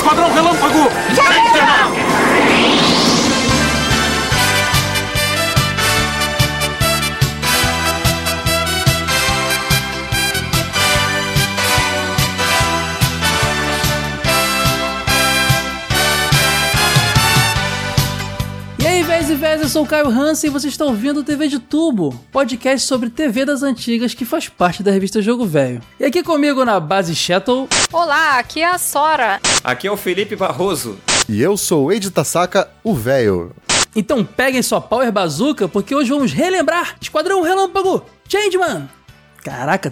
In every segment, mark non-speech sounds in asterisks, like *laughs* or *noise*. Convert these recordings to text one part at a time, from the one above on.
Esquadrão Relâmpago! Já! Sou o Caio Hansen e você está ouvindo o TV de Tubo, podcast sobre TV das antigas que faz parte da revista Jogo Velho. E aqui comigo na base Shuttle, Olá, aqui é a Sora. Aqui é o Felipe Barroso. E eu sou o Eide Tasaka, o velho. então peguem sua Power Bazooka porque hoje vamos relembrar Esquadrão Relâmpago, Changeman. Caraca.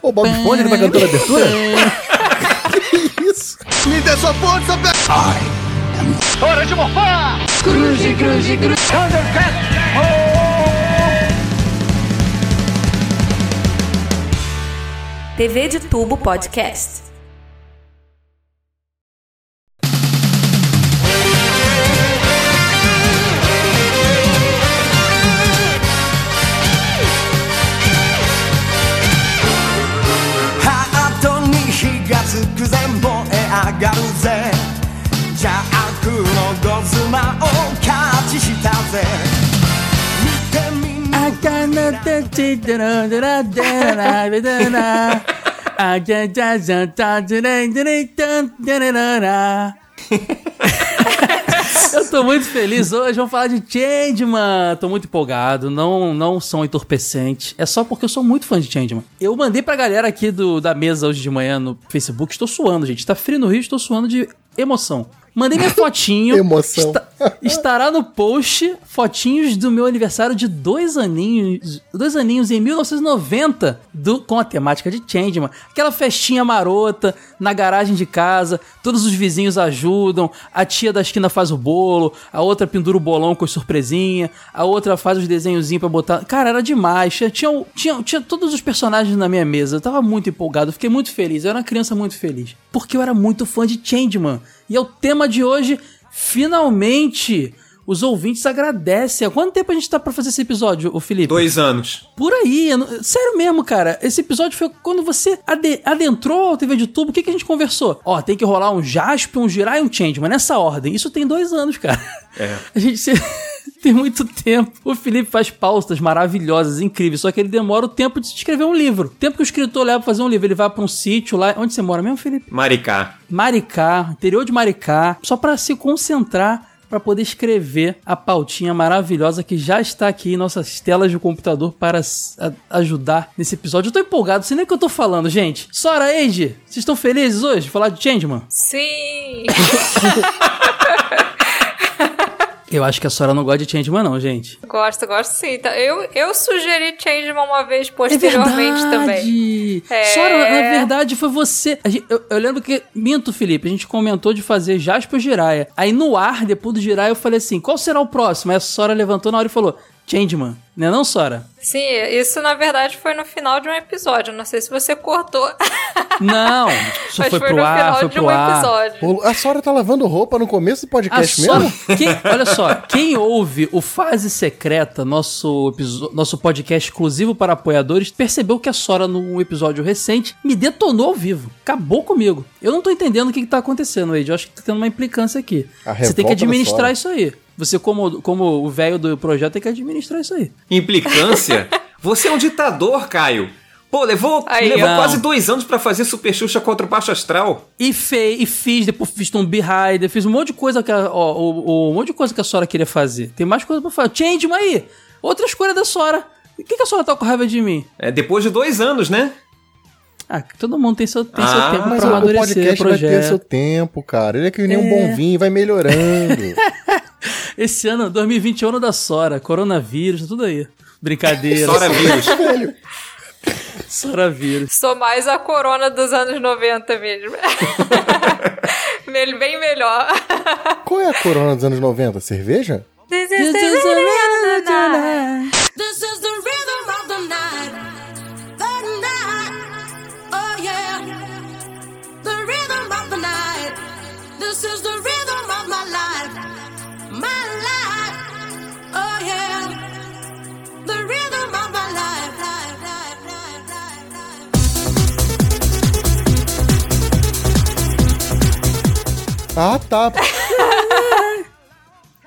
Ô, Bob Esponja que tá cantando a abertura? *laughs* isso? Me dê sua força, velho! TV de Tubo Podcast. Eu tô muito feliz hoje, vamos falar de Changeman. Tô muito empolgado, não, não são entorpecente. É só porque eu sou muito fã de Changeman. Eu mandei pra galera aqui do, da mesa hoje de manhã no Facebook, estou suando, gente. Tá frio no Rio, estou suando de emoção. Mandei minha *laughs* fotinho. Emoção. Está- estará no post fotinhos do meu aniversário de dois aninhos. Dois aninhos em 1990 do, com a temática de Changeman. Aquela festinha marota na garagem de casa. Todos os vizinhos ajudam. A tia da esquina faz o bolo. A outra pendura o bolão com surpresinha. A outra faz os desenhozinhos pra botar. Cara, era demais. Tinha, tinha, tinha, tinha todos os personagens na minha mesa. Eu tava muito empolgado. Fiquei muito feliz. Eu era uma criança muito feliz. Porque eu era muito fã de Changeman. E é o tema de hoje. Finalmente, os ouvintes agradecem. Há quanto tempo a gente tá pra fazer esse episódio, o Felipe? Dois anos. Por aí. não- Sério mesmo, cara. Esse episódio foi quando você ade- adentrou a TV de tubo. O que, que a gente conversou? Ó, tem que rolar um Jasper, um Girar e um Change, mas nessa ordem. Isso tem dois anos, cara. É. *laughs* A gente se- *laughs* tem muito tempo. O Felipe faz pautas maravilhosas, incríveis, só que ele demora o tempo de escrever um livro. O tempo que o escritor leva pra fazer um livro, ele vai pra um sítio lá. Onde você mora mesmo, Felipe? Maricá. Maricá, interior de Maricá, só pra se concentrar pra poder escrever a pautinha maravilhosa que já está aqui em nossas telas de computador para ajudar nesse episódio. Eu tô empolgado, sei nem o que eu tô falando, gente. Sora, Age, vocês estão felizes hoje falar de Changeman? Sim. *laughs* Eu acho que a Sora não gosta de Changeman não, gente. gosto, gosto sim. Então, Eu, eu sugeri Changeman uma vez É posteriormente também. verdade. É. Sora, na verdade, foi você. Gente- eu, eu lembro que. Minto, Felipe. A gente comentou de fazer Jasper Jiraya. Aí no ar, depois do Jiraya, eu falei assim: qual será o próximo? Aí a Sora levantou na hora e falou: Changeman. Não é não, Sora? Sim, isso na verdade foi no final de um episódio. Não sei se você cortou. Não. *laughs* Só Mas foi, foi pro no ar, final foi de pro um ar. episódio. A Sora tá lavando roupa no começo do A podcast Sora, mesmo? quem- olha só, quem ouve o Fase Secreta, nosso, nosso podcast exclusivo para apoiadores, percebeu que a Sora, num episódio recente, me detonou ao vivo. Acabou comigo. Eu não tô entendendo o que, que tá acontecendo, Wade. Eu acho que tá tendo uma implicância aqui. Você tem que administrar isso aí. Você, como, como o velho do projeto, tem que administrar isso aí. Implicância? *laughs* Você é um ditador, Caio. Pô, levou, Aí, levou ó. quase dois anos pra fazer Super Xuxa contra o Baixo Astral. E, fe, e fiz, depois fiz Tomb Raider, fiz um monte de coisa que a, ó, o, o- um monte de coisa que a Sora queria fazer. Tem mais coisa pra fazer. Changeman aí! Outra escolha da Sora. Por que, que a Sora tá com raiva de mim? É, depois de dois anos, né? Ah, todo mundo tem seu, tem seu Ah, tempo Mas pra o, o amadurecer podcast vai ter projeto. seu tempo, cara. Ele é que nem um É. bom vinho, vai melhorando. *laughs* Esse ano, 2020 é o ano da Sora, coronavírus, tudo aí. Brincadeira. Sora vírus. *laughs* Sora vírus. Sou mais a corona dos anos 90 mesmo. *laughs* Bem melhor. qual é a corona dos anos 90? Cerveja? This is the rhythm of the night. This is the rhythm of the night. The night. Oh yeah. The rhythm of the night. This is the rhythm of my life. Ah, tá. *laughs*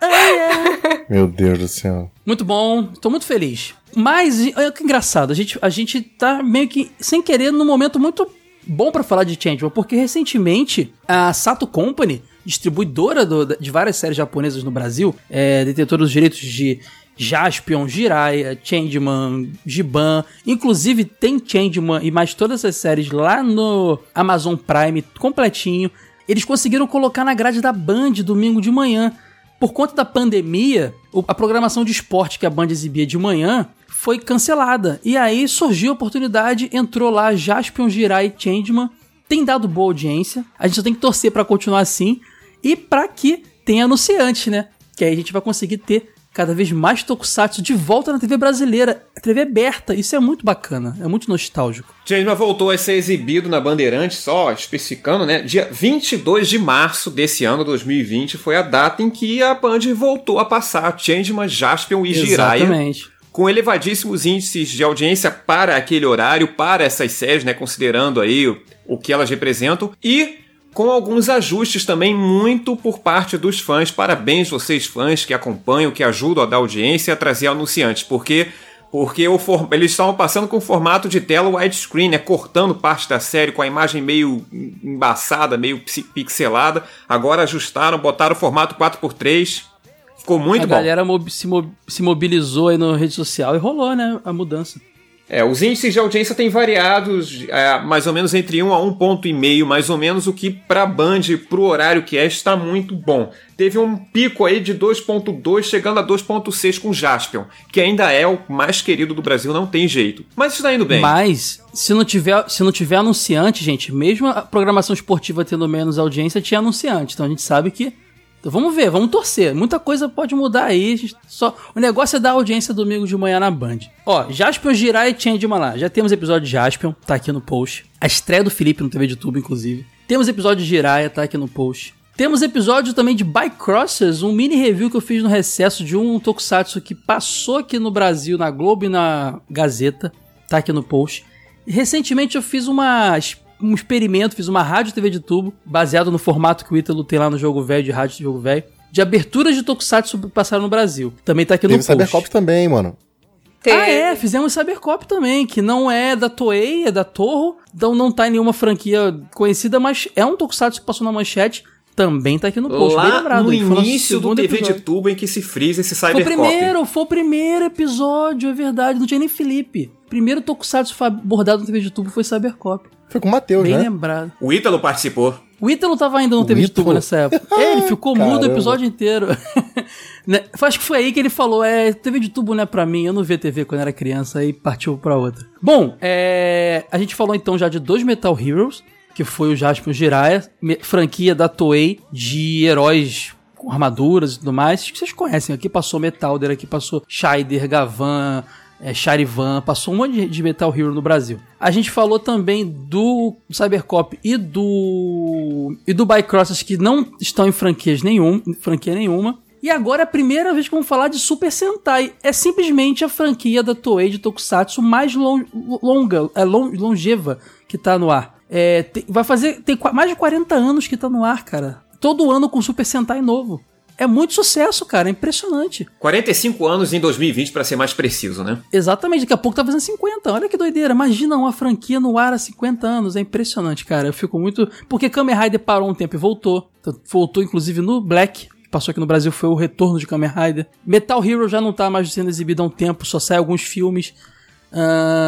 Oh, Meu Deus do céu. Muito bom, tô muito feliz. Mas, olha que engraçado, a gente, a gente tá meio que sem querer num momento muito bom para falar de Changeman, porque recentemente a Sato Company distribuidora do- de várias séries japonesas no Brasil, é, detentora dos direitos de Jaspion, Jiraiya, Changeman, Giban, inclusive tem Changeman e mais todas as séries lá no Amazon Prime completinho. Eles conseguiram colocar na grade da Band domingo de manhã. Por conta da pandemia, a programação de esporte que a Band exibia de manhã foi cancelada. E aí surgiu a oportunidade, entrou lá Jaspion, Jirai e Changeman. Tem dado boa audiência. A gente só tem que torcer pra continuar assim. E pra que tenha anunciante, né? Que aí a gente vai conseguir ter cada vez mais Tokusatsu de volta na TV brasileira. TV aberta. Isso é muito bacana. É muito nostálgico. Changeman voltou a ser exibido na Bandeirantes, só especificando, né? Dia 22 de março desse ano, 2020, foi a data em que a Band voltou a passar Changeman, Jaspion e Jiraiya. Exatamente. com elevadíssimos índices de audiência para aquele horário, para essas séries, né, considerando aí o, o que elas representam, e com alguns ajustes também muito por parte dos fãs. Parabéns vocês fãs que acompanham, que ajudam a dar audiência e a trazer anunciantes, porque porque o for- eles estavam passando com o formato de tela widescreen, né, cortando parte da série com a imagem meio embaçada, meio pixelada. Agora ajustaram, botaram o formato 4x3. Ficou muito a bom. galera se, mo- se mobilizou aí na rede social e rolou, né? A mudança. É, os índices de audiência têm variados, é, mais ou menos entre 1 a 1,5, mais ou menos o que para Band, pro horário que é, está muito bom. Teve um pico aí de 2,2, chegando a 2,6 com Jaspion, que ainda é o mais querido do Brasil, não tem jeito. Mas está indo bem. Mas, se não, tiver, se não tiver anunciante, gente, mesmo a programação esportiva tendo menos audiência, tinha anunciante. Então a gente sabe que. Então vamos ver, vamos torcer. Muita coisa pode mudar aí. Só... O negócio é dar audiência domingo de manhã na Band. Ó, Jaspion, Jirai e Changeman lá. Já temos episódio de Jaspion, tá aqui no post. A estreia do Felipe no TV de YouTube, inclusive. Temos episódio de Jiraiya, tá aqui no post. Temos episódio também de Bycrossers, um mini review que eu fiz no recesso de um tokusatsu que passou aqui no Brasil, na Globo e na Gazeta. Tá aqui no post. E recentemente eu fiz uma, um experimento, fiz uma rádio TV de tubo, baseado no formato que o Ítalo tem lá no Jogo Velho, de rádio de Jogo Velho, de aberturas de tokusatsu que passaram no Brasil. Também tá aqui no Teve post. Cybercop também, mano. Ah, é, fizemos Cybercop também, que não é da Toei, é da Torro, então não tá em nenhuma franquia conhecida, mas é um tokusatsu que passou na manchete, também tá aqui no post, bem Lá lembrado. no início do TV episódio. de tubo em que se frisa esse Foi o Cybercop. primeiro, foi o primeiro episódio, é verdade, não tinha nem Felipe. Primeiro tokusatsu abordado no TV de tubo foi Cybercop, Foi com o Matheus, bem né? lembrado. O Ítalo participou. O Ítalo tava ainda no O TV de tubo nessa época. É, ele ficou mudo o Caramba. episódio inteiro. *laughs* Né, Acho que foi aí que ele falou: é, TV de tubo não é pra mim, eu não via TV quando era criança, aí partiu pra outra. Bom, é, a gente falou então já de dois Metal Heroes, que foi o Jasper Jiraiya, franquia da Toei de heróis com armaduras e tudo mais. Acho que vocês conhecem, aqui passou Metalder, aqui passou Scheider, Gavan, é, Charivan, passou um monte de, Metal Hero no Brasil. A gente falou também do Cybercop e do e do Bycrossers que não estão em franquias nenhum, franquia nenhuma. E agora é a primeira vez que vamos falar de Super Sentai. É simplesmente a franquia da Toei de Tokusatsu mais lon- longa, é lon- longeva que tá no ar. É, tem- vai fazer tem mais de 40 anos que tá no ar, cara. Todo ano com Super Sentai novo. É muito sucesso, cara, é impressionante. 45 anos em 2020, para ser mais preciso, né? Exatamente, daqui a pouco tá fazendo 50. Olha que doideira. Imagina uma franquia no ar há 50 anos. É impressionante, cara. Eu fico muito. Porque Kamen Rider parou um tempo e voltou. Então, Voltou, inclusive, no Black. que Passou aqui no Brasil, foi o retorno de Kamen Rider. Metal Hero já não tá mais sendo exibido há um tempo, só sai alguns filmes.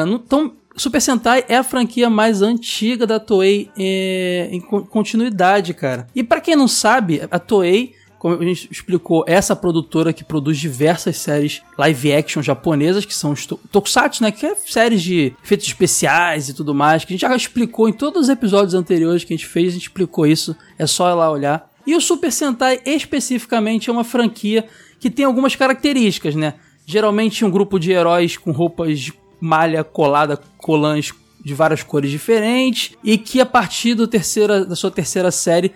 Não- então, Super Sentai é a franquia mais antiga da Toei é, em con- continuidade, cara. E pra quem não sabe, a Toei como a gente explicou, essa produtora que produz diversas séries live action japonesas, que são os to- tokusatsu, né? Que é séries de efeitos especiais e tudo mais, que a gente já explicou em todos os episódios anteriores que a gente fez, a gente explicou isso, é só ir lá olhar. E o Super Sentai, especificamente, é uma franquia que tem algumas características, né? Geralmente um grupo de heróis com roupas de malha colada, colãs de várias cores diferentes, e que a partir do terceira, da sua terceira série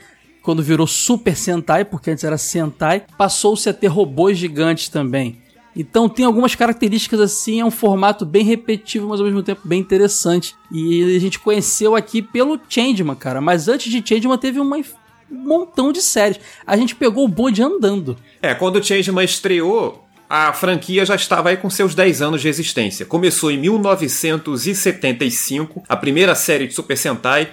quando virou Super Sentai, porque antes era Sentai, passou-se a ter robôs gigantes também. Então tem algumas características assim, é um formato bem repetitivo, mas ao mesmo tempo bem interessante. E a gente conheceu aqui pelo Changeman, cara. Mas antes de Changeman teve uma, um montão de séries. A gente pegou o bonde andando. É, quando o Changeman estreou, a franquia já estava aí com seus 10 anos de existência. Começou em 1975, a primeira série de Super Sentai,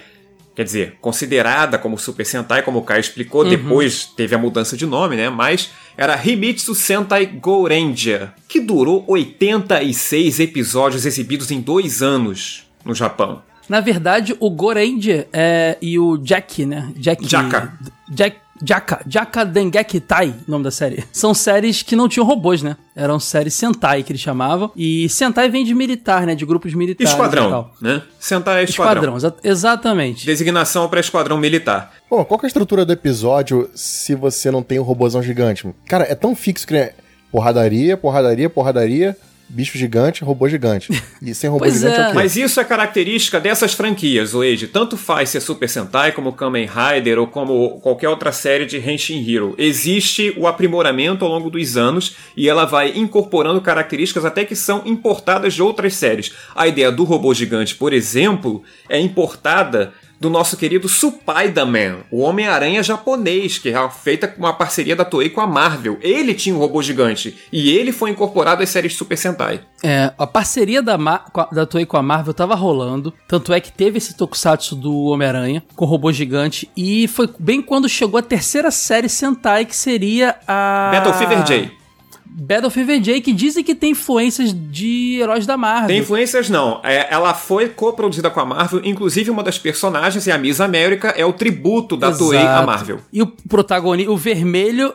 quer dizer, considerada como Super Sentai, como o Kai explicou, depois teve a mudança de nome, né? Mas era Himitsu Sentai Go Ranger, que durou 86 episódios exibidos em dois anos no Japão. Na verdade, o Goranger é, e o Jack, né? Jack. Jaka. Jack. Jaka, Jaka Dengeki Tai, nome da série. São séries que não tinham robôs, né? Eram séries Sentai que eles chamavam. E Sentai vem de militar, né? De grupos militares. e Esquadrão, tal. né? Sentai é esquadrão. Esquadrão, exa- exatamente. Designação para esquadrão militar. Pô, qual que é a estrutura do episódio se você não tem um robôzão gigante? Cara, é tão fixo que é porradaria, porradaria, porradaria, bicho gigante, robô gigante. E sem robô *laughs* Pois gigante é, é. o quê? Mas isso é característica dessas franquias, Wade. Tanto faz ser Super Sentai, como Kamen Rider, ou como qualquer outra série de Henshin Hero. Existe o aprimoramento ao longo dos anos e ela vai incorporando características até que são importadas de outras séries. A ideia do robô gigante, por exemplo, é importada do nosso querido Spider-Man, o Homem-Aranha japonês, que é feita com uma parceria da Toei com a Marvel. Ele tinha um robô gigante e ele foi incorporado às séries Super Sentai. É, a parceria da, Mar- da Toei com a Marvel tava rolando. Tanto é que teve esse tokusatsu do Homem-Aranha com o robô gigante. E foi bem quando chegou a terceira série Sentai, que seria a. Battle Fever J. Battle Fever J, que dizem que tem influências de heróis da Marvel. Tem influências não. É, ela foi coproduzida com a Marvel, inclusive uma das personagens, é a Miss América, é o tributo da Toei à. Marvel. E o protagonista, o vermelho,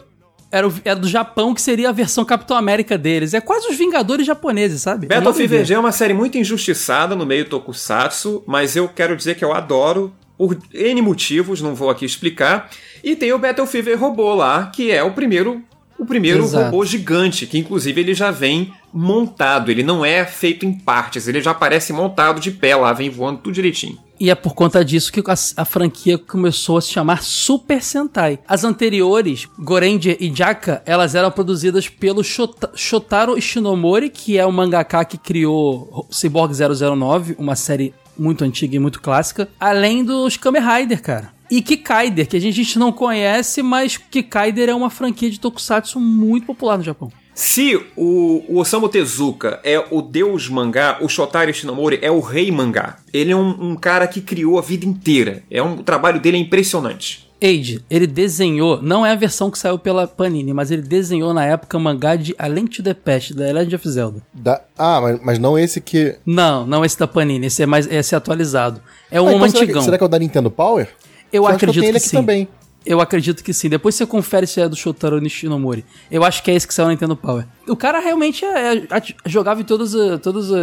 era, o- era do Japão, que seria a versão Capitão América deles. É quase os Vingadores japoneses, sabe? Battle. J é uma série muito injustiçada no meio tokusatsu, mas eu quero dizer que eu adoro por N motivos, não vou aqui explicar. E tem o Battle Fever Robô lá, que é o primeiro o primeiro Exato. robô gigante, que inclusive ele já vem montado, ele não é feito em partes, ele já aparece montado de pé lá, vem voando tudo direitinho. E é por conta disso que a, a franquia começou a se chamar Super Sentai. As anteriores, Goranger e Jaka, elas eram produzidas pelo Shota- Shotaro Ishinomori, que é o mangaka que criou Cyborg 009, uma série muito antiga e muito clássica, além dos Kamen Rider, cara. E Kikaider, que a gente, a gente não conhece, mas Kikaider é uma franquia de tokusatsu muito popular no Japão. Se o, o Osamu Tezuka é o deus mangá, o Shotaro Shinomori é o rei mangá. Ele é um, um cara que criou a vida inteira. É um, o trabalho dele é impressionante. Age, ele desenhou, não é a versão que saiu pela Panini, mas ele desenhou na época o mangá de A Link to the Past, da Legend of Zelda. Da- Ah, mas, mas não esse que. Não, não esse da Panini, esse é mais esse é atualizado. É Ah, um então será, antigão. que, será que é o da Nintendo Power? Eu acho que eu acredito tenho que, ele sim. também. Eu acredito que sim. Depois você confere se é do Shotaro Nishinomori. Eu acho que é esse que saiu na Nintendo Power. O cara realmente é- é- at- jogava em todas, a- todas a-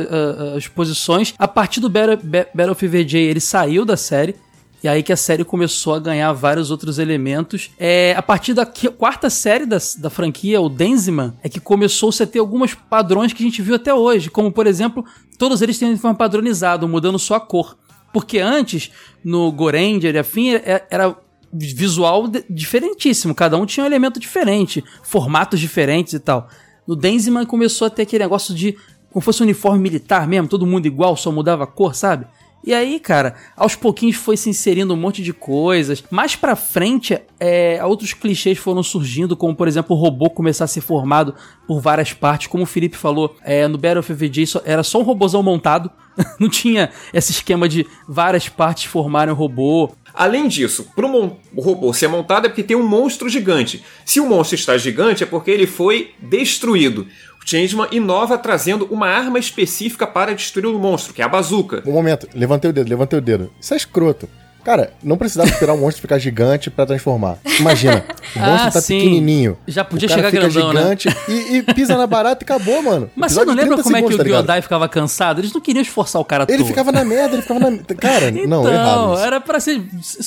a- as posições. A partir do Battle, Ba- Battle Fever J, ele saiu da série. E aí que a série começou a ganhar vários outros elementos. É, a partir da quarta série da, da franquia, o Denziman, é que começou-se a ter alguns padrões que a gente viu até hoje. Como, por exemplo, todos eles têm uniforme padronizado, mudando só a cor. Porque antes, no Goranger e afim, é- era visual diferentíssimo. Cada um tinha um elemento diferente, formatos diferentes e tal. No Denziman começou a ter aquele negócio de como fosse um uniforme militar mesmo, todo mundo igual, só mudava a cor, sabe? E aí, cara, aos pouquinhos foi se inserindo um monte de coisas. Mais pra frente, é, outros clichês foram surgindo, como por exemplo o robô começar a ser formado por várias partes. Como o Felipe falou, é, no Battle of só- era só um robôzão montado. *laughs* Não tinha esse esquema de várias partes formarem um robô. Além disso, para o robô ser montado é porque tem um monstro gigante. Se o monstro está gigante é porque ele foi destruído. Changeman inova trazendo uma arma específica para destruir o monstro, que é a bazuca. Um momento, levantei o dedo, levantei o dedo. Isso é escroto. Cara, não precisava esperar o monstro ficar gigante pra transformar. Imagina, o *laughs* monstro Ah, tá sim. pequenininho. Já podia chegar fica grandão, né? gigante e, e pisa na barata e acabou, mano. *laughs* Mas você não lembra 30 como é que segundos, o tá? Giodai ficava cansado? Eles não queriam esforçar o cara Ele todo. ficava na merda, ele ficava na. Cara, *laughs* não, então, errado. isso. era pra ser.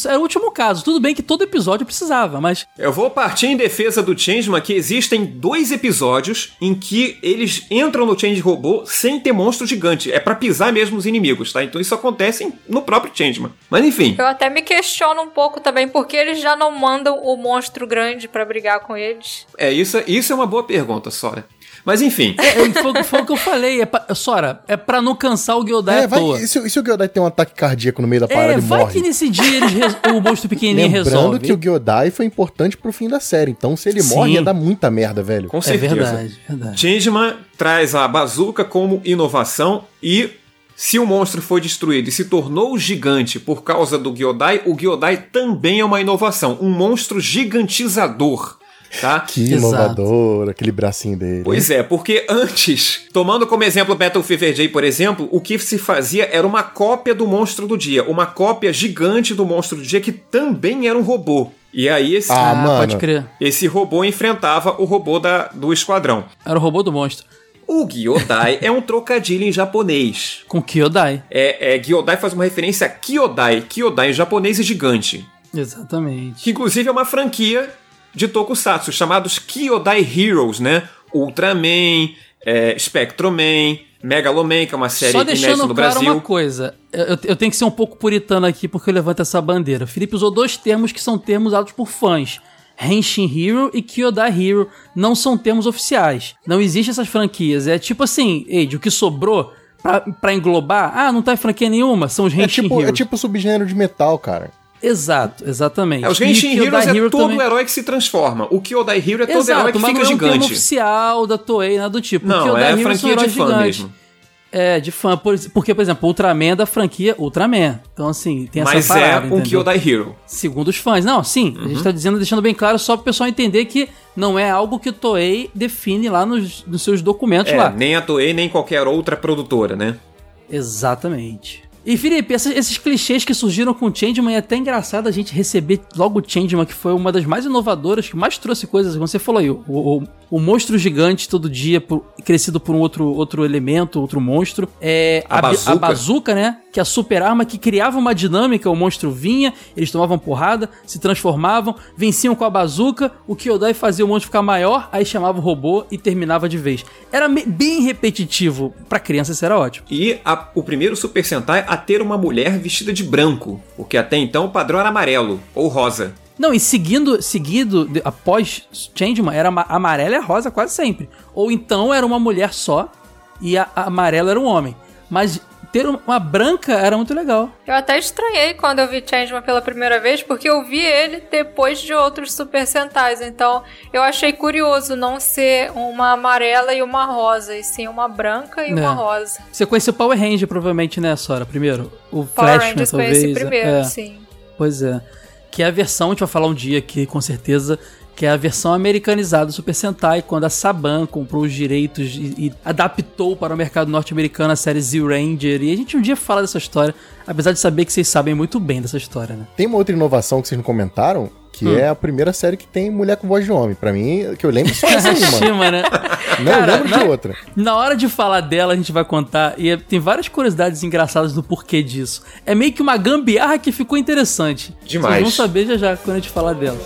Era o último caso. Tudo bem que todo episódio precisava, mas. Eu vou partir em defesa do Changeman que existem dois episódios em que eles entram no Change Robô sem ter monstro gigante. É pra pisar mesmo os inimigos, tá? Então isso acontece no próprio Changeman. Mas enfim. Eu até me questiono um pouco também porque eles já não mandam o monstro grande pra brigar com eles. É, isso, isso é uma boa pergunta, Sora. Mas enfim, É, foi, foi o que eu falei. É pra, Sora, é pra não cansar o Gyodai É, à vai, toa. e, se, e se o Gyodai tem um ataque cardíaco no meio da parada É, e vai morre? que nesse dia eles res- o monstro pequenininho Lembrando resolve. que o Gyodai foi importante pro fim da série. Então, se ele Sim. morre, ia dar muita merda, velho. com É certeza. verdade, verdade. Changeman traz a bazuca como inovação e se o monstro foi destruído e se tornou gigante por causa do Gyodai, o Gyodai também é uma inovação, um monstro gigantizador, tá? *laughs* Que Exato. inovador, aquele bracinho dele. Pois é, porque antes, tomando como exemplo Battle Fever J, por exemplo, o que se fazia era uma cópia do monstro do dia, uma cópia gigante do monstro do dia que também era um robô. E aí esse, Ah, Ah, mano. pode crer. esse robô enfrentava o robô da, do esquadrão. Era o robô do monstro. O Gyodai é um trocadilho em japonês. Com Kyodai. É, é, Gyodai faz uma referência a Kyodai. Kyodai em japonês é gigante. Exatamente. Que inclusive é uma franquia de tokusatsu, chamados Kyodai Heroes, né? Ultraman, é, Spectroman, Megaloman, que é uma série Só inédita deixando no claro Brasil. uma coisa. Eu, eu tenho que ser um pouco puritano aqui porque eu levanto essa bandeira. O Felipe usou dois termos que são termos usados por fãs. Henshin Hero e Kyodai Hero não são termos oficiais. Não existem essas franquias. É tipo assim, Eide, o que sobrou pra, pra englobar, ah, não tá em franquia nenhuma, são os É Henshin tipo, é Heroes. tipo subgênero de metal, cara. Exato, exatamente. É, os Genshin Kyodai Heroes é Hero todo também- herói que se transforma. O Kyodai Hero é todo Exato, herói que mas fica não é um termo gigante. oficial da Toei, nada do tipo. Não, Kyodai é Hero franquia de fã mesmo. É, de fã. Por- porque, por exemplo, Ultraman é da franquia Ultraman. Então, assim, tem essa Mas parada, é um entendeu? Kyodai Hero. Segundo os fãs. Não, sim, a Uhum. gente tá dizendo, deixando bem claro só pro pessoal entender que não é algo que o Toei define lá nos, nos seus documentos É, lá. nem a Toei, nem qualquer outra produtora, né? Exatamente. E Felipe, esses, esses clichês que surgiram com o Changeman é até engraçado a gente receber logo o Changeman, que foi uma das mais inovadoras, que mais trouxe coisas, como você falou aí, o, o, o monstro gigante todo dia, por- crescido por um outro, outro elemento, outro monstro. É, A bi- bazuca. a bazuca, né? Que é a super arma que criava uma dinâmica, o monstro vinha, eles tomavam porrada, se transformavam, venciam com a bazuca, o Kyodai fazia o monstro ficar maior, aí chamava o robô e terminava de vez. Era bem repetitivo, pra criança isso era ótimo. E a- o primeiro Super Sentai a ter uma mulher vestida de branco, porque até então o padrão era amarelo ou rosa. Não, e seguindo, seguido, de- após Changeman, era ama- amarela e rosa quase sempre. Ou então era uma mulher só e a, a amarela era um homem. Mas ter um- uma branca era muito legal. Eu até estranhei quando eu vi Changeman pela primeira vez, porque eu vi ele depois de outros Super Sentais. Então eu achei curioso não ser uma amarela e uma rosa, e sim uma branca e É. uma rosa. Você conheceu Power Ranger, provavelmente, né, Sora? Primeiro? O Power Flashman, Rangers talvez. conheci primeiro, é. sim. Pois é. Que é a versão, a gente vai falar um dia aqui, com certeza, que é a versão americanizada do Super Sentai, quando a Saban comprou os direitos e, e adaptou para o mercado norte-americano a série Z-Ranger. E a gente um dia fala dessa história, apesar de saber que vocês sabem muito bem dessa história, né? Tem uma outra inovação que vocês não comentaram, que Hum. é a primeira série que tem mulher com voz de homem. Pra mim, que eu lembro só essa aí, mano. Shima, né? Não Cara, lembro de na- outra. Na hora de falar dela, a gente vai contar, e é- tem várias curiosidades engraçadas do porquê disso. É meio que uma gambiarra que ficou interessante. Demais. Vocês vão saber já já quando a gente falar dela.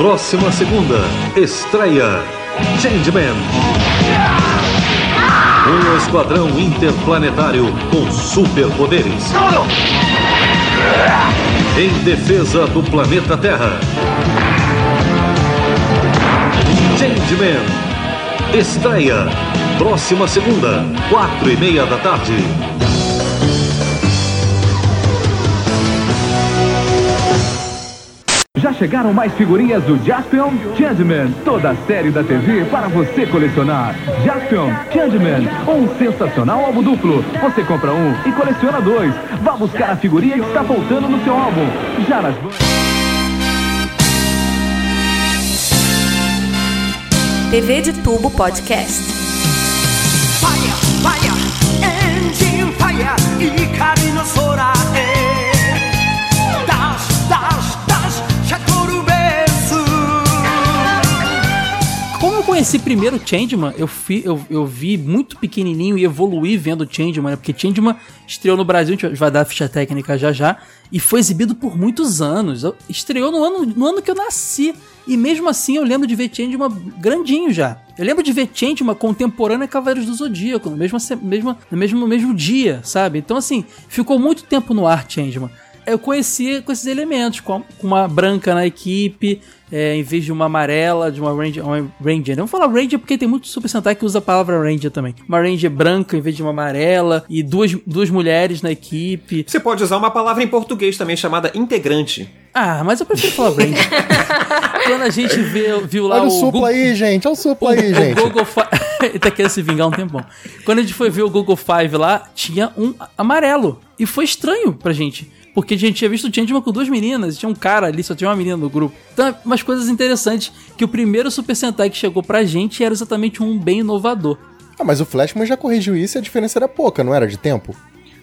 Próxima segunda, estreia Changeman. Um esquadrão interplanetário com superpoderes. Em defesa do planeta Terra. Changeman. Estreia. Próxima segunda, quatro e meia da tarde. Já chegaram mais figurinhas do Jaspion Changeman, toda a série da TV para você colecionar. Jaspion Changeman, um sensacional álbum duplo. Você compra um e coleciona dois. Vá buscar a figurinha que está faltando no seu álbum. Já nas bancas. TV de Tubo Podcast. Fire, fire, engine fire 怒りの空 conheci primeiro o Changeman, eu, fi, eu, eu vi muito pequenininho e evoluí vendo o Changeman, né? Porque Changeman estreou no Brasil, a gente vai dar a ficha técnica já já, e foi exibido por muitos anos. Estreou no ano, no ano que eu nasci. E mesmo assim eu lembro de ver Changeman grandinho já. Eu lembro de ver Changeman contemporâneo a Cavaleiros do Zodíaco, no mesmo, mesmo, no mesmo, mesmo dia, sabe? Então assim, ficou muito tempo no ar Changeman. Eu conheci com esses elementos, com com uma branca na equipe, é, em vez de uma amarela, de uma Ranger. Uma Ranger. Vamos falar Ranger porque tem muito Super Sentai que usa a palavra Ranger também. Uma Ranger branca em vez de uma amarela, e duas, duas mulheres na equipe. Você pode usar uma palavra em português também chamada integrante. Ah, mas eu prefiro falar Ranger. *laughs* Quando a gente vê, viu lá Olha o o. supla Google- aí, gente. Olha o supla aí, o gente. Google Fi- *laughs* Ele tá querendo se vingar um tempão. Quando a gente foi ver o Google Five lá, tinha um amarelo. E foi estranho pra gente. Porque a gente tinha visto o Changeman com duas meninas, e tinha um cara ali, só tinha uma menina no grupo. Então, umas coisas interessantes, que o primeiro Super Sentai que chegou pra gente era exatamente um bem inovador. Ah, mas o Flashman já corrigiu isso e a diferença era pouca, não era? De tempo?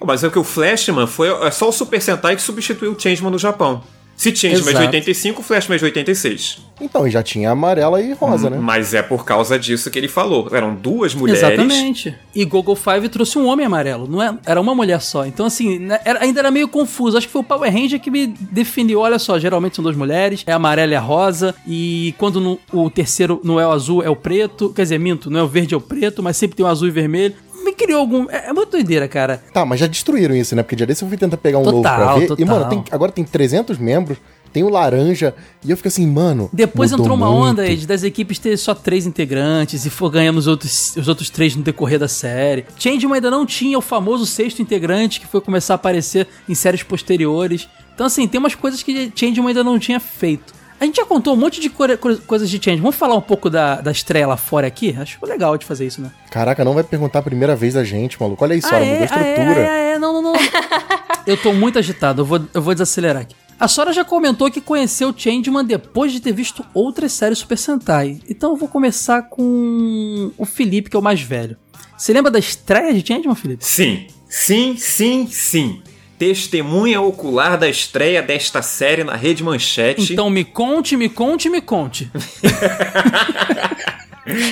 Mas é que o Flashman foi é só o Super Sentai que substituiu o Changeman no Japão. Se Changeman é de Exato. 85, o Flashman é de 86. Então, e já tinha amarela e rosa, né? Mas é por causa disso que ele falou. Eram duas mulheres. Exatamente. E Google Five trouxe um homem amarelo, não é? Era uma mulher só. Então, assim, né, era- ainda era meio confuso. Acho que foi o Power Ranger que me definiu. Olha só, geralmente são duas mulheres, é amarela e a rosa. E quando no- o terceiro não é o azul, é o preto. Quer dizer, minto, não é o verde, é o preto, mas sempre tem o azul e vermelho. Me criou algum. É, é muito doideira, cara. Tá, mas já destruíram isso, né? Porque dia desse eu fui tentar pegar um novo pra Total, ver. E, total. mano, tem- agora tem 300 membros, tem o laranja. E eu fico assim, mano. Depois entrou uma muito. onda Ed, das equipes ter só três integrantes e for ganhando os outros, os outros três no decorrer da série. Changeman ainda não tinha o famoso sexto integrante que foi começar a aparecer em séries posteriores. Então, assim, tem umas coisas que Changeman ainda não tinha feito. A gente já contou um monte de coisas de Changeman. Vamos falar um pouco da, da estreia lá fora aqui? Acho legal de fazer isso, né? Caraca, não vai perguntar a primeira vez da gente, maluco. Olha isso, Ah, olha, é, mudou a ah, é, estrutura. ah, é, é, não, não, não. *laughs* eu tô muito agitado, eu vou, eu vou desacelerar aqui. A Sora já comentou que conheceu Changeman depois de ter visto outras séries Super Sentai. Então eu vou começar com o Felipe, que é o mais velho. Você lembra da estreia de Changeman, Felipe? Sim, sim, sim, sim. Testemunha ocular da estreia desta série na Rede Manchete. Então me conte, me conte, me conte. *laughs*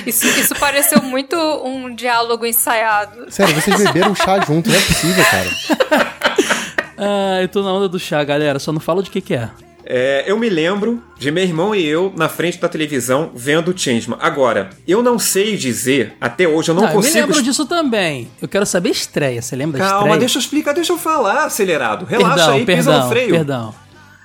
Isso, isso pareceu muito um diálogo ensaiado. Sério, vocês beberam chá junto, não é possível, cara. *laughs* Ah, eu tô na onda do chá, galera. Só não falo de que que é. É, eu me lembro de meu irmão e eu na frente da televisão vendo o Changeman. Agora, eu não sei dizer, até hoje eu não Ah, eu me consigo. lembro disso também. Eu quero saber estreia. Você lembra da Calma, estreia? deixa eu explicar, deixa eu falar, acelerado. Relaxa perdão, aí, pisa perdão, no freio. perdão.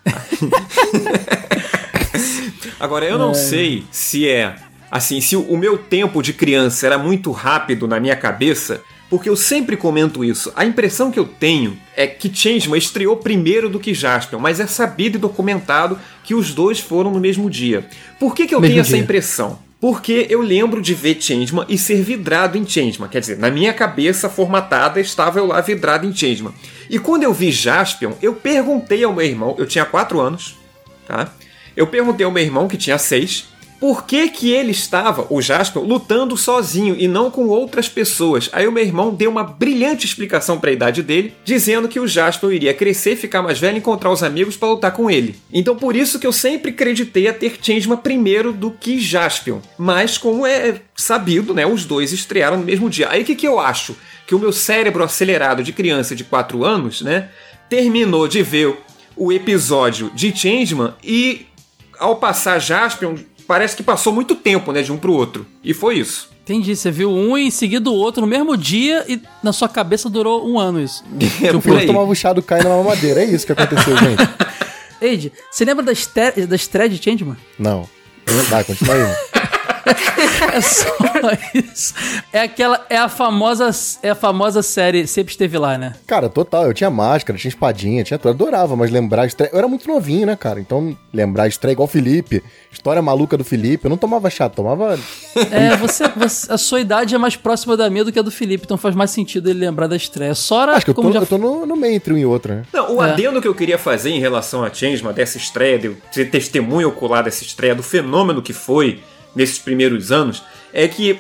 *laughs* Agora, eu não sei se é assim, se o meu tempo de criança era muito rápido na minha cabeça, porque eu sempre comento isso. A impressão que eu tenho é que Changeman estreou primeiro do que Jaspion, mas é sabido e documentado que os dois foram no mesmo dia. Por que, que eu Mesmo tenho essa dia. impressão? Porque eu lembro de ver Changeman e ser vidrado em Changeman. Quer dizer, na minha cabeça formatada estava eu lá vidrado em Changeman. E quando eu vi Jaspion, eu perguntei ao meu irmão, eu tinha 4 anos, tá? Eu perguntei ao meu irmão, que tinha 6, por que que ele estava, o Jaspion, lutando sozinho e não com outras pessoas. Aí o meu irmão deu uma brilhante explicação para a idade dele, dizendo que o Jaspion iria crescer, ficar mais velho e encontrar os amigos para lutar com ele. Então por isso que eu sempre acreditei a ter Changeman primeiro do que Jaspion. Mas como é sabido, né, os dois estrearam no mesmo dia. Aí o que que eu acho? Que o meu cérebro acelerado de criança de 4 anos, né, terminou de ver o episódio de Changeman e ao passar Jaspion, parece que passou muito tempo, né, de um pro outro. E foi isso. Entendi, você viu um e em seguida o outro no mesmo dia e na sua cabeça durou um ano isso. *laughs* É Eu por aí. tomar o chá do Caio na mamadeira. É isso que aconteceu, gente. *laughs* Eide, você lembra da, da estreia de Changeman? Não. Vai, continua aí. *laughs* *laughs* É só isso. É aquela, é a famosa, é a famosa série, sempre esteve lá, né? Cara, total, eu tinha máscara, tinha espadinha, tinha tudo. Eu adorava, mas lembrar a estreia. Eu era muito novinho, né, cara? Então, lembrar a estreia igual o Felipe. História maluca do Felipe. Eu não tomava chá, tomava. *laughs* É, você, você- a sua idade é mais próxima da minha do que a do Felipe, então faz mais sentido ele lembrar da estreia. Sora, Acho que eu tô, já eu tô no, no meio entre um e outro, né? Não, o É. adendo que eu queria fazer em relação a Changeman, dessa estreia, de eu ser testemunho ocular dessa estreia, do fenômeno que foi nesses primeiros anos é que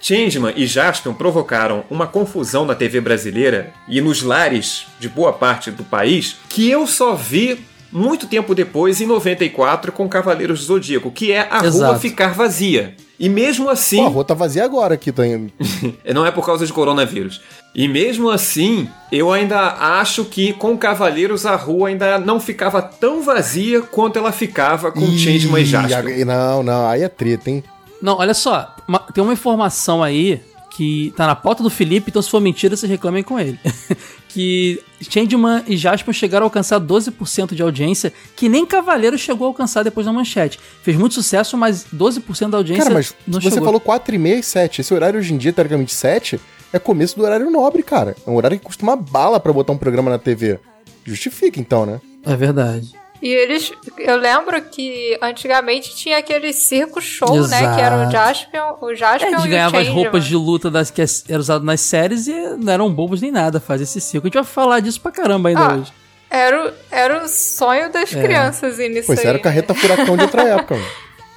Changeman e Jaspion provocaram uma confusão na TV brasileira e nos lares de boa parte do país que eu só vi muito tempo depois, em 94, com Cavaleiros do Zodíaco, que é a rua Exato. ficar vazia. E mesmo assim. Pô, a rua tá vazia agora aqui, tá indo. *laughs* Não é por causa de coronavírus. E mesmo assim, eu ainda acho que com Cavaleiros a rua ainda não ficava tão vazia quanto ela ficava com Changeman e Jasper. Ih, Não, não, aí é treta, hein? Não, olha só, tem uma informação aí que tá na pauta do Felipe, então se for mentira, vocês reclamem com ele. *laughs* que Changeman e Jasper chegaram a alcançar 12% de audiência, que nem Cavaleiro chegou a alcançar depois da manchete. Fez muito sucesso, mas 12% da audiência Cara, mas não você chegou. falou 4 e meia e 7. Esse horário hoje em dia, teoricamente 7, é começo do horário nobre, cara. É um horário que custa uma bala pra botar um programa na TV. Justifica, então, né? É verdade. E eles. Eu lembro que antigamente tinha aquele circo show, né? Exato. Que era o Jaspion, o É, Jaspion eles e o ganhavam as roupas de luta das que eram usadas nas séries e não eram bobos nem nada fazer esse circo. A gente vai falar disso pra caramba ainda Ah, hoje. Era, o- era o sonho das É. crianças Pô, isso aí. era o carreta furacão de outra *laughs* época, mano.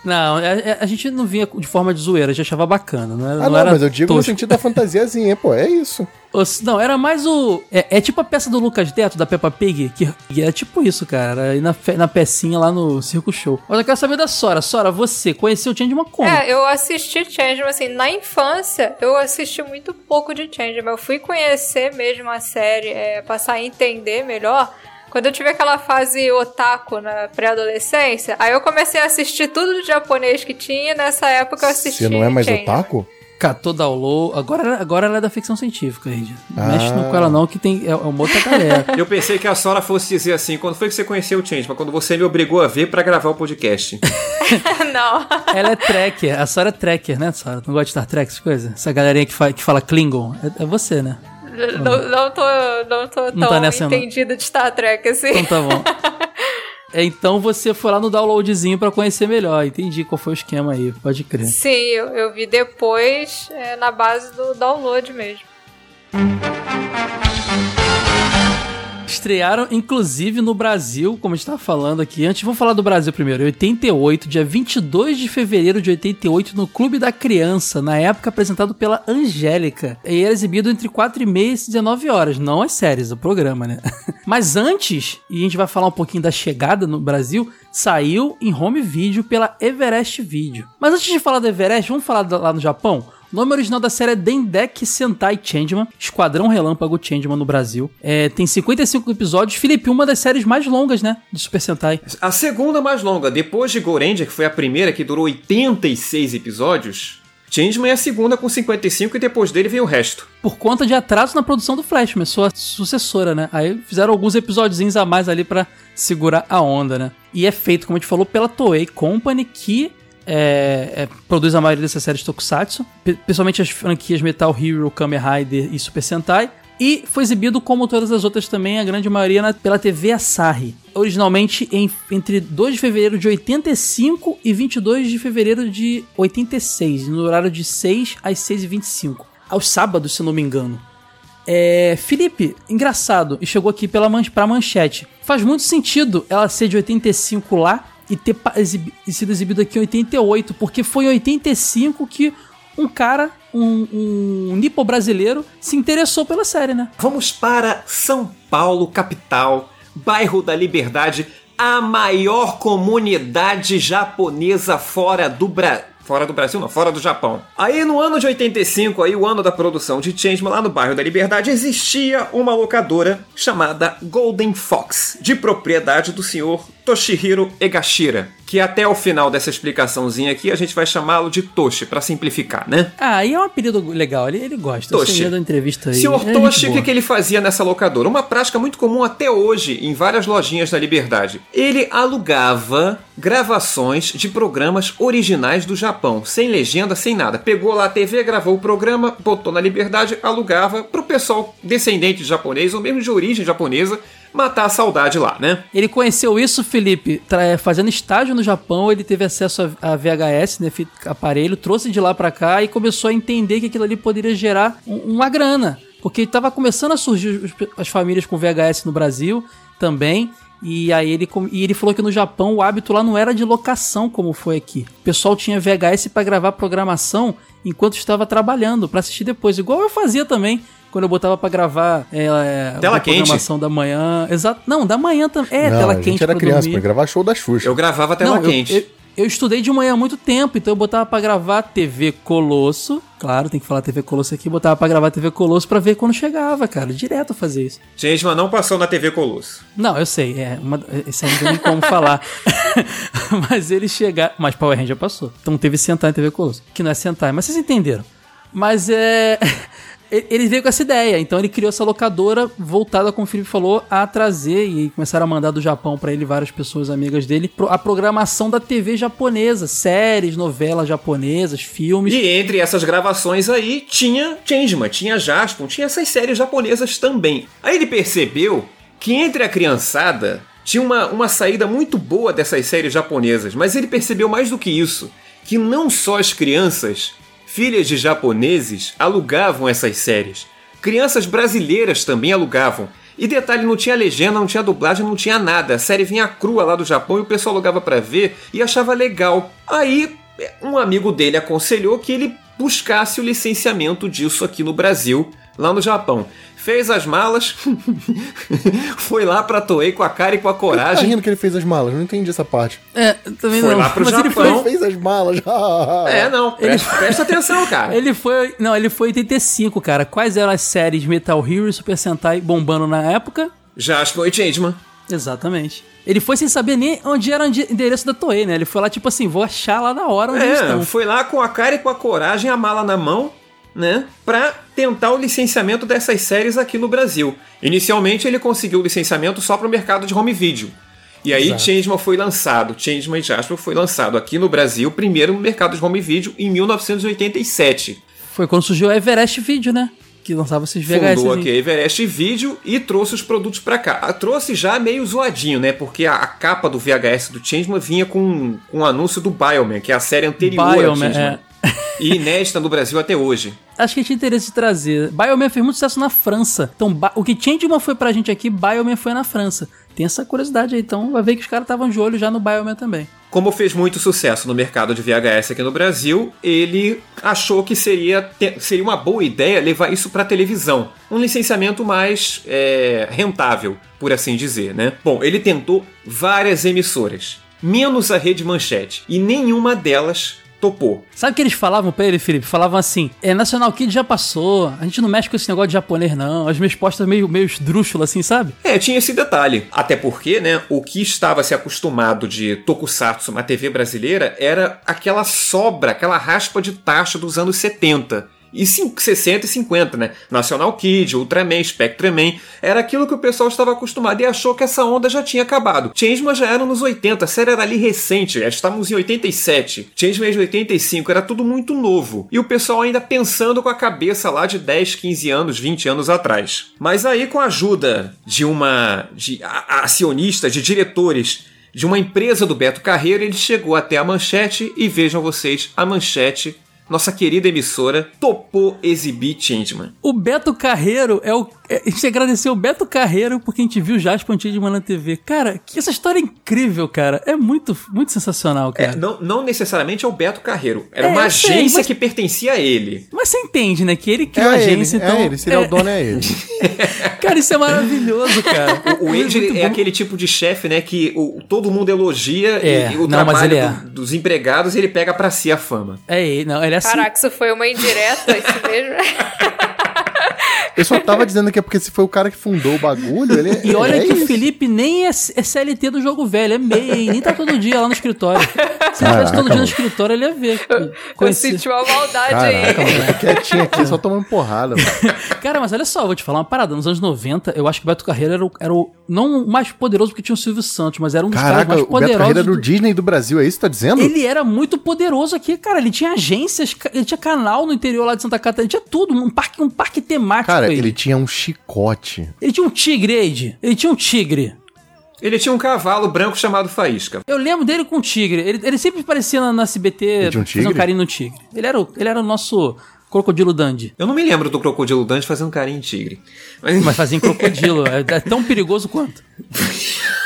Não, é- é- a, gente não vinha de forma de zoeira, a gente achava bacana. Não, era, Ah, não, era mas eu digo no tosco. sentido da fantasiazinha, pô, é isso. Não, era mais o. É, é tipo a peça do Lucas Neto, da Peppa Pig, que, que é tipo isso, cara. Era na, na pecinha lá no Circo Show. Mas eu quero saber da Sora. Sora, você conheceu o Changeman como? É, eu assisti Changeman, assim, na infância eu assisti muito pouco de Changeman. Eu fui conhecer mesmo a série, é, passar a entender melhor. Quando eu tive aquela fase otaku na pré-adolescência, aí eu comecei a assistir tudo de japonês que tinha, e nessa época eu assisti Você não é mais otaku? Catou download. Agora, agora ela é da ficção científica, Reid. Não Ah. Mexe com ela não, que tem, é, é uma outra galera. *laughs* Eu pensei que a Sora fosse dizer assim: quando foi que você conheceu o Changeman? Quando você me obrigou a ver pra gravar o podcast. *laughs* *laughs* não. ela é tracker. A Sora é tracker, né, Sora? Não gosta de Star Trek, essas coisas? Essa galerinha que, fa- que fala Klingon. É, é você, né? Não, não tô, não tô Não tão tá não. entendida de Star Trek, assim. Então tá bom. *laughs* É, Então você foi lá no downloadzinho pra conhecer melhor. Entendi qual foi o esquema aí, pode crer. Sim, eu, eu vi depois é, na base do download mesmo. Estrearam, inclusive, no Brasil, como a gente tava falando aqui. Antes, vamos falar do Brasil primeiro. Em 88, dia 22 de fevereiro de 88, no Clube da Criança, na época apresentado pela Angélica. E era exibido entre 4 e meia e 19 horas, não as séries, o programa, né? *laughs* Mas antes, e a gente vai falar um pouquinho da chegada no Brasil, saiu em home video pela Everest Video. Mas antes de falar da Everest, vamos falar lá no Japão? O nome original da série é Dendeki Sentai Changeman, Esquadrão Relâmpago Changeman no Brasil. É, tem 55 episódios. Felipe, uma das séries mais longas, né? De Super Sentai. A segunda mais longa, depois de Goranger, que foi a primeira, que durou 86 episódios, Changeman é a segunda com 55 e depois dele vem o resto. Por conta de atraso na produção do Flashman, sua sucessora, né? Aí fizeram alguns episódios a mais ali pra segurar a onda, né? E é feito, como a gente falou, pela Toei Company, que é, é, produz a maioria dessas séries Tokusatsu, principalmente as franquias Metal Hero, Kamen Rider e Super Sentai. E foi exibido, como todas as outras também, a grande maioria na- pela TV Asahi. Originalmente em- entre 2 de fevereiro de 85 e 22 de fevereiro de 86, no horário de 6 às 6h25. Aos sábados, se não me engano. É, Felipe, engraçado, e chegou aqui pela man pra manchete. Faz muito sentido ela ser de 85 lá e ter exibi- sido exibido aqui em 88, porque foi em 85 que um cara, um, um nipo brasileiro, se interessou pela série, né? Vamos para São Paulo, capital, bairro da Liberdade, a maior comunidade japonesa fora do Brasil. Fora do Brasil, não, fora do Japão. Aí no ano de 85, aí o ano da produção de Changeman, lá no bairro da Liberdade, existia uma locadora chamada Golden Fox, de propriedade do senhor Toshihiro Egashira, que até o final dessa explicaçãozinha aqui a gente vai chamá-lo de Toshi, pra simplificar, né? Ah, e é um apelido legal, ele, ele gosta. Toshi. Da entrevista aí. Senhor é Toshi, o que, que ele fazia nessa locadora? Uma prática muito comum até hoje em várias lojinhas da Liberdade. Ele alugava gravações de programas originais do Japão, sem legenda, sem nada. Pegou lá a TV, gravou o programa, botou na Liberdade, alugava pro pessoal descendente de japonês ou mesmo de origem japonesa matar a saudade lá, né? Ele conheceu isso, Felipe, é, fazendo estágio no Japão, ele teve acesso a, VHS, né, aparelho, trouxe de lá pra cá e começou a entender que aquilo ali poderia gerar um- uma grana, porque estava começando a surgir as famílias com VHS no Brasil também, E aí ele, e ele falou que no Japão o hábito lá não era de locação como foi aqui. O pessoal tinha VHS pra gravar programação enquanto estava trabalhando, pra assistir depois. Igual eu fazia também. Quando eu botava pra gravar é, é, Tela quente. programação da manhã. Exato. Não, da manhã também. É, não, tela a quente gente era criança, dormir. pra gravar show da Xuxa. Eu gravava tela Não, eu- quente. Eu, eu estudei de manhã há muito tempo, então eu botava pra gravar TV Colosso. Claro, tem que falar TV Colosso aqui. Botava pra gravar TV Colosso pra ver quando chegava, cara. Direto eu fazia isso. Changeman não passou na TV Colosso. Não, eu sei, é. Uma, esse aí não tem nem como falar. *laughs* mas ele chegar. Mas Power Ranger passou. Então teve Sentai em TV Colosso. Que não é Sentai, mas vocês entenderam. Mas é. Ele- veio com essa ideia, então ele criou essa locadora voltada, como o Felipe falou, a trazer e começaram a mandar do Japão pra ele várias pessoas amigas dele a programação da TV japonesa, séries, novelas japonesas, filmes. E entre essas gravações aí tinha Changeman, tinha Jaspion, tinha essas séries japonesas também. Aí ele percebeu que entre a criançada tinha uma, uma saída muito boa dessas séries japonesas, mas ele percebeu mais do que isso, que não só as crianças, filhas de japoneses, alugavam essas séries. Crianças brasileiras também alugavam. E detalhe, não tinha legenda, não tinha dublagem, não tinha nada. A série vinha crua lá do Japão e o pessoal alugava pra ver e achava legal. Aí, um amigo dele aconselhou que ele buscasse o licenciamento disso aqui no Brasil, lá no Japão. Fez as malas, *laughs* foi lá pra Toei com a cara e com a Tá coragem. rindo que ele fez as malas, eu não entendi essa parte. É, também Foi não. lá pro mas ele Japão. foi, Ele fez as malas. *laughs* É, não, presta, presta atenção, cara. Ele foi. Não, ele foi em 85, cara. Quais eram as séries Metal Hero e Super Sentai bombando na época? Jaspion e Changeman. Exatamente. Ele foi sem saber nem onde era o ende- endereço da Toei, né? Ele foi lá, tipo assim, vou achar lá na hora onde eles É, estão. foi lá com a cara e com a coragem, a mala na mão, né? Pra tentar o licenciamento dessas séries aqui no Brasil. Inicialmente ele conseguiu o licenciamento só pro mercado de home video. E aí Exato. Changeman foi lançado, Changeman e Jasper foi lançado aqui no Brasil, primeiro no mercado de home video em 1987. Foi quando surgiu o Everest Video, né? Que lançava esses VHS. Fundou aqui a Everest Video e trouxe os produtos pra cá. Ah, Trouxe já meio zoadinho, né? Porque a, a capa do VHS do Changeman vinha com um anúncio do Bioman, que é a série anterior ao Bioman, Changeman. E inédita no Brasil até hoje. Acho que tinha interesse de trazer. Bioman fez muito sucesso na França. Então, o que Changeman foi pra gente aqui, Bioman foi na França. Tem essa curiosidade aí. Então, vai ver que os caras estavam de olho já no Bioman também. Como fez muito sucesso no mercado de VHS aqui no Brasil, ele achou que seria, seria uma boa ideia levar isso para televisão. Um licenciamento mais é, rentável, por assim dizer, né? Bom, ele tentou várias emissoras, menos a Rede Manchete, e nenhuma delas topou. Sabe o que eles falavam pra ele, Felipe? Falavam assim: é, National Kid já passou, a gente não mexe com esse negócio de japonês, não. As minhas postas meio, meio esdrúxulas, assim, sabe? É, tinha esse detalhe. Até porque, né, o que estava se acostumado de tokusatsu na TV brasileira era aquela sobra, aquela raspa de taxa dos anos 70. E cin- 60 e 50, né? National Kid, Ultraman, Spectreman. Era aquilo que o pessoal estava acostumado e achou que essa onda já tinha acabado. Changeman já era nos 80, a série era ali recente, estávamos em 87. Changeman de 85, era tudo muito novo. E o pessoal ainda pensando com a cabeça lá de 10, 15 anos, 20 anos atrás. Mas aí, com a ajuda de uma. de a- acionistas, de diretores de uma empresa do Beto Carreiro, ele chegou até a manchete e vejam vocês, a manchete. Nossa querida emissora topou exibir Changeman. O Beto Carreiro é o. é- a gente agradeceu o Beto Carreiro porque a gente viu Jasper Antidman na TV. Cara, que essa história é incrível, cara. É muito, muito sensacional, É, cara. não, não necessariamente é o Beto Carreiro. Era É, uma eu sei, agência mas- que pertencia a ele. Mas você entende, né? Que ele É criou a ele, agência, então. é ele, se ele é o dono, é ele. *laughs* Cara, isso é maravilhoso, cara. O É Age muito é aquele tipo de chefe, né, que o- todo mundo elogia É, e, e o não, trabalho ele é. do- dos empregados ele pega pra si a fama. É ele, não, ele é assim. Caraca, isso foi uma indireta, isso mesmo. *laughs* Eu só tava dizendo que é porque se foi o cara que fundou o bagulho, ele E olha é que isso. o Felipe nem é, é CLT do jogo velho, é hein? Nem tá todo dia lá no escritório. Se ele tivesse todo dia no escritório, ele ia ver. Eu Conheci- senti uma maldade Caraca, aí. mano, fica quietinho aqui, só tomando porrada, mano. *laughs* Cara, mas olha só, eu vou te falar uma parada. Nos anos 90, eu acho que o Beto Carreiro era o, era o- não o mais poderoso porque tinha o Silvio Santos, mas era um dos caras Caraca, mais o Beto poderosos. Carreira era do- do Disney do Brasil, é isso que tá dizendo? Ele era muito poderoso aqui, cara. Ele tinha agências, ele tinha canal no interior lá de Santa Catarina, ele tinha tudo, um parque, um parque temático. Cara, ele. ele tinha um chicote. Ele tinha um tigre, Ed. Ele tinha um tigre. Ele tinha um cavalo branco chamado Faísca. Eu lembro dele com o tigre. Ele, ele sempre parecia na, na tinha um fazendo tigre? carinho no tigre. Ele era, o, ele era o nosso crocodilo dandy. Eu não me lembro do Crocodilo Dante fazendo carinho em tigre. Mas, Mas fazia em crocodilo. é, é tão perigoso quanto. *laughs*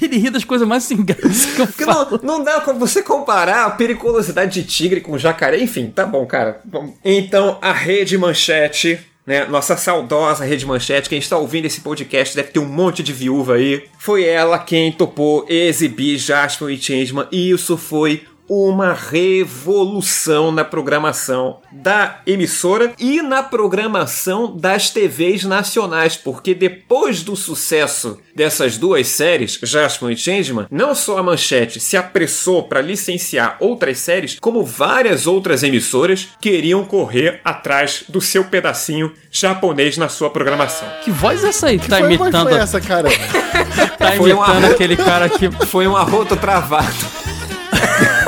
Ele ri das coisas mais graça que eu Porque falo. não, não dá pra você comparar a periculosidade de tigre com jacaré. Enfim, tá bom, cara. Então, a Rede Manchete, né? Nossa saudosa Rede Manchete, quem está ouvindo esse podcast deve ter um monte de viúva aí. Foi ela quem topou exibir Jasper e Changeman. E isso foi uma revolução na programação da emissora e na programação das TVs nacionais, porque depois do sucesso dessas duas séries, Jasper e Changeman, não só a Manchete se apressou para licenciar outras séries, como várias outras emissoras queriam correr atrás do seu pedacinho japonês na sua programação. Que voz é essa aí? Tá Foi, imitando, foi essa, cara? *laughs* tá imitando aquele cara que Foi um arroto travado. *laughs*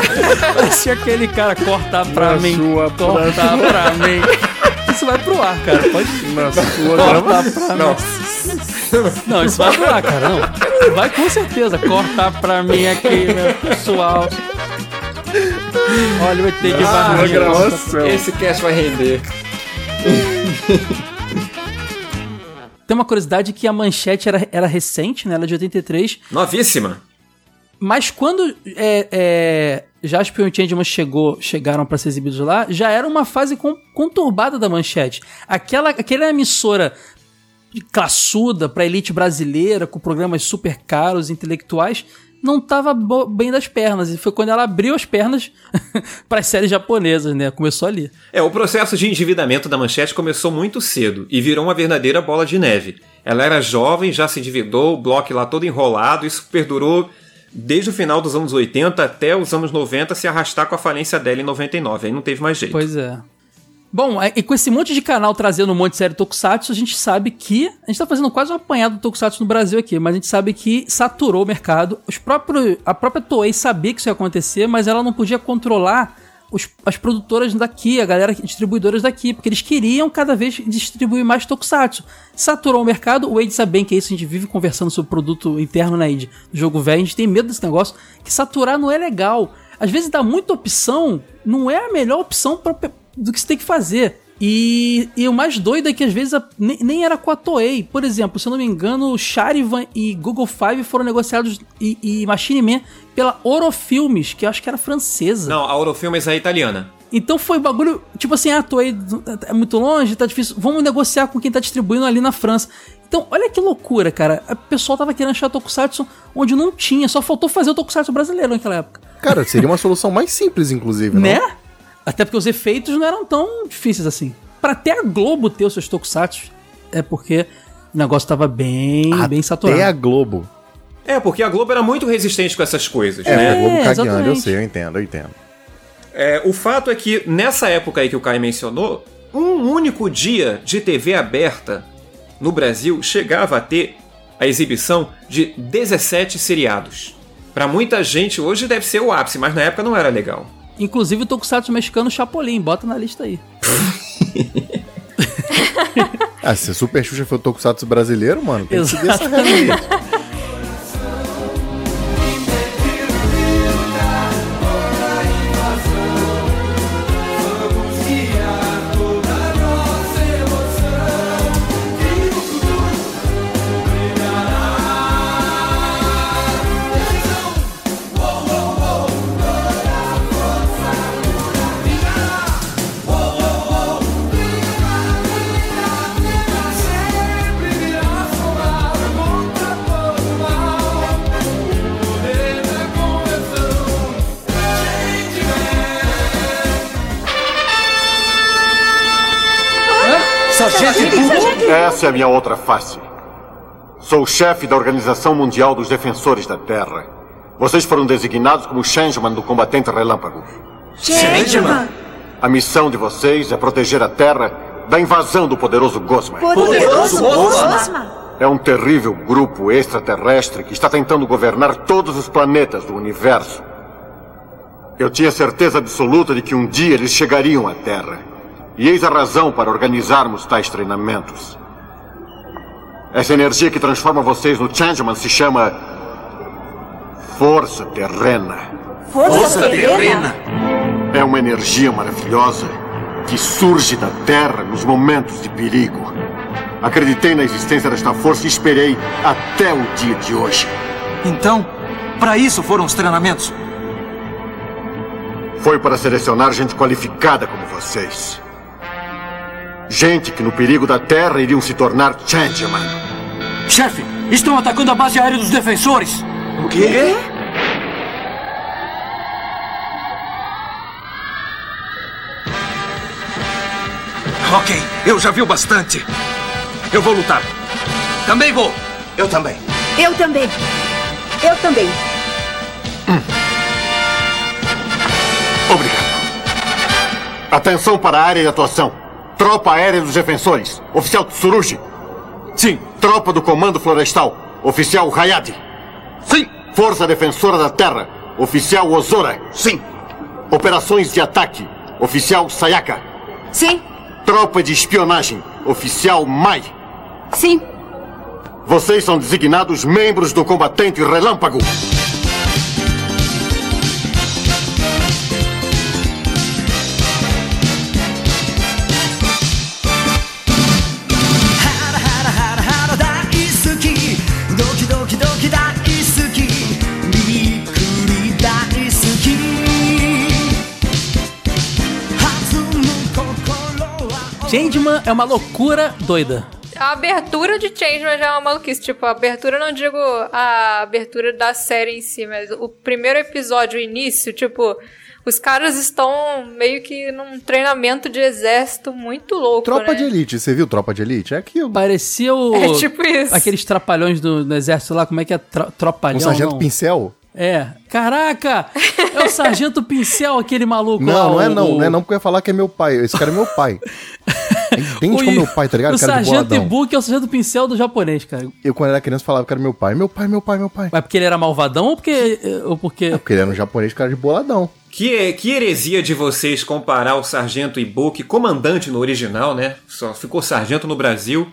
parecia aquele cara cortar pra Na mim, sua cortar pra mim. Isso vai pro ar, cara. Pode Na sua cortar pra Não. mim. Não, isso vai pro ar, cara. Não. Vai com certeza. Cortar pra mim aqui, meu pessoal. Olha o ET de Ah, gravação. Esse cast vai render. Tem uma curiosidade que a manchete era, era recente, né? Ela é de 83. Novíssima. Mas quando é, é, Jasper e o Changeman chegou, chegaram para ser exibidos lá, já era uma fase con- conturbada da manchete. Aquela, aquela emissora classuda pra elite brasileira, com programas super caros, intelectuais, não tava bo- bem das pernas. E foi quando ela abriu as pernas *laughs* para as séries japonesas, né? Começou ali. É, o processo de endividamento da Manchete começou muito cedo e virou uma verdadeira bola de neve. Ela era jovem, já se endividou, o bloco lá todo enrolado, isso perdurou desde o final dos anos 80 até os anos 90 se arrastar com a falência dela em 99. Aí não teve mais jeito. Pois é. Bom, é- e com esse monte de canal trazendo um monte de série Tokusatsu, a gente sabe que. A gente tá fazendo quase um apanhado do Tokusatsu no Brasil aqui, mas a gente sabe que saturou o mercado. Os próprios, a própria Toei sabia que isso ia acontecer, mas ela não podia controlar os- as produtoras daqui, a galera distribuidoras daqui, porque eles queriam cada vez distribuir mais Tokusatsu. Saturou o mercado, o Wade sabe bem que é isso, a gente vive conversando sobre produto interno na do jogo velho, a gente tem medo desse negócio, que saturar não é legal. Às vezes dá muita opção, não é a melhor opção pra, do que você tem que fazer. E, e o mais doido é que às vezes a- nem, nem era com a Toei. Por exemplo, se eu não me engano, Charivan e Google Five foram negociados e, e Machine Man pela Orofilmes, que eu acho que era francesa. Não, a Eurofilmes é italiana. Então foi bagulho, tipo assim, ah, a Toei é muito longe, tá difícil, vamos negociar com quem tá distribuindo ali na França. Então, olha que loucura, cara. O pessoal tava querendo achar Tokusatsu onde não tinha, só faltou fazer o Tokusatsu brasileiro naquela época. Cara, seria uma solução mais simples, inclusive, Né? não? Até porque os efeitos não eram tão difíceis assim. Pra até a Globo ter os seus Tokusatsu, é porque o negócio tava bem, bem saturado. Até a Globo. É, porque a Globo era muito resistente com essas coisas, É, né? a Globo cagueando, eu exatamente. sei, eu entendo, eu entendo. É, o fato é que nessa época aí que o Caio mencionou, um único dia de TV aberta no Brasil chegava a ter a exibição de 17 seriados. Pra muita gente hoje deve ser o ápice, mas na época não era legal. Inclusive o Tokusatsu mexicano Chapolin, bota na lista aí. *laughs* Ah, se Super Xuxa foi o Tokusatsu brasileiro, mano, tem que seguir essa regra minha outra face. Sou o chefe da Organização Mundial dos Defensores da Terra. Vocês foram designados como Changeman do Combatente Relâmpago. Changeman! A missão de vocês é proteger a Terra da invasão do poderoso Gosma. Poderoso Gosma! É um terrível grupo extraterrestre que está tentando governar todos os planetas do universo. Eu tinha certeza absoluta de que um dia eles chegariam à Terra. E eis a razão para organizarmos tais treinamentos. Essa energia que transforma vocês no Changeman se chama. Força Terrena. Força terrena! É uma energia maravilhosa que surge da Terra nos momentos de perigo. Acreditei na existência desta força e esperei até o dia de hoje. Então, para isso foram os treinamentos. Foi para selecionar gente qualificada como vocês. Gente que no perigo da Terra iriam se tornar Changeman. Chefe, estão atacando a base aérea dos defensores. O quê? Ok, eu já vi o bastante. Eu vou lutar. Também vou. Eu também. Eu também. Eu também. Obrigado. Atenção para a área de atuação. Tropa Aérea dos Defensores. Oficial Tsurugi. Sim. Tropa do Comando Florestal. Oficial Hayate. Sim. Força Defensora da Terra. Oficial Ozora. Sim. Operações de Ataque. Oficial Sayaka. Sim. Tropa de Espionagem. Oficial Mai. Sim. Vocês são designados membros do Combatente Relâmpago. Changeman é uma loucura doida. A abertura de Changeman já é uma maluquice. Tipo, a abertura, não digo a abertura da série em si, mas o primeiro episódio, o início, tipo, os caras estão meio que num treinamento de exército muito louco. Tropa né? de Elite, você viu Tropa de Elite? É aquilo. Parecia o. É tipo isso. Aqueles trapalhões do, do exército lá, como é que é? Tro, tropalhão? Um sargento não. pincel? É. Caraca! É o sargento pincel, aquele maluco lá. Não, não é o- não, o- não é não, porque eu ia falar que é meu pai. Esse cara é meu pai. *laughs* É idêntico o- ao meu pai, tá ligado? O Cara sargento. Ibuki é o sargento pincel do japonês, cara. Eu, quando era criança, falava que era meu pai. Meu pai, meu pai, meu pai. Mas porque ele era malvadão ou porque. Ou porque... Porque ele era um japonês, cara de boladão. Que, que heresia de vocês comparar o Sargento Ibuki, comandante no original, né? Só ficou sargento no Brasil.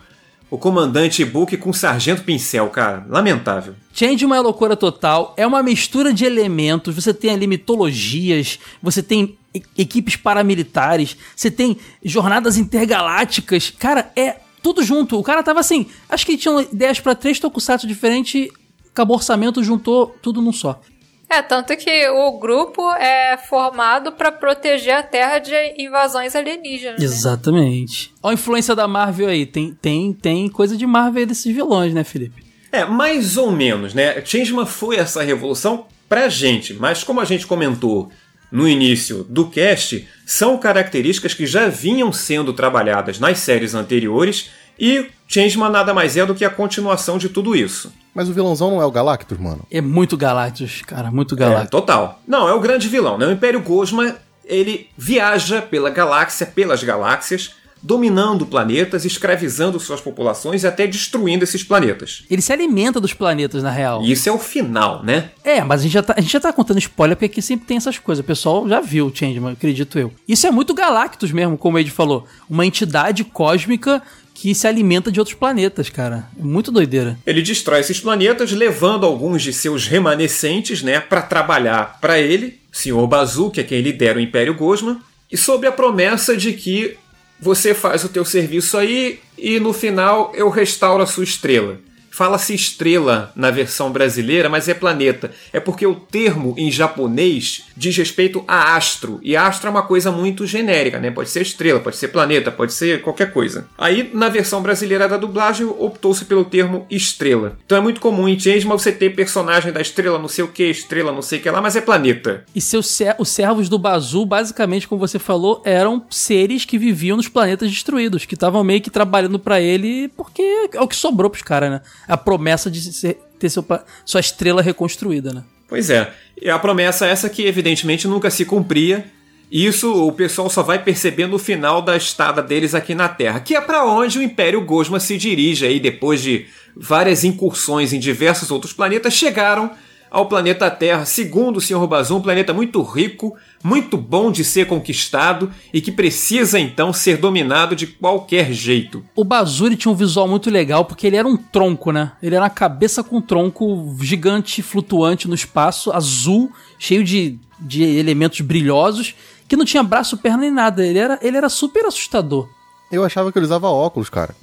O comandante Ibuki com o Sargento Pincel, cara. Lamentável. Changeman é loucura total, é uma mistura de elementos, você tem ali mitologias, você tem equipes paramilitares, você tem jornadas intergalácticas, cara, é tudo junto. O cara tava assim, acho que ele tinha ideias pra três tokusatsu diferentes, acabou o orçamento, juntou tudo num só. É, tanto que o grupo é formado pra proteger a Terra de invasões alienígenas. né? Exatamente. Olha a influência da Marvel aí, tem, tem, tem coisa de Marvel aí desses vilões, né, Felipe? É, mais ou menos, né? Changeman foi essa revolução pra gente, mas como a gente comentou no início do cast, são características que já vinham sendo trabalhadas nas séries anteriores e Changeman nada mais é do que a continuação de tudo isso. Mas o vilãozão não é o Galactus, mano. É muito Galactus, cara, muito É, Galactus. total. Não, é o grande vilão, né? O Império Gosma, ele viaja pela galáxia, pelas galáxias, dominando planetas, escravizando suas populações e até destruindo esses planetas. Ele se alimenta dos planetas, na real. E isso é o final, né? É, mas a gente, já tá, a gente já tá contando spoiler porque aqui sempre tem essas coisas. O pessoal já viu o Changeman, acredito eu. Isso é muito Galactus mesmo, como o Ed falou. Uma entidade cósmica que se alimenta de outros planetas, cara. É muito doideira. Ele destrói esses planetas, levando alguns de seus remanescentes, né, para trabalhar para ele, Sr. Bazu, que é quem lidera o Império Gosma, e sob a promessa de que você faz o teu serviço aí e no final eu restauro a sua estrela. Fala-se estrela na versão brasileira, mas é planeta. É porque o termo em japonês diz respeito a astro. E astro é uma coisa muito genérica, né? Pode ser estrela, pode ser planeta, pode ser qualquer coisa. Aí, na versão brasileira da dublagem, optou-se pelo termo estrela. Então é muito comum em Changeman você ter personagem da estrela não sei o que, estrela não sei o que lá, mas é planeta. E seus os servos do Bazu, basicamente, como você falou, eram seres que viviam nos planetas destruídos, que estavam meio que trabalhando pra ele, porque é o que sobrou pros caras, né? A promessa de ser- ter seu sua estrela reconstruída, né? Pois é. E a promessa essa que evidentemente nunca se cumpria. E isso o pessoal só vai perceber no final da estada deles aqui na Terra, que é para onde o Império Gosma se dirige aí depois de várias incursões em diversos outros planetas, chegaram ao planeta Terra, segundo o Sr. Bazum, um planeta muito rico, muito bom de ser conquistado e que precisa então ser dominado de qualquer jeito. O Bazuri tinha um visual muito legal porque ele era um tronco, né? Ele era uma cabeça com um tronco gigante, flutuante no espaço, azul, cheio de, de elementos brilhosos, que não tinha braço, perna nem nada. Ele era, ele era super assustador. Eu achava que ele usava óculos, cara.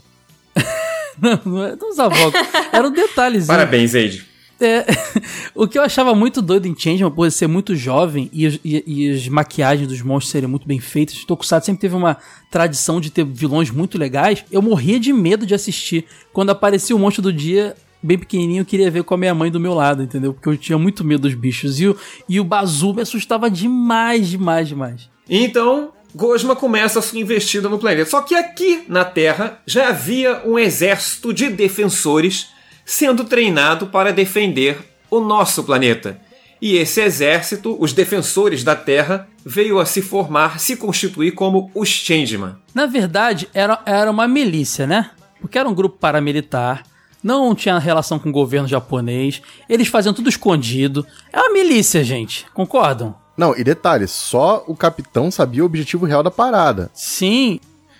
*laughs* Não, não, não usava óculos. Era um detalhezinho. Parabéns, Eide. É, *laughs* o que eu achava muito doido em Changeman, por ser muito jovem e, e- e as maquiagens dos monstros serem muito bem feitas, Tokusatsu sempre teve uma tradição de ter vilões muito legais. Eu morria de medo de assistir. Quando aparecia o monstro do dia, bem pequenininho, eu queria ver com a minha mãe do meu lado, entendeu? Porque eu tinha muito medo dos bichos. E o, e o Bazu me assustava demais, demais, demais. Então, Gosma começa a sua investida no planeta. Só que aqui na Terra já havia um exército de defensores sendo treinado para defender o nosso planeta. E esse exército, os defensores da Terra, veio a se formar, se constituir como os Changeman. Na verdade, era, era uma milícia, né? Porque era um grupo paramilitar, não tinha relação com o governo japonês, eles faziam tudo escondido. É uma milícia, gente, concordam? Não, e detalhe, só o capitão sabia o objetivo real da parada. Sim.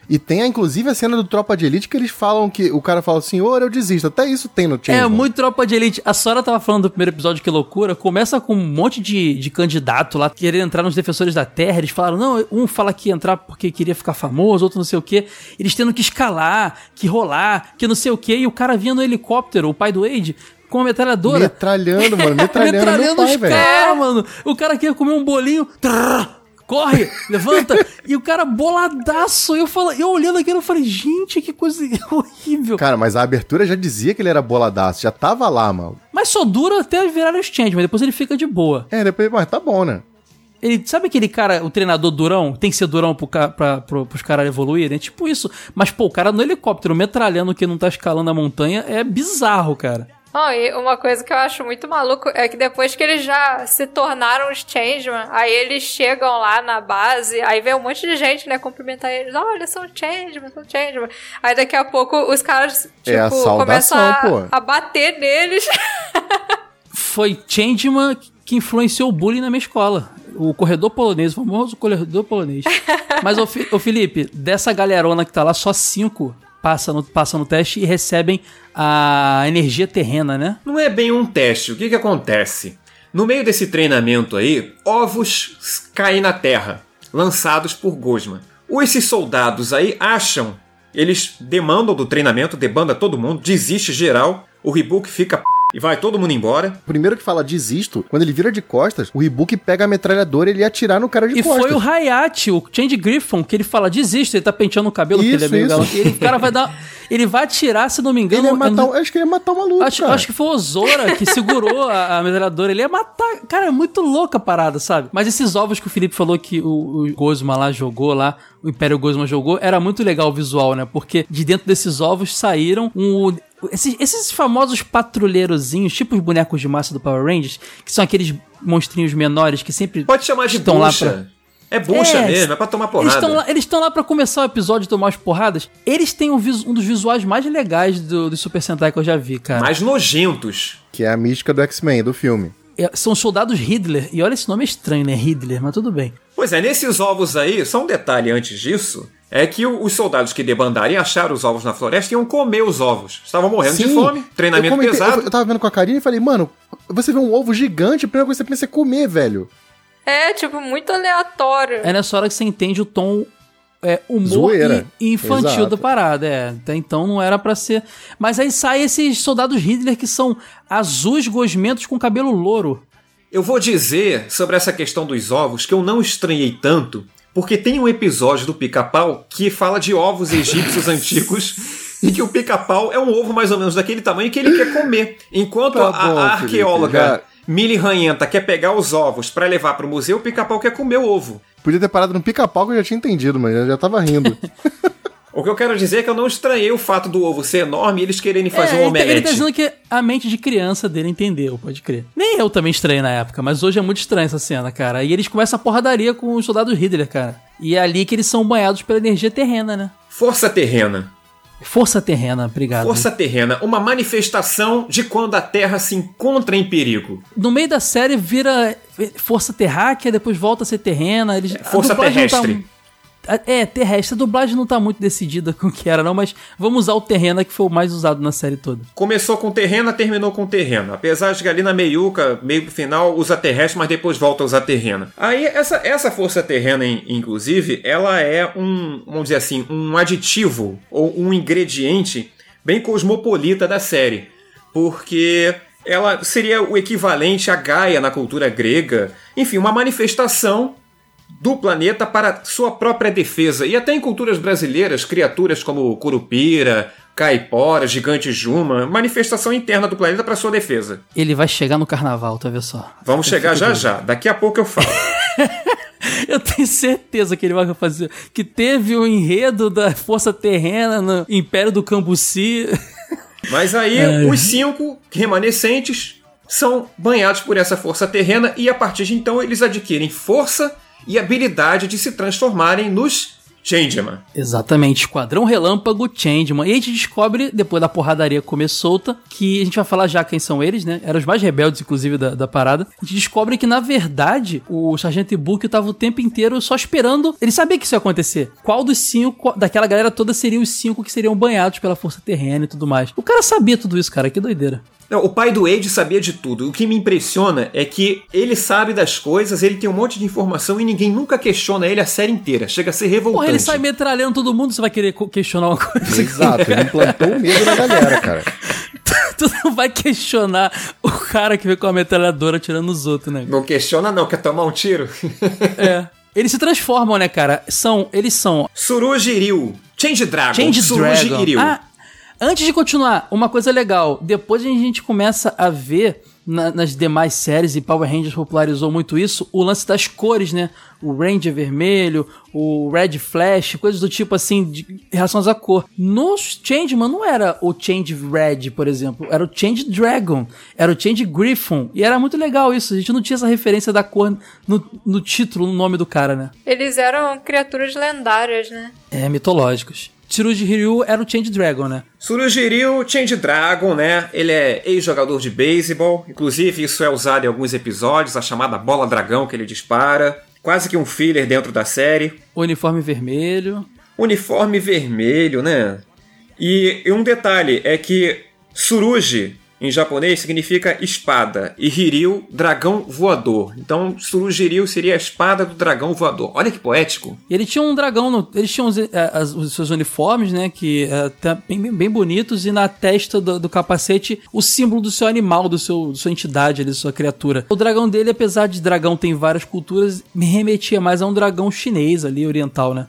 E tem, inclusive, a cena do Tropa de Elite que eles falam que o cara fala, senhor, eu desisto. Até isso tem no É Changeman. muito tropa de elite. A Sora tava falando do primeiro episódio, que loucura. Começa com um monte de, de candidato lá querendo entrar nos defensores da Terra. Eles falaram, não, um fala que ia entrar porque queria ficar famoso, outro não sei o quê. Eles tendo que escalar, que rolar, que não sei o quê. E o cara vinha no helicóptero, o pai do Wade, com uma metralhadora. Metralhando, mano, *laughs* metralhando, metralhando pai, os caras, mano. O cara queria comer um bolinho. trrr, corre, levanta. e o cara boladaço. Eu, falo, eu olhando aquilo, eu falei, gente, que coisa *laughs* horrível. Cara, mas a abertura já dizia que ele era boladaço, já tava lá, mano. Mas só dura até virar os change, mas depois ele fica de boa. É, depois, mas tá bom, né? Ele, sabe aquele cara, o treinador durão? Tem que ser durão pro, pra, pro, pros caras evoluírem? É tipo isso. Mas, pô, o cara no helicóptero metralhando que não tá escalando a montanha é bizarro, cara. Não, e uma coisa que eu acho muito maluco é que depois que eles já se tornaram os Changeman, aí eles chegam lá na base, aí vem um monte de gente, né, cumprimentar eles. Olha, são Changeman, são Changeman. Aí daqui a pouco os caras, tipo, É a saudação, começam a, pô. a bater neles. *laughs* Foi Changeman que influenciou o bullying na minha escola. O corredor polonês, o famoso corredor polonês. *laughs* Mas, ô, Fi- ô Felipe, dessa galerona que tá lá, só cinco passam no, no teste e recebem a energia terrena, né? Não é bem um teste. O que, que acontece? No meio desse treinamento aí, ovos caem na Terra, lançados por Gosma. Esses soldados aí acham, eles demandam do treinamento, debanda todo mundo, desiste geral, o Rebook fica p... e vai todo mundo embora. Primeiro que fala desisto, quando ele vira de costas, o Reebok pega a metralhadora e ele ia atirar no cara de E costas. foi o Hayate, o Change Griffon, que ele fala, desiste, ele tá penteando o cabelo, porque ele é Isso, meio isso. E ele, o cara vai dar. *laughs* Ele vai atirar, se não me engano. Ele ia eu matar, não- o- acho que ele ia matar o maluco, Acho, cara. acho que foi o Zora que segurou a, a metralhadora. Ele ia matar. Cara, é muito louca a parada, sabe? Mas esses ovos que o Felipe falou que o, o Gosma lá jogou lá, o Império Gosma jogou, era muito legal o visual, né? Porque de dentro desses ovos saíram um. Esses, esses famosos patrulheirozinhos, tipo os bonecos de massa do Power Rangers, que são aqueles monstrinhos menores que sempre. Pode chamar de estão lá bucha. pra- É bucha É, mesmo, é pra tomar Eles porrada. estão lá, eles estão lá pra começar o episódio e tomar as porradas. Eles têm um, um dos visuais mais legais do, do Super Sentai que eu já vi, cara. Mais nojentos. Que é a mística do X-Men, do filme. É, São os soldados Hitler. E olha, esse nome é estranho, né? Hitler, mas tudo bem. Pois é, nesses ovos aí, só um detalhe antes disso, é que os soldados que debandaram e acharam os ovos na floresta iam comer os ovos. Estavam morrendo de Sim, fome, treinamento eu comentei- pesado. Eu, eu tava vendo com a Karine e falei, mano, você vê um ovo gigante, a primeira coisa que você pensa é comer, velho. é, tipo, muito aleatório. É nessa hora que você entende o tom é, humor infantil Exato. da parada. É. Até então não era pra ser. Mas aí saem esses soldados Hitler que são azuis gosmentos com cabelo louro. Eu vou dizer sobre essa questão dos ovos que eu não estranhei tanto, porque tem um episódio do Pica-Pau que fala de ovos egípcios *laughs* antigos e que o Pica-Pau é um ovo mais ou menos daquele tamanho que ele quer comer. Enquanto Tá a, a bom, arqueóloga Felipe, já- Millie Ranhenta quer pegar os ovos pra levar pro museu, o Pica-Pau quer comer o ovo. Podia ter parado no pica-pau que eu já tinha entendido, mas eu já tava rindo. *laughs* O que eu quero dizer é que eu não estranhei o fato do ovo ser enorme e eles quererem fazer é, um ele, tá, ele omelete. tá dizendo que a mente de criança dele entendeu, pode crer. Nem eu também estranhei na época, mas hoje é muito estranha essa cena, cara. E eles começam a porradaria com os soldados Hitler, cara. E é ali que eles são banhados pela energia terrena, né? Força terrena. Força terrena, obrigado. Força terrena, uma manifestação de quando a Terra se encontra em perigo. No meio da série vira força terráquea, depois volta a ser terrena. Eles, força terrestre. Tá, é, terrestre. A dublagem não tá muito decidida *laughs* com o que era, não, mas vamos usar o terrena que foi o mais usado na série toda. Começou com terrena, terminou com terrena. Apesar de que ali na meiuca, meio pro final, usa terrestre, mas depois volta a usar terrena. Aí, essa, essa força terrena, in- inclusive, ela é um, vamos dizer assim, um aditivo ou um ingrediente bem cosmopolita da série. Porque ela seria o equivalente a Gaia na cultura grega. Enfim, uma manifestação do planeta para sua própria defesa. E até em culturas brasileiras, criaturas como Curupira, Caipora, Gigante Juma, manifestação interna do planeta para sua defesa. Ele vai chegar no carnaval, tá vendo só? Vamos Eu chegar já doido. já. Daqui a pouco eu falo. *laughs* Eu tenho certeza que ele vai fazer. Que teve o enredo da Força Terrena no Império do Cambuci. *laughs* Mas aí, É. os cinco remanescentes são banhados por essa força terrena e a partir de então eles adquirem força e habilidade de se transformarem nos Changeman. Exatamente, Esquadrão Relâmpago Changeman. E a gente descobre, depois da porradaria comer solta, que a gente vai falar já quem são eles, né? Eram os mais rebeldes, inclusive, da, da parada. A gente descobre que, na verdade, o Sargento Ibuki tava o tempo inteiro só esperando. Ele sabia que isso ia acontecer. Qual dos cinco, daquela galera toda, seriam os cinco que seriam banhados pela Força Terrena e tudo mais. O cara sabia tudo isso, cara. Que doideira. Não, o pai do Wade sabia de tudo. O que me impressiona é que ele sabe das coisas, ele tem um monte de informação e ninguém nunca questiona ele a série inteira. Chega a ser revoltante. Porra, ele sai metralhando todo mundo, você vai querer questionar uma coisa. Exato, ele implantou o medo na galera, cara. *laughs* tu não vai questionar o cara que vem com a metralhadora atirando nos outros, né? Não questiona não, quer tomar um tiro? *laughs* É. Eles se transformam, né, cara? São, eles são Suruji Ryu, Change Dragon, Change Suruji Dragon. Ah, antes de continuar, uma coisa legal. Depois a gente começa a ver na- nas demais séries, e Power Rangers popularizou muito isso, o lance das cores, né? O Ranger vermelho, o Red Flash, coisas do tipo assim, de, em relação à cor. Nos Changeman não era o Change Red, por exemplo, era o Change Dragon, era o Change Griffon, e era muito legal isso, a gente não tinha essa referência da cor no, no título, no nome do cara, né? Eles eram criaturas lendárias, né? É, mitológicos. Tsurugi Hiryu era o Change Dragon, né? Surugiriu Change Dragon, né? Ele é ex-jogador de beisebol. Inclusive, isso é usado em alguns episódios, a chamada bola dragão que ele dispara. Quase que um filler dentro da série. Uniforme vermelho. Uniforme vermelho, né? E, e um detalhe é que Suruji, em japonês, significa espada. E Hiryu, dragão voador. Então, Surugiriu seria a espada do dragão voador. Olha que poético. E ele tinha um dragão, no- eles tinham os, eh, as- os seus uniformes, né, que até bem, bem- bonitos, e na testa do, do capacete o símbolo do seu animal, do seu, da sua entidade, ali, da sua criatura. O dragão dele, apesar de dragão ter em várias culturas, me remetia mais a um dragão chinês ali, oriental, né?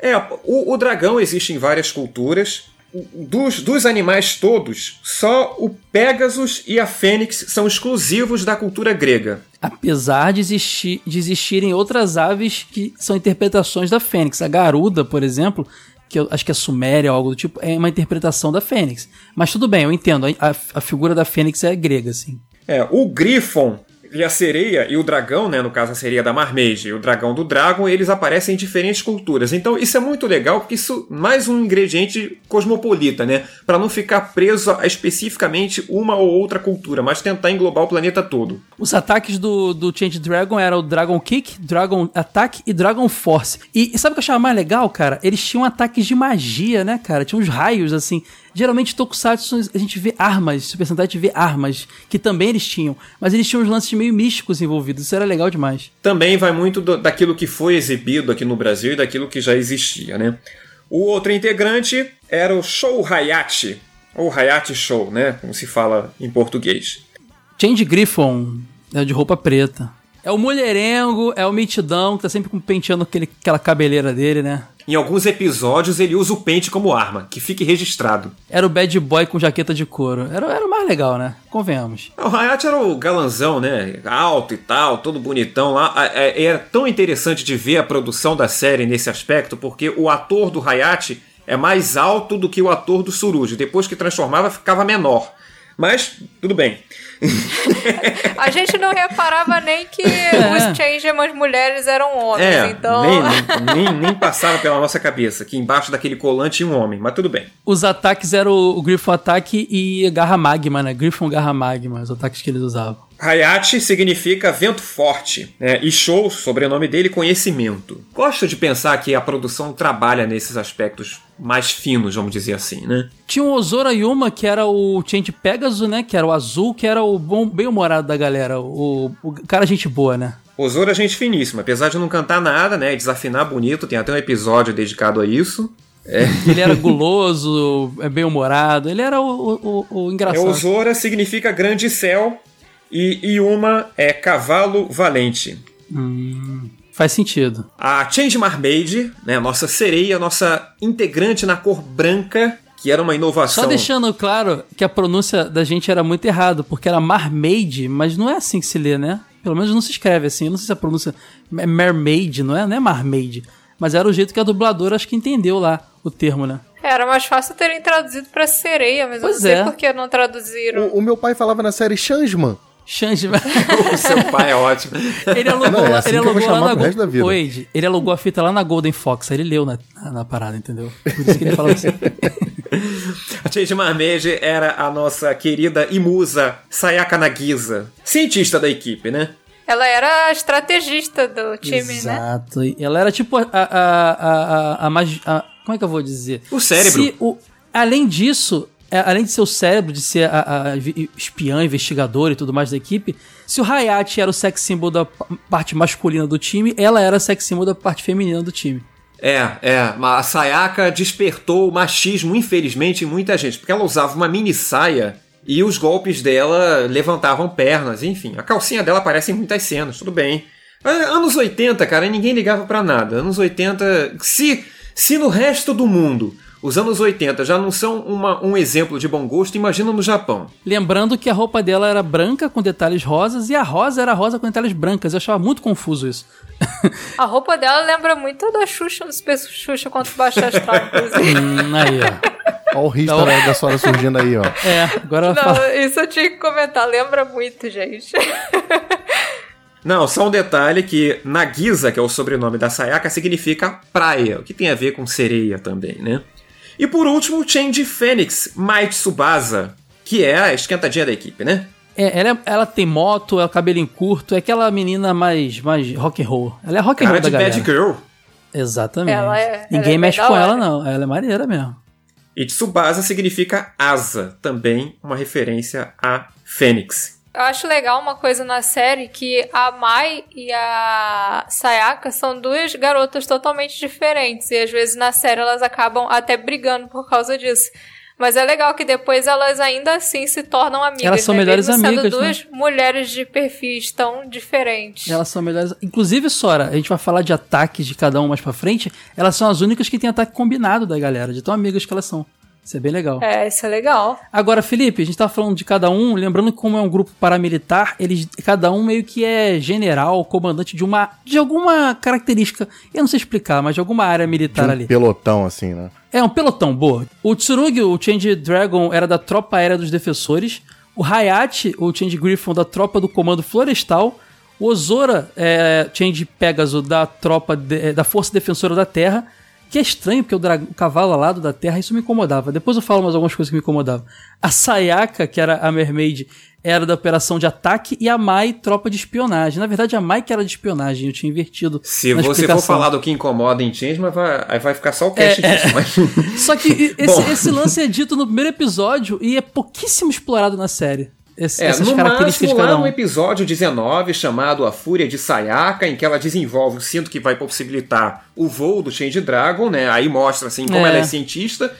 É, o, o dragão existe em várias culturas. Dos, dos animais todos, só o Pegasus e a Fênix são exclusivos da cultura grega. Apesar de, existir, de existirem outras aves que são interpretações da Fênix. A garuda, por exemplo, que eu acho que é Suméria ou algo do tipo, é uma interpretação da Fênix. Mas tudo bem, eu entendo. A, a figura da Fênix é grega, assim. É, o Grifon e a sereia e o dragão, né, no caso a sereia da Marmege e o dragão do Dragon, eles aparecem em diferentes culturas. Então isso é muito legal porque isso mais um ingrediente cosmopolita, né, para não ficar preso a especificamente uma ou outra cultura, mas tentar englobar o planeta todo. Os ataques do, do Change Dragon eram o Dragon Kick, Dragon Attack e Dragon Force. E, e sabe o que eu achava mais legal, cara? Eles tinham ataques de magia, né, cara? Tinha uns raios, assim. Geralmente, Tokusatsu, a gente vê armas, Super Sentai a gente vê armas, que também eles tinham. Mas eles tinham uns lances meio místicos envolvidos. Isso era legal demais. também vai muito do- daquilo que foi exibido aqui no Brasil e daquilo que já existia, né? O outro integrante era o Show Hayashi, ou Hayashi Show, né? Como se fala em português. Change Griffon, é de roupa preta. É o mulherengo, é o mitidão, que tá sempre com- penteando aquele, aquela cabeleira dele, né? Em alguns episódios ele usa o pente como arma, que fique registrado. Era o bad boy com jaqueta de couro. Era, era o mais legal, né? Convenhamos. O Hayashi era o galanzão, né? Alto e tal, todo bonitão lá. A- é- Era tão interessante de ver a produção da série nesse aspecto, porque o ator do Hayashi é mais alto do que o ator do Suruji. Depois que transformava, ficava menor. Mas, tudo bem. *laughs* A gente não reparava nem que É. os Changemans mulheres eram homens, É, então. nem, nem, nem passava pela nossa cabeça que embaixo daquele colante tinha um homem, mas tudo bem. Os ataques eram o, o Griffon Ataque e Garra Magma, né? Griffon Garra Magma, os ataques que eles usavam. Hayashi significa vento forte, né? e Show, sobrenome dele, conhecimento. Gosto de pensar que a produção trabalha nesses aspectos mais finos, vamos dizer assim, né? Tinha o Ozora Yuma, que era o Change Pegasus, né? Que era o azul, que era o bom, bem-humorado da galera. O, o cara gente boa, né? Osora é gente finíssima, apesar de não cantar nada, né? Desafinar bonito, tem até um episódio dedicado a isso. *laughs* Ele era guloso, é bem-humorado. Ele era o, o, o É, engraçado. o Zora significa grande céu e Yuma é cavalo valente. Hum, faz sentido. A Change Marmaid, né, nossa sereia, nossa integrante na cor branca, que era uma inovação. Só deixando claro que a pronúncia da gente era muito errado, porque era Marmaid, mas não é assim que se lê, né? Pelo menos não se escreve assim. Eu não sei se a pronúncia é Mermaid, não é? Não é Marmaid. Mas era o jeito que a dubladora acho que entendeu lá o termo, né? Era mais fácil terem traduzido pra sereia, mas eu Pois não sei é. por que não traduziram. O, o meu pai falava na série Changeman. Xande. *laughs* o seu pai é ótimo. Ele alugou, Não, é assim ele eu alugou lá na pro resto da Go- vida. Ô, Ed, ele alugou a fita lá na Golden Fox, aí ele leu na, na, na parada, entendeu? Por isso que ele falava assim. *laughs* A Change Marmaid era a nossa querida e musa Sayaka Nagisa, cientista da equipe, né? Ela era a estrategista do time, né? Exato. E Ela era tipo a. a, a, a, a magi- a- como é que eu vou dizer? O cérebro. Se o- além disso, é, além de ser o cérebro, de ser a, espiã, investigadora e tudo mais da equipe, se o Hayate era o sex symbol da parte masculina do time, ela era a sex symbol da parte feminina do time. É, é. A Sayaka despertou o machismo, infelizmente, em muita gente, porque ela usava uma mini saia e os golpes dela levantavam pernas, enfim. A calcinha dela aparece em muitas cenas, tudo bem. Ah, Anos 80, cara, ninguém ligava pra nada. Anos 80. Se, se no resto do mundo os anos 80 já não são uma- um exemplo de bom gosto, imagina no Japão. Lembrando que a roupa dela era branca com detalhes rosas e a rosa era rosa com detalhes brancas. Eu achava muito confuso isso. *laughs* A roupa dela lembra muito da Xuxa, do Super Xuxa contra o Baixo Astral, inclusive. *laughs* Hum, aí, ó. Olha o risco Não. da, da senhora surgindo aí, ó. É, agora. Não, isso eu tinha que comentar. Lembra muito, gente. *laughs* Não, só um detalhe que Nagisa, que é o sobrenome da Sayaka, significa praia, o que tem a ver com sereia também, né? E por último, Change Fênix, Mai Tsubasa, que é a esquentadinha da equipe, né? É, ela, é- ela tem moto, é o cabelinho curto, é aquela menina mais, mais rock and roll. Ela é rock and Cara roll da de galera. bad girl. Exatamente. Ela é- Ninguém ela é mexe com ela, não. Ela é maneira mesmo. E Tsubasa significa asa, também uma referência a Fênix. Eu acho legal uma coisa na série que a Mai e a Sayaka são duas garotas totalmente diferentes. E às vezes na série elas acabam até brigando por causa disso. Mas é legal que depois elas ainda assim se tornam amigas. Elas são né? melhores Mesmo amigas, né? sendo duas mulheres de perfis tão diferentes. Elas são melhores. Inclusive, Sora, a gente vai falar de ataques de cada um mais pra frente. Elas são as únicas que têm ataque combinado da galera, de tão amigas que elas são. Isso é bem legal. É, isso é legal. Agora, Felipe, a gente tá falando de cada um, lembrando que como é um grupo paramilitar, eles cada um meio que é general, comandante de uma de alguma característica, eu não sei explicar, mas de alguma área De militar um ali. pelotão, assim, né? É um pelotão, boa. O Tsurugi, o Change Dragon, era da tropa aérea dos defensores. O Hayate, o Change Griffon, da tropa do comando florestal. O Ozora, é, Change Pegasus, da tropa de- é, da força defensora da terra. Que é estranho, porque o, dra- o cavalo alado da terra, isso me incomodava. Depois eu falo mais algumas coisas que me incomodavam. A Sayaka, que era a Mermaid, era da operação de ataque. E a Mai, tropa de espionagem. Na verdade, a Mai que era de espionagem, eu tinha invertido. Se você for falar do que incomoda em Change, mas vai, aí vai ficar só o cast É, disso. Mas... Só que *laughs* esse, esse lance é dito no primeiro episódio e é pouquíssimo explorado na série. Esse- É, essas no características máximo de cada lá um. no episódio 19, chamado A Fúria de Sayaka, em que ela desenvolve o cinto que vai possibilitar o voo do Change Dragon, né? Aí mostra assim como É. ela é cientista.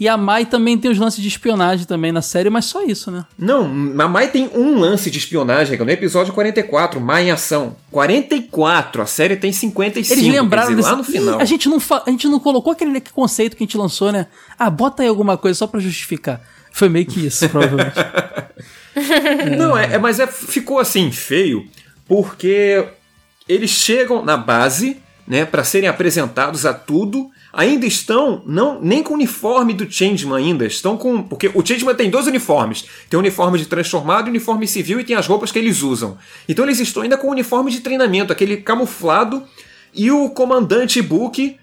E a Mai também tem os lances de espionagem também na série, mas só isso, né? Não, a Mai tem um lance de espionagem, que é no episódio 44, Mai em ação. 44, a série tem 55, Eles lembraram dizer, lá no desse- final. Ih, a gente não fa- a gente não colocou aquele conceito que a gente lançou, né? Ah, bota aí alguma coisa só pra justificar. Foi meio que isso, provavelmente. *laughs* *laughs* Não, é, é- mas é, ficou assim feio porque eles chegam na base, né, para serem apresentados a tudo. Ainda estão não nem com o uniforme do Changeman ainda, estão com porque o Changeman tem dois uniformes, tem o uniforme de transformado e uniforme civil e tem as roupas que eles usam. Então eles estão ainda com o uniforme de treinamento, aquele camuflado e o comandante Book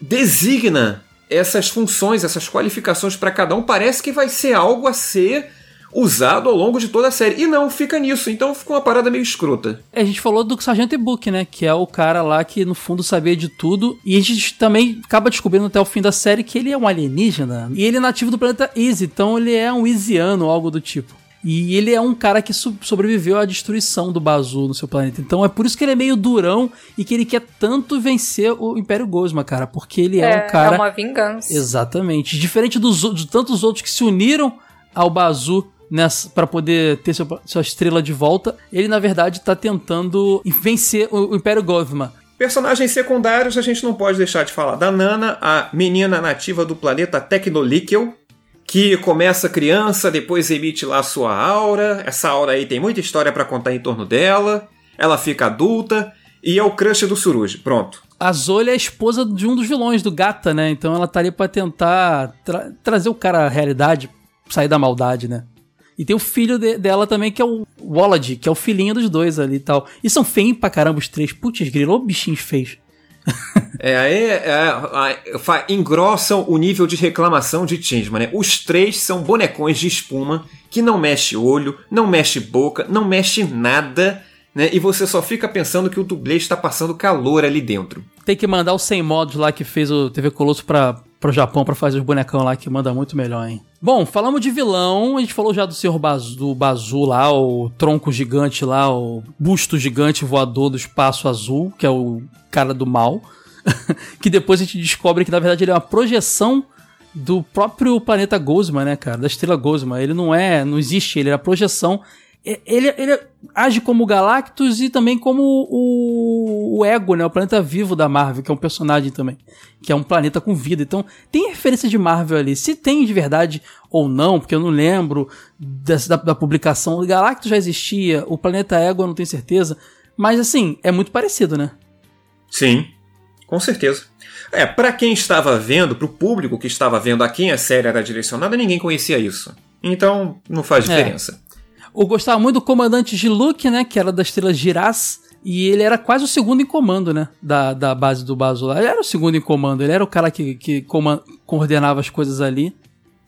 designa essas funções, essas qualificações para cada um. Parece que vai ser algo a ser usado ao longo de toda a série. E não, fica nisso. Então fica uma parada meio escrota. A gente falou do Sargento Book, né? Que é o cara lá que no fundo sabia de tudo. E a gente também acaba descobrindo até o fim da série que ele é um alienígena. E ele é nativo do planeta Easy, então ele é um Easiano, algo do tipo. E ele é um cara que so- sobreviveu à destruição do Bazu no seu planeta. Então é por isso que ele é meio durão e que ele quer tanto vencer o Império Gosma, cara. Porque ele é, um cara. é uma vingança. Exatamente. Diferente dos, de tantos outros que se uniram ao Bazu para poder ter seu- sua estrela de volta, ele na verdade tá tentando vencer o, o Império Gosma. Personagens secundários, a gente não pode deixar de falar da Nana, a menina nativa do planeta Tecnolíquel, que começa criança, depois emite lá sua aura. Essa aura aí tem muita história pra contar em torno dela. Ela fica adulta e é o crush do Suruji. Pronto. A Zolha é a esposa de um dos vilões, do Gata, né? Então ela tá ali pra tentar tra- trazer o cara à realidade, sair da maldade, né? E tem o filho de- dela também, que é o Wallad, que é o filhinho dos dois ali e tal. E são feios pra caramba os três. Putz, grilo, ô bichinhos feios. *laughs* É, aí é, é, engrossam o nível de reclamação de Changeman, né? Os três são bonecões de espuma que não mexe olho, não mexe boca, não mexe nada, né? E você só fica pensando que o dublê está passando calor ali dentro. Tem que mandar o 100 modos lá que fez o TV Colosso pra, pro Japão pra fazer os bonecão lá, que manda muito melhor, hein? Bom, falamos de vilão, a gente falou já do Senhor Bazu, do Bazu lá, o tronco gigante lá, o busto gigante voador do espaço azul, que é o cara do mal. *laughs* que depois a gente descobre que na verdade ele é uma projeção do próprio planeta Gosma, né, cara? Da estrela Gosma. Ele não é, não existe, ele é a projeção. E- Ele, ele age como o Galactus e também como o, o Ego, né? O planeta vivo da Marvel, que é um personagem também. Que é um planeta com vida. Então, tem referência de Marvel ali. Se tem de verdade ou não, porque eu não lembro dessa, da, da publicação. O Galactus já existia, o planeta Ego eu não tenho certeza. Mas, assim, é muito parecido, né? Sim, com certeza. É, pra quem estava vendo, pro público que estava vendo a quem a série era direcionada, ninguém conhecia isso. Então, não faz É. Eu gostava muito do comandante de Luke, né? Que era da estrela Giraz. E ele era quase o segundo em comando, né? Da, da base do Basu lá. Ele era o segundo em comando. Ele era o cara que, que coordenava as coisas ali.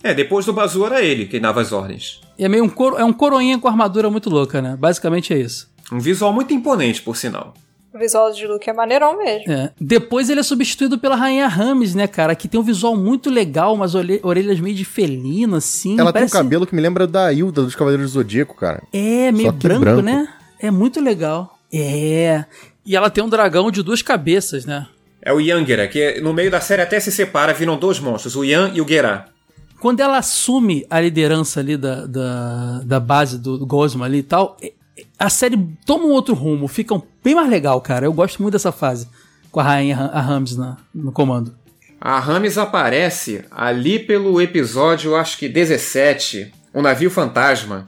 É, depois do Bazu era ele que dava as ordens. E é meio um, coro, é um coroinha com armadura muito louca, né? Basicamente é isso. Um visual muito imponente, por sinal. O visual de Luke é maneirão mesmo. É. Depois ele é substituído pela Rainha Rames, né, cara? Que tem um visual muito legal, umas orelha- orelhas meio de felina, assim. Ela Parece- tem um cabelo que me lembra da Hilda dos Cavaleiros do Zodíaco, cara. É, meio branco, branco. né? É muito legal. É. E ela tem um dragão de duas cabeças, né? É o Yangera, que no meio da série até se separa, viram dois monstros, o Yan e o Gerá. Quando ela assume a liderança ali da, da, da base do, do Gosma ali e tal, a série toma um outro rumo, fica bem mais legal, cara. Eu gosto muito dessa fase, com a rainha Ra- a Rams na, no comando. A Rames aparece ali pelo episódio, acho que 17, o navio fantasma,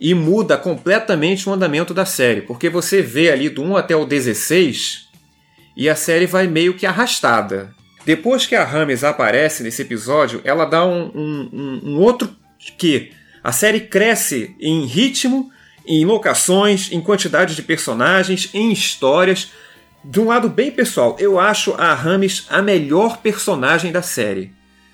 e muda completamente o andamento da série, porque você vê ali do 1 até o 16 e a série vai meio que arrastada. Depois que a Rames aparece nesse episódio, ela dá um- um- um outro que a série cresce em ritmo, em locações, em quantidade de personagens, em histórias. De um lado bem pessoal, eu acho a Rames a melhor personagem da série.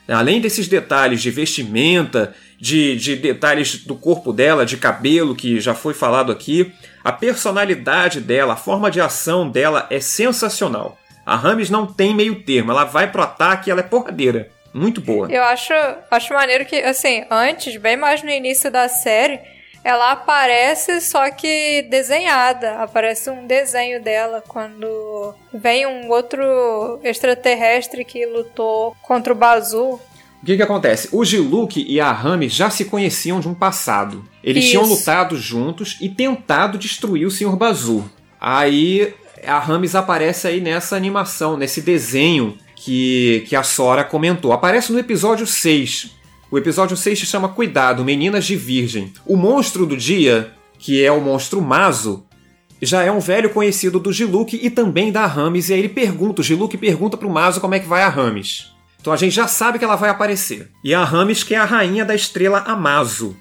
Além desses detalhes de vestimenta, de, de detalhes do corpo dela, de cabelo, que já foi falado aqui, a personalidade dela, a forma de ação dela é sensacional. A Rames não tem meio termo, ela vai pro ataque, ela é porradeira. Muito boa. Eu acho, acho maneiro que, assim, antes, bem mais no início da série, ela aparece só que desenhada. Aparece um desenho dela quando vem um outro extraterrestre que lutou contra o Bazu. O que, que acontece? O Giluk e a Rames já se conheciam de um passado. Eles Isso. tinham lutado juntos e tentado destruir o Sr. Bazu. Aí a Rames aparece aí nessa animação, nesse desenho que, que a Sora comentou. Aparece no episódio 6. O episódio 6 se chama Cuidado, Meninas de Virgem. O monstro do dia, que é o monstro Mazo, já é um velho conhecido do Giluk e também da Rames. E aí ele pergunta, o Giluk pergunta pro Mazo como é que vai a Rames. Então a gente já sabe que ela vai aparecer. E a Rames, que é a rainha da estrela Amazo.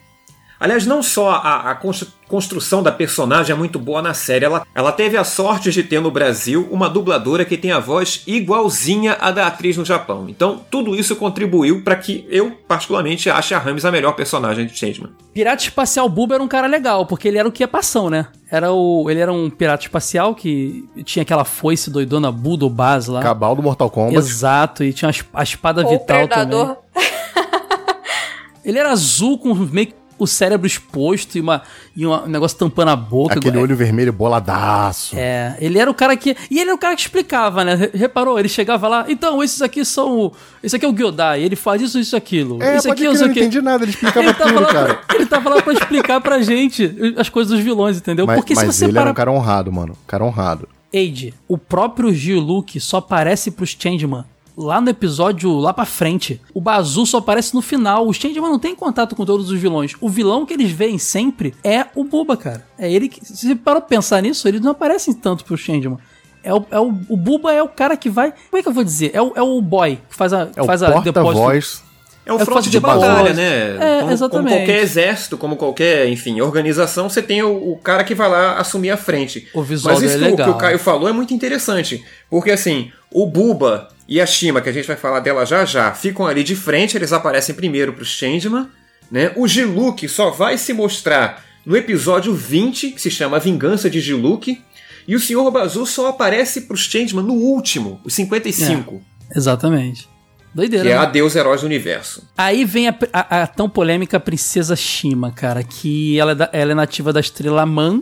Aliás, não só a, a constru- construção da personagem é muito boa na série, ela, ela teve a sorte de ter no Brasil uma dubladora que tem a voz igualzinha à da atriz no Japão. Então, tudo isso contribuiu para que eu, particularmente, ache a Rames a melhor personagem de Changeman. Pirata Espacial Buba era um cara legal, porque ele era o que é passão, né? Era o, ele era um pirata espacial que tinha aquela foice doidona Buda ou Baz lá. Cabal do Mortal Kombat. Exato, e tinha a es- a espada Ou vital Predador. também. *laughs* Ele era azul com meio que o cérebro exposto e, uma, e uma- um negócio tampando a boca. Aquele É- olho vermelho boladaço. É, ele era o cara que. E ele era o cara que explicava, né? Re- Reparou? Ele chegava lá, então, esses aqui são. o- Esse aqui é o Gyodai, ele faz isso, isso, aquilo. É, Esse aqui, crer, isso eu não entendi nada, ele explicava *laughs* Ele tava, tudo, lá cara. pra, ele tava lá pra *laughs* explicar pra gente as coisas dos vilões, entendeu? Mas, Porque se mas você ele para era um cara honrado, mano. Cara honrado. Age, o próprio Gil-Luke só aparece pros Changeman lá no episódio lá pra frente. O Bazu só aparece no final. Os Changeman não tem contato com todos os vilões. O vilão que eles veem sempre é o Buba, cara. É ele que. Se você parou pra pensar nisso, eles não aparecem tanto pros Changeman. É o, é o, o Buba é o cara que vai. Como é que eu vou dizer? É o, é o boy que faz a. É o faz a porta-voz. É o É fronte de de batalha. batalha, né? É, como, como exatamente. qualquer exército, como qualquer, enfim, organização, você tem o, o cara que vai lá assumir a frente. O visual Mas isso é que, o- que legal. o Caio falou é muito interessante. Porque assim, o Buba e a Shima, que a gente vai falar dela já já, ficam ali de frente, eles aparecem primeiro pros Changeman, né? O Giluk só vai se mostrar no episódio 20, que se chama A Vingança de Giluk. E o Sr. Bazu só aparece pros Changeman no último, os 55, Exatamente. Doideira. que é né? a Deus Heróis do Universo. Aí vem a, a- a tão polêmica Princesa Shima, cara, que ela é, da- ela é nativa da estrela Man.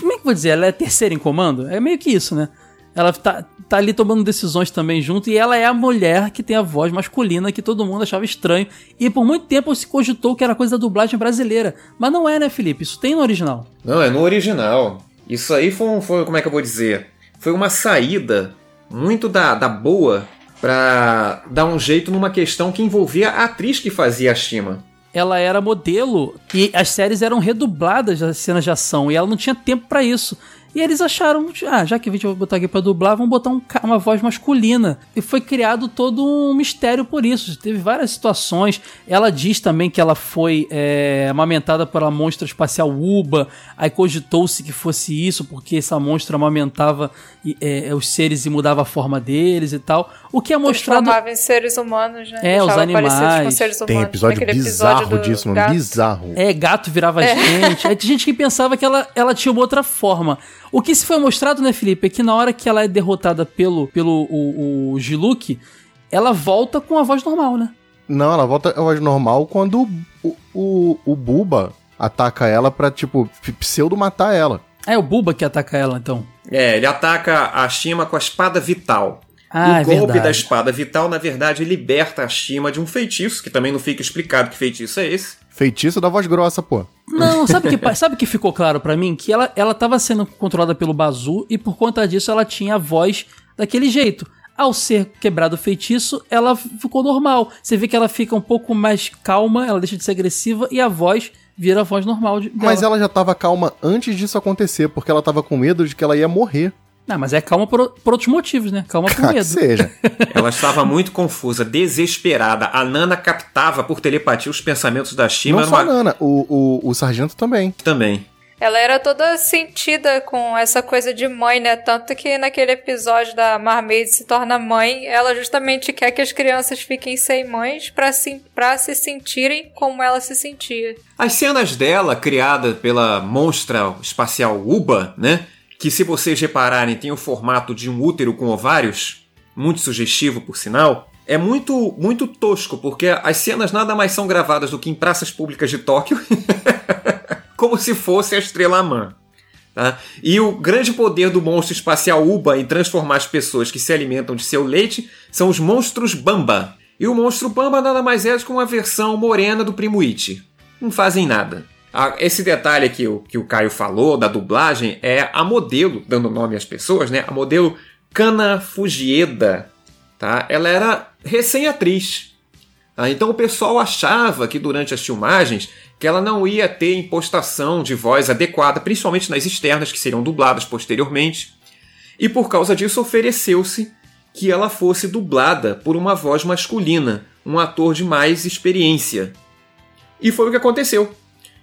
Como é que eu vou dizer? Ela é terceira em comando? É meio que isso, né? Ela tá, tá ali tomando decisões também junto, e ela é a mulher que tem a voz masculina que todo mundo achava estranho. E por muito tempo se cogitou que era coisa da dublagem brasileira. Mas não é, né, Felipe? Isso tem no original. Não, é no original. Isso aí foi, um- foi como é que eu vou dizer? Foi uma saída muito da, da boa pra dar um jeito numa questão que envolvia a atriz que fazia a Shima. ela era modelo e as séries eram redubladas as cenas de ação e ela não tinha tempo pra isso. E eles acharam, ah, já que a gente vai botar aqui pra dublar, vamos botar um uma voz masculina. E foi criado todo um mistério por isso. Teve várias situações. Ela diz também que ela foi é, amamentada pela monstra espacial Uba. Aí cogitou-se que fosse isso, porque essa monstra amamentava e, é, os seres e mudava a forma deles e tal. O que é mostrado. Transformava em seres humanos, né? É, os Deixava animais. com seres Tem humanos. episódio Naquele bizarro episódio disso, mano. gato. Bizarro. É, gato virava É. gente. Aí tinha gente que pensava que ela, ela tinha uma outra forma. O que se foi mostrado, né, Felipe, é que na hora que ela é derrotada pelo, pelo o, o Giluk, ela volta com a voz normal, né? Não, ela volta à voz normal quando o, o, o Buba ataca ela pra, tipo, p- pseudo matar ela. É o Buba que ataca ela, então. É, ele ataca a Shima com a espada vital. Ah, o é golpe verdade. da espada vital, na verdade, liberta a Shima de um feitiço, que também não fica explicado que feitiço é esse. Feitiço da voz grossa, pô. Não, sabe que, *laughs* sabe que ficou claro pra mim? Que ela, ela tava sendo controlada pelo Bazu e por conta disso ela tinha a voz daquele jeito. Ao ser quebrado o feitiço, ela ficou normal. Você vê que ela fica um pouco mais calma, ela deixa de ser agressiva e a voz vira a voz normal de- dela. Mas ela já tava calma antes disso acontecer, porque ela tava com medo de que ela ia morrer. Não, mas é calma por, por outros motivos, né? Calma por medo. seja. *laughs* Ela estava muito confusa, desesperada. A Nana captava por telepatia os pensamentos da Shima Não só a Nana, o, o, o sargento também. também. Ela era toda sentida com essa coisa de mãe, né? Tanto que naquele episódio da Marmaid se torna mãe, ela justamente quer que as crianças fiquem sem mães pra se, pra se sentirem como ela se sentia. As cenas dela, criada pela monstra espacial Uba, né? Que se vocês repararem tem o formato de um útero com ovários, muito sugestivo por sinal, é muito muito tosco, porque as cenas nada mais são gravadas do que em praças públicas de Tóquio, *laughs* como se fosse a Estrela Man. Tá? E o grande poder do monstro espacial Uba em transformar as pessoas que se alimentam de seu leite são os monstros Bamba. E o monstro Bamba nada mais é do que uma versão morena do Primo It. Não fazem nada. Esse detalhe que o, que o Caio falou da dublagem é a modelo, dando nome às pessoas, né? A modelo Kana Fujieda. Tá? Ela era recém-atriz. Tá? Então o pessoal achava que durante as filmagens que ela não ia ter impostação de voz adequada, principalmente nas externas que seriam dubladas posteriormente. E por causa disso ofereceu-se que ela fosse dublada por uma voz masculina, um ator de mais experiência. E foi o que aconteceu.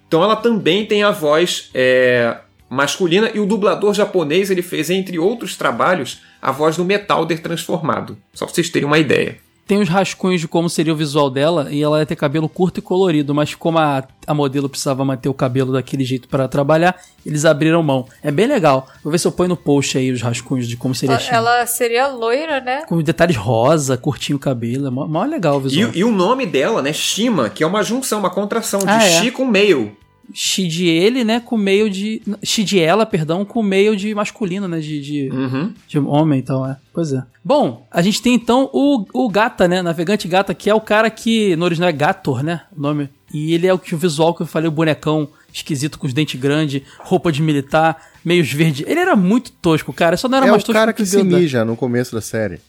Então ela também tem a voz é, masculina e o dublador japonês ele fez, entre outros trabalhos, a voz do Metalder transformado. Só pra vocês terem uma ideia. Tem os rascunhos de como seria o visual dela e ela ia ter cabelo curto e colorido, mas como a, a modelo precisava manter o cabelo daquele jeito pra trabalhar, eles abriram mão. É bem legal. Vou ver se eu ponho no post aí os rascunhos de como seria a Shima. Ela seria loira, né? Com detalhes rosa, curtinho o cabelo. É mó, mó legal o visual. E, e o nome dela, né? Shima, que é uma junção, uma contração de Ah, é. Shi com male. Shi de ele, né, com meio de... Shi de ela, perdão, com meio de masculino, né, de... de... Uhum. De homem, então, é. Pois é. Bom, a gente tem então o, o Gata, né? Navegante Gata, que é o cara que no original é Gator, né? O nome. E ele é o que o visual que eu falei, o bonecão esquisito com os dentes grandes, roupa de militar, meios verde. Ele era muito tosco, cara. Só não era É mais o tosco cara que que o se mija no começo da série.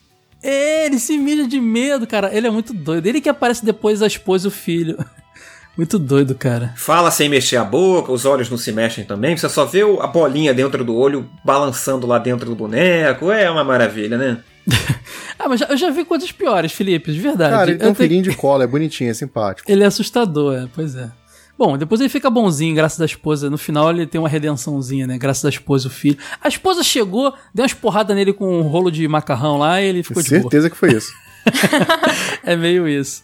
É, ele se mija de medo, cara. Ele é muito doido. Ele que aparece depois da esposa e o filho. Muito doido, cara. Fala sem mexer a boca, os olhos não se mexem também. Você só vê o- a bolinha dentro do olho balançando lá dentro do boneco. É uma maravilha, né? *laughs* Ah, mas já- eu já vi coisas piores, Felipe, de verdade. Cara, ele tem um tenho- filhinho de *laughs* cola, é bonitinho, é simpático. Ele é assustador, é, pois é. Bom, depois ele fica bonzinho, graças à esposa. No final ele tem uma redençãozinha, né? Graças à esposa e o filho. A esposa chegou, deu umas porradas nele com um rolo de macarrão lá e ele ficou de boa. Certeza que foi isso. *laughs* É meio isso.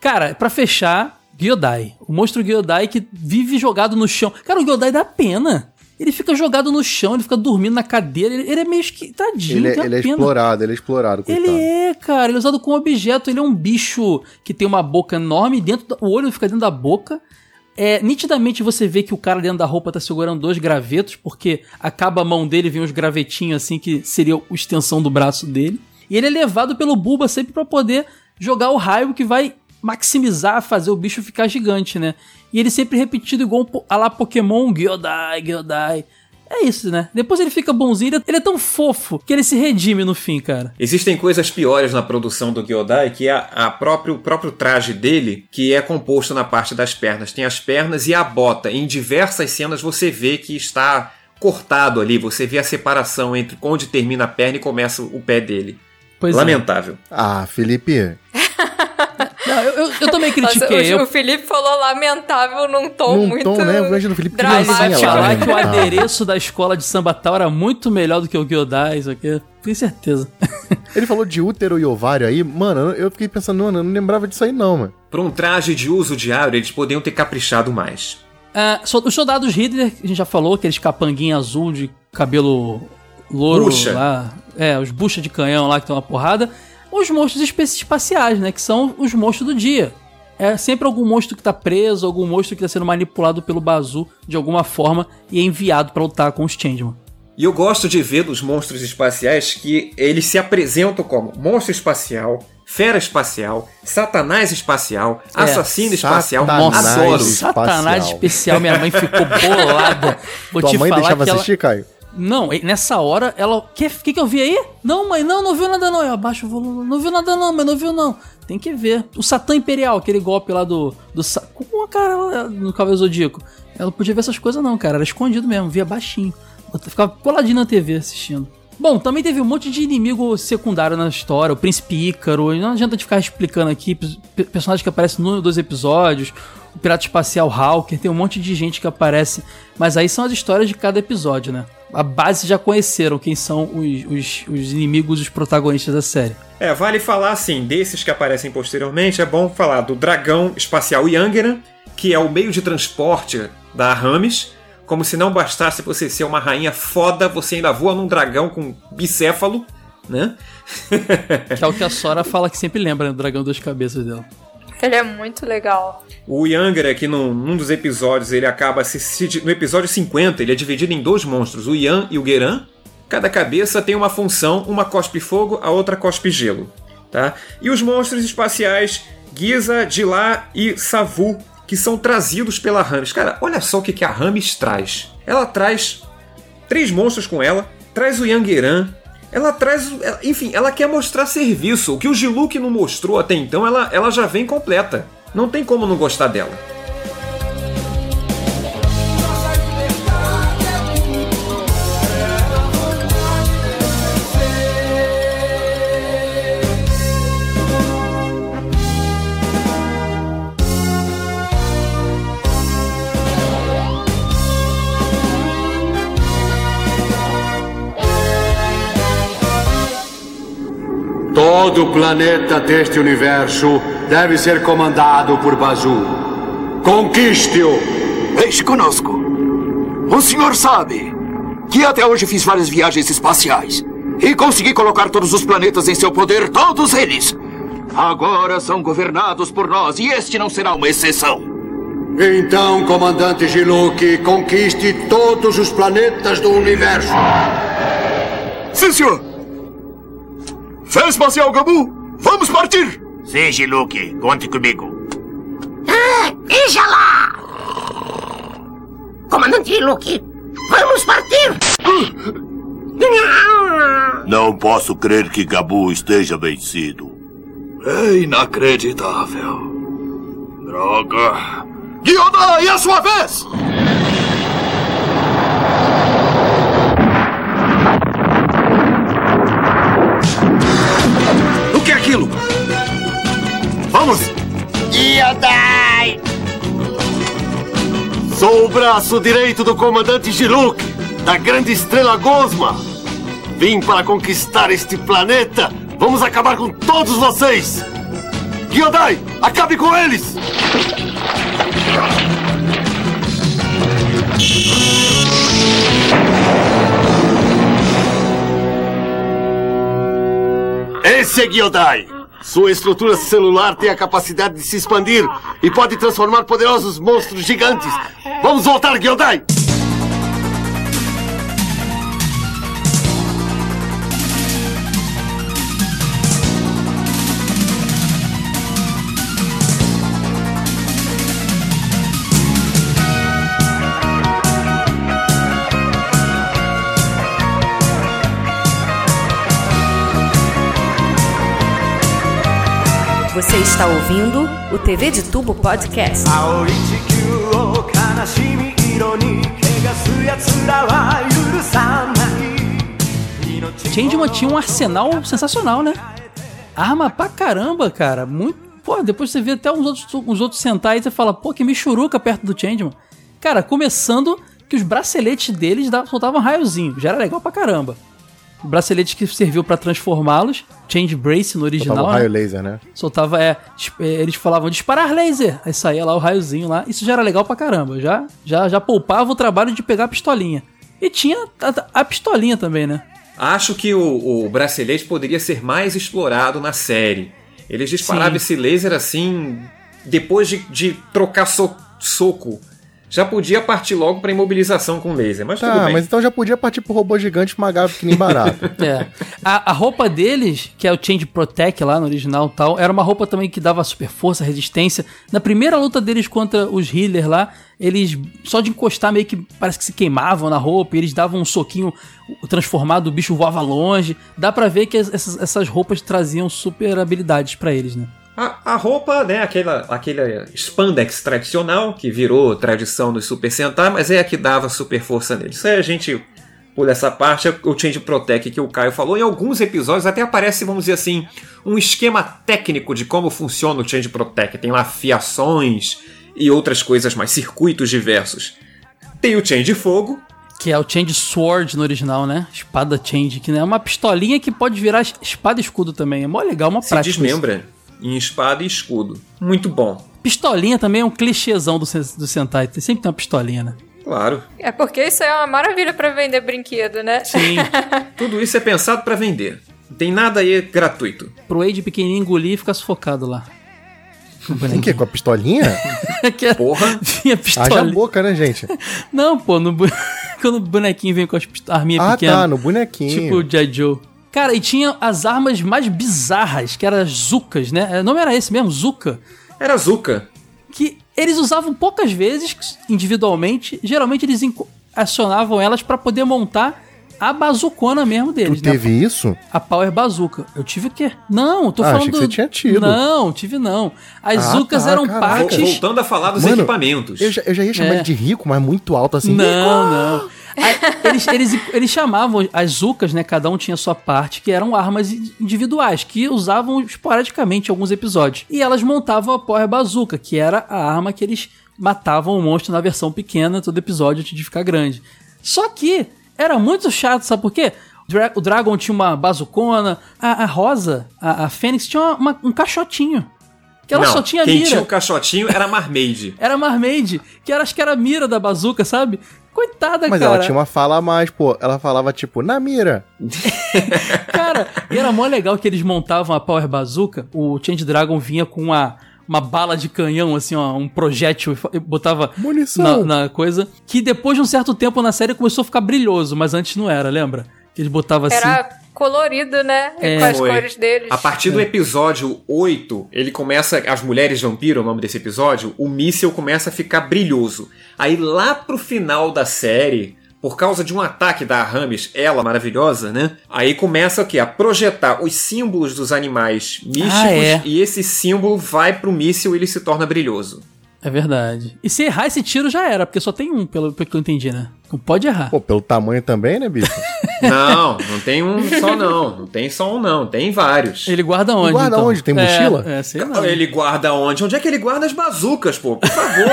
Cara, pra fechar, Gyodai. O monstro Gyodai que vive jogado no chão. Cara, o Gyodai dá pena. Ele fica jogado no chão, ele fica dormindo na cadeira. Ele, ele é meio esqui... tadinho, Ele, é- tem ele é explorado, ele é explorado, coitado. Ele é, cara, ele é usado como objeto. Ele é um bicho que tem uma boca enorme, dentro da- o olho fica dentro da boca. É, nitidamente você vê que o cara dentro da roupa tá segurando dois gravetos, porque acaba a mão dele vem uns gravetinhos assim, que seria a extensão do braço dele. E ele é levado pelo Bulba sempre pra poder jogar o raio que vai maximizar, fazer o bicho ficar gigante, né? E ele sempre repetido igual um a lá Pokémon, Gyodai, Gyodai. É isso, né? Depois ele fica bonzinho, ele é- ele é tão fofo que ele se redime no fim, cara. Existem coisas piores na produção do Gyodai, que é a, a próprio, o próprio traje dele, que é composto na parte das pernas. Tem as pernas e a bota. Em diversas cenas você vê que está cortado ali, você vê a separação entre onde termina a perna e começa o pé dele. Pois é. Lamentável. Ah, Felipe. *laughs* Não, eu, eu, eu também *laughs* Nossa, critiquei. o, eu, o Felipe falou lamentável num tom Num muito tom, né? O Felipe ele vai criancinha dramático. lá, falar né? que o adereço da escola de samba tal era muito melhor do que o Gyodai, isso aqui. Tenho certeza. *laughs* Ele falou de útero e ovário aí. Mano, eu fiquei pensando, mano, eu não lembrava disso aí não, mano. Para um traje de uso diário, eles poderiam ter caprichado mais. Ah, os soldados Hitler, que a gente já falou, aqueles capanguinha azul de cabelo louro Bucha. lá. É, os bucha de canhão lá que tem uma porrada. Os monstros espaciais, né? Que são os monstros do dia. É sempre algum monstro que tá preso, algum monstro que tá sendo manipulado pelo Bazu de alguma forma e é enviado pra lutar com os Changeman. E eu gosto de ver dos monstros espaciais que eles se apresentam como monstro espacial, fera espacial, satanás espacial, É, assassino espacial. Satanás Adoro. espacial. Satanás especial, minha mãe ficou *laughs* bolada. Vou Tua te mãe falar deixava que ela... assistir, Caio? Não, nessa hora ela. O que, que, que eu vi aí? Não, mãe, não, não viu nada não. Eu abaixo o volume. Não viu nada não, mãe, não viu não. Tem que ver. O Satã Imperial, aquele golpe lá do. do com a cara no Cavaleiro Zodíaco. Ela podia ver essas coisas não, cara. Era escondido mesmo, via baixinho. Eu ficava coladinho na TV assistindo. Bom, também teve um monte de inimigo secundário na história, o Príncipe Ícaro, não adianta de ficar explicando aqui, pe- personagens que aparecem num ou dois episódios, o Pirata Espacial Hawker, tem um monte de gente que aparece, mas aí são as histórias de cada episódio, né? A base já conheceram quem são os, os, os inimigos, os protagonistas da série. É, vale falar assim, desses que aparecem posteriormente, é bom falar do dragão espacial Yangeran, que é o meio de transporte da Rames. Como se não bastasse você ser uma rainha foda, você ainda voa num dragão com bicéfalo, né? *laughs* Que é o que a Sora fala que sempre lembra, né? Do dragão das cabeças dela. *laughs* Ele é muito legal. O Yangra, que num, num dos episódios, ele acaba se, se- No episódio 50, ele é dividido em dois monstros, o Yan e o Geran. Cada cabeça tem uma função, uma cospe fogo, a outra cospe gelo. Tá? E os monstros espaciais Giza, Dilá e Savu, que são trazidos pela Rames. Cara, olha só o que, que a Rames traz. Ela traz três monstros com ela, traz o Yangeran, ela traz. Enfim, ela quer mostrar serviço. O que o Giluk não mostrou até então, ela, ela já vem completa. Não tem como não gostar dela. Todo o planeta deste universo deve ser comandado por Bazu. Conquiste-o! Deixe conosco. O senhor sabe que até hoje fiz várias viagens espaciais e consegui colocar todos os planetas em seu poder, todos eles. Agora são governados por nós e este não será uma exceção. Então, comandante Giluk, conquiste todos os planetas do universo. Sim, senhor. Fé espacial, Gabu, vamos partir! Sim, Giluk, conte comigo. Ah, veja lá! Comandante Luke, vamos partir! Não posso crer que Gabu esteja vencido. É inacreditável. Droga. Yoda, e a sua vez! Vamos! Yodai! Sou o braço direito do comandante Giluk, da grande estrela Gosma. Vim para conquistar este planeta. Vamos acabar com todos vocês. Gyodai, acabe com eles! Esse é Gyodai. Sua estrutura celular tem a capacidade de se expandir e pode transformar poderosos monstros gigantes. Vamos voltar, Gyodai! Você está ouvindo o TV de Tubo Podcast. Changeman tinha um arsenal sensacional, né? Arma pra caramba, cara. Muito. Pô, depois você vê até uns outros, uns outros Sentai e fala, pô, que michuruca perto do Changeman. Cara, começando que os braceletes deles soltavam raiozinho. Já era legal pra caramba. O bracelete que serviu pra transformá-los. Change Brace no original. Soltava um né? raio laser, né? Soltava, é, é, eles falavam disparar laser, aí saía lá o raiozinho lá, isso já era legal pra caramba, já, já, já poupava o trabalho de pegar a pistolinha. E tinha a, a pistolinha também, né? Acho que o, o bracelete poderia ser mais explorado na série. Eles disparavam Sim. esse laser assim, depois de, de trocar so- soco. Já podia partir logo pra imobilização com laser, mas tudo Tá, bem. mas então já podia partir pro robô gigante esmagado que nem barato. *laughs* É. A, a roupa deles, que é o Change Protect lá no original e tal, era uma roupa também que dava super força, resistência. Na primeira luta deles contra os healers lá, eles só de encostar meio que parece que se queimavam na roupa, e eles davam um soquinho transformado, o bicho voava longe. Dá pra ver que es- essas, essas roupas traziam super habilidades pra eles, né? A, a roupa, né, aquela, aquele spandex tradicional, que virou tradição dos Super Sentai, mas é a que dava super força neles. Isso aí a gente pula essa parte, é o Change Protect que o Caio falou. Em alguns episódios até aparece, vamos dizer assim, um esquema técnico de como funciona o Change Protect. Tem lá fiações e outras coisas mais, circuitos diversos. Tem o Change Fogo, Que é o Change Sword no original, né? Espada Change, que é uma pistolinha que pode virar es- espada e escudo também. É mó legal, mó se prático. isso. desmembra em espada e escudo. Muito bom. Pistolinha também é um clichêzão do, do Sentai. Tem- Sempre tem uma pistolinha, né? Claro. É porque isso é uma maravilha pra vender brinquedo, né? Sim. *laughs* Tudo isso é pensado pra vender. Não tem nada aí gratuito. Pro Wade pequenininho engolir e ficar sufocado lá. *laughs* Tem que Com a pistolinha? *laughs* que Porra. Vinha Haja pistolinha. boca, né, gente? Não, pô, no bu- quando o bonequinho vem com as pist- arminhas Ah, pequenas. tá, no bonequinho. Tipo o G.I. Joe. Cara, e tinha as armas mais bizarras, que eram as Zucas, né? O nome era esse mesmo, Zuka. Era Zuka. Que eles usavam poucas vezes, individualmente. Geralmente eles acionavam elas pra poder montar a bazucona mesmo deles. Tu teve né? isso? A Power Bazooka. Eu tive o quê? Não, tô Ah, falando. achei que você tinha tido. Não, tive não. As Ah, Zucas tá, eram caraca. partes. Voltando a falar dos Mano, equipamentos. Eu já, eu já ia chamar É. ele de rico, mas muito alto assim. Não, não. Eles, eles, eles chamavam as Zucas, né? Cada um tinha sua parte, que eram armas individuais, que usavam esporadicamente em alguns episódios. E elas montavam a Power Bazooka, que era a arma que eles matavam o monstro na versão pequena, todo episódio antes de ficar grande. Só que era muito chato, sabe por quê? Dra- o Dragon tinha uma bazucona. A, a Rosa, a, a Fênix, tinha uma- uma- um caixotinho. Que ela Não, só tinha quem mira. tinha o caixotinho era a Marmaid. Era Marmaid, que era, acho que era a mira da bazuca, sabe? Coitada, Mas cara. ela tinha uma fala a mais, pô. Ela falava, tipo, na mira. *laughs* *laughs* Cara, e era mó legal que eles montavam a Power Bazooka. O Change Dragon vinha com uma, uma bala de canhão, assim, ó, um projétil, botava Munição. na, na coisa. Que depois de um certo tempo na série começou a ficar brilhoso, mas antes não era, lembra? Que eles botavam assim. Era colorido, né? É. Com as Foi. cores deles. A partir do episódio 8, ele começa. As Mulheres Vampiro, o nome desse episódio, o míssil começa a ficar brilhoso. Aí lá pro final da série. Por causa de um ataque da Aramis, ela maravilhosa, né? Aí começa o quê? A projetar os símbolos dos animais místicos Ah, é. e esse símbolo vai pro míssil e ele se torna brilhoso. É verdade. E se errar esse tiro já era, porque só tem um, pelo, pelo que eu entendi, né? Não pode errar. Pô, pelo tamanho também, né, bicho? *laughs* Não, não tem um só não. Não tem só um não, tem vários. Ele guarda onde? guarda então? onde? Tem mochila? É, é sei lá. Ele guarda onde? Onde é que ele guarda as bazucas, pô? Por favor.